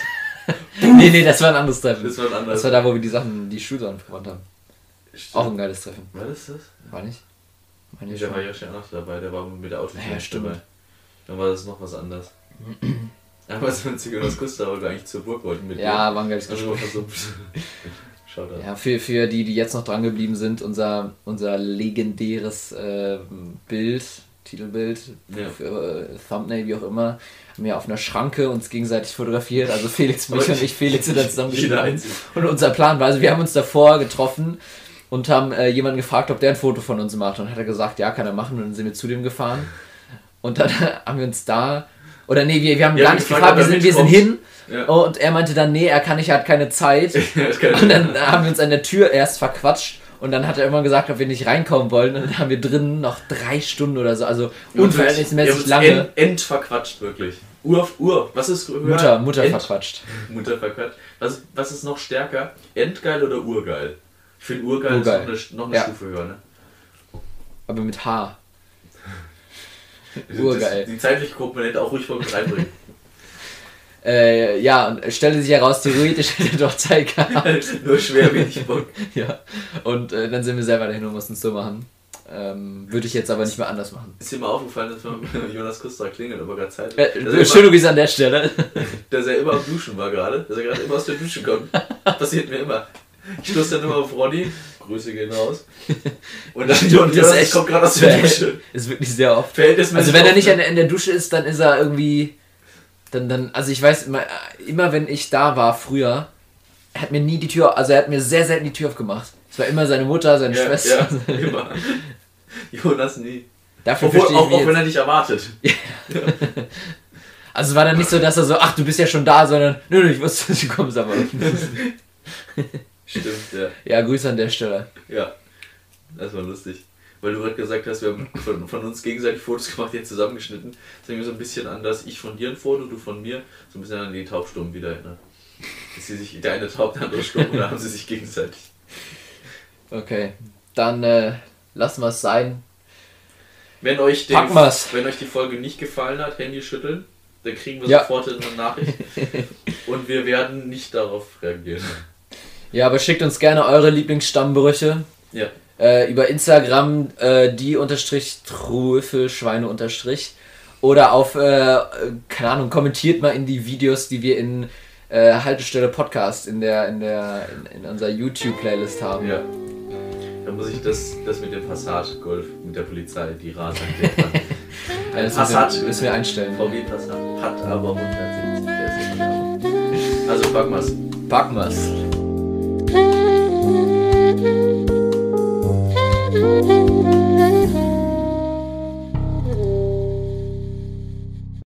[SPEAKER 1] Nee, nee, das war ein anderes Treffen.
[SPEAKER 2] Das war ein anderes.
[SPEAKER 1] Das war da, wo wir die Sachen, die Schuhe angewandt haben. Auch ein geiles Treffen.
[SPEAKER 2] War das das?
[SPEAKER 1] War nicht? Meine
[SPEAKER 2] Nee,
[SPEAKER 1] ich
[SPEAKER 2] der
[SPEAKER 1] schon.
[SPEAKER 2] war ja schon noch dabei, der war mit der Autotür
[SPEAKER 1] Ja,
[SPEAKER 2] nicht
[SPEAKER 1] stimmt.
[SPEAKER 2] dabei. Dann war das noch was anderes. Aber *clears throat* es war witzig, dass Gustav gar nicht zur Burg wollten mit
[SPEAKER 1] Ja, war ein geiles
[SPEAKER 2] dir.
[SPEAKER 1] Gespräch. *laughs*
[SPEAKER 2] Schaut da.
[SPEAKER 1] Ja, für, für die, die jetzt noch dran geblieben sind, unser, unser legendäres äh, Bild, Titelbild,
[SPEAKER 2] Ja.
[SPEAKER 1] für, äh, Thumbnail, wie auch immer, haben wir auf einer Schranke uns gegenseitig fotografiert. Also Felix, mich und ich, Felix sind dann zusammen
[SPEAKER 2] Jeder
[SPEAKER 1] gestanden.
[SPEAKER 2] einzeln.
[SPEAKER 1] Und unser Plan war, also wir haben uns davor getroffen und haben äh, jemanden gefragt, ob der ein Foto von uns macht. Und hat er gesagt, ja, kann er machen. Und dann sind wir zu dem gefahren. Und dann *laughs* haben wir uns da, oder nee, wir, wir haben
[SPEAKER 2] Ja,
[SPEAKER 1] gar nicht
[SPEAKER 2] gefragt,
[SPEAKER 1] wir sind, wir sind hin.
[SPEAKER 2] Ja.
[SPEAKER 1] Und er meinte dann, nee, er kann nicht, er hat keine Zeit. *laughs* Und dann haben wir uns an der Tür erst verquatscht. Und dann hat er immer gesagt, ob wir nicht reinkommen wollen. Und dann haben wir drinnen noch drei Stunden oder so. Also unverhältnismäßig lange.
[SPEAKER 2] End, entverquatscht, wirklich. Ur, Ur, was ist höher?
[SPEAKER 1] Mutter, Mutter
[SPEAKER 2] End,
[SPEAKER 1] verquatscht.
[SPEAKER 2] Mutter verquatscht. Was, was ist noch stärker? Endgeil oder urgeil? Ich finde urgeil,
[SPEAKER 1] Urgeil.
[SPEAKER 2] ist noch eine, noch eine
[SPEAKER 1] Ja.
[SPEAKER 2] Stufe höher, ne?
[SPEAKER 1] Aber mit H. *laughs* Urgeil.
[SPEAKER 2] Das, die zeitliche Komponente auch ruhig voll mit reinbringen.
[SPEAKER 1] Äh, ja, und stellte sich heraus, theoretisch hätte er doch Zeit gehabt. *laughs*
[SPEAKER 2] Nur schwer wenig Bock. *laughs*
[SPEAKER 1] ja. Und äh, dann sind wir selber dahin und mussten es so machen. Ähm, Würde ich jetzt aber nicht mehr anders machen.
[SPEAKER 2] Ist dir mal aufgefallen, dass man *laughs* Jonas Kuster klingelt, aber gerade Zeit
[SPEAKER 1] Äh,
[SPEAKER 2] dass, er
[SPEAKER 1] schöne Grüße an der Stelle.
[SPEAKER 2] dass er immer am Duschen war gerade. Dass er gerade immer aus der Dusche kommt. Passiert mir immer. Ich stoße dann immer auf Ronny. Grüße gehen raus. Und dann
[SPEAKER 1] Stimmt, echt-
[SPEAKER 2] kommt gerade aus der Dusche.
[SPEAKER 1] Ist wirklich sehr oft. Also wenn er nicht in der, in der Dusche ist, dann ist er irgendwie. Dann, dann, also ich weiß immer, immer wenn ich da war früher, er hat mir nie die Tür, also er hat mir sehr selten die Tür aufgemacht. Es war immer seine Mutter, seine
[SPEAKER 2] ja,
[SPEAKER 1] Schwester.
[SPEAKER 2] Ja, *laughs* immer. Jonas nie.
[SPEAKER 1] Dafür
[SPEAKER 2] Obwohl, auch, auch wenn er nicht erwartet. *laughs*
[SPEAKER 1] Also es war dann nicht so, dass er so, ach du bist ja schon da, sondern, nö, nö, ich wusste, du kommst aber. *laughs*
[SPEAKER 2] Stimmt, ja.
[SPEAKER 1] ja, Grüße an der Stelle.
[SPEAKER 2] Ja. Das war lustig. Weil du gerade gesagt hast, wir haben von, von uns gegenseitig Fotos gemacht, die zusammengeschnitten. Das ist irgendwie so ein bisschen anders. Ich von dir ein Foto, du von mir. So ein bisschen an die Taubstummen wieder erinnert. Dass sie sich, der eine taub, der andere stumm, oder haben sie sich gegenseitig?
[SPEAKER 1] Okay, dann äh, lassen wir es sein.
[SPEAKER 2] Wenn euch, den, wenn euch die Folge nicht gefallen hat, Handy schütteln. Dann kriegen wir
[SPEAKER 1] Ja.
[SPEAKER 2] sofort eine Nachricht. *laughs* Und wir werden nicht darauf reagieren.
[SPEAKER 1] Ja, aber schickt uns gerne eure Lieblingsstammbrüche.
[SPEAKER 2] Ja.
[SPEAKER 1] Äh, über Instagram äh, die unterstrich Trüffelschweine unterstrich. Oder auf, äh, keine Ahnung, kommentiert mal in die Videos, die wir in äh, Haltestelle Podcast in der, in der, in, in unserer YouTube-Playlist haben.
[SPEAKER 2] Ja. Dann muss ich das, das mit dem Passat Golf mit der Polizei, die Rad *laughs*
[SPEAKER 1] Ja, das
[SPEAKER 2] Passat.
[SPEAKER 1] müssen wir, müssen wir einstellen.
[SPEAKER 2] VW Passat hat aber 170 PS. Also packen wir's.
[SPEAKER 1] Packen wir's. Thank you.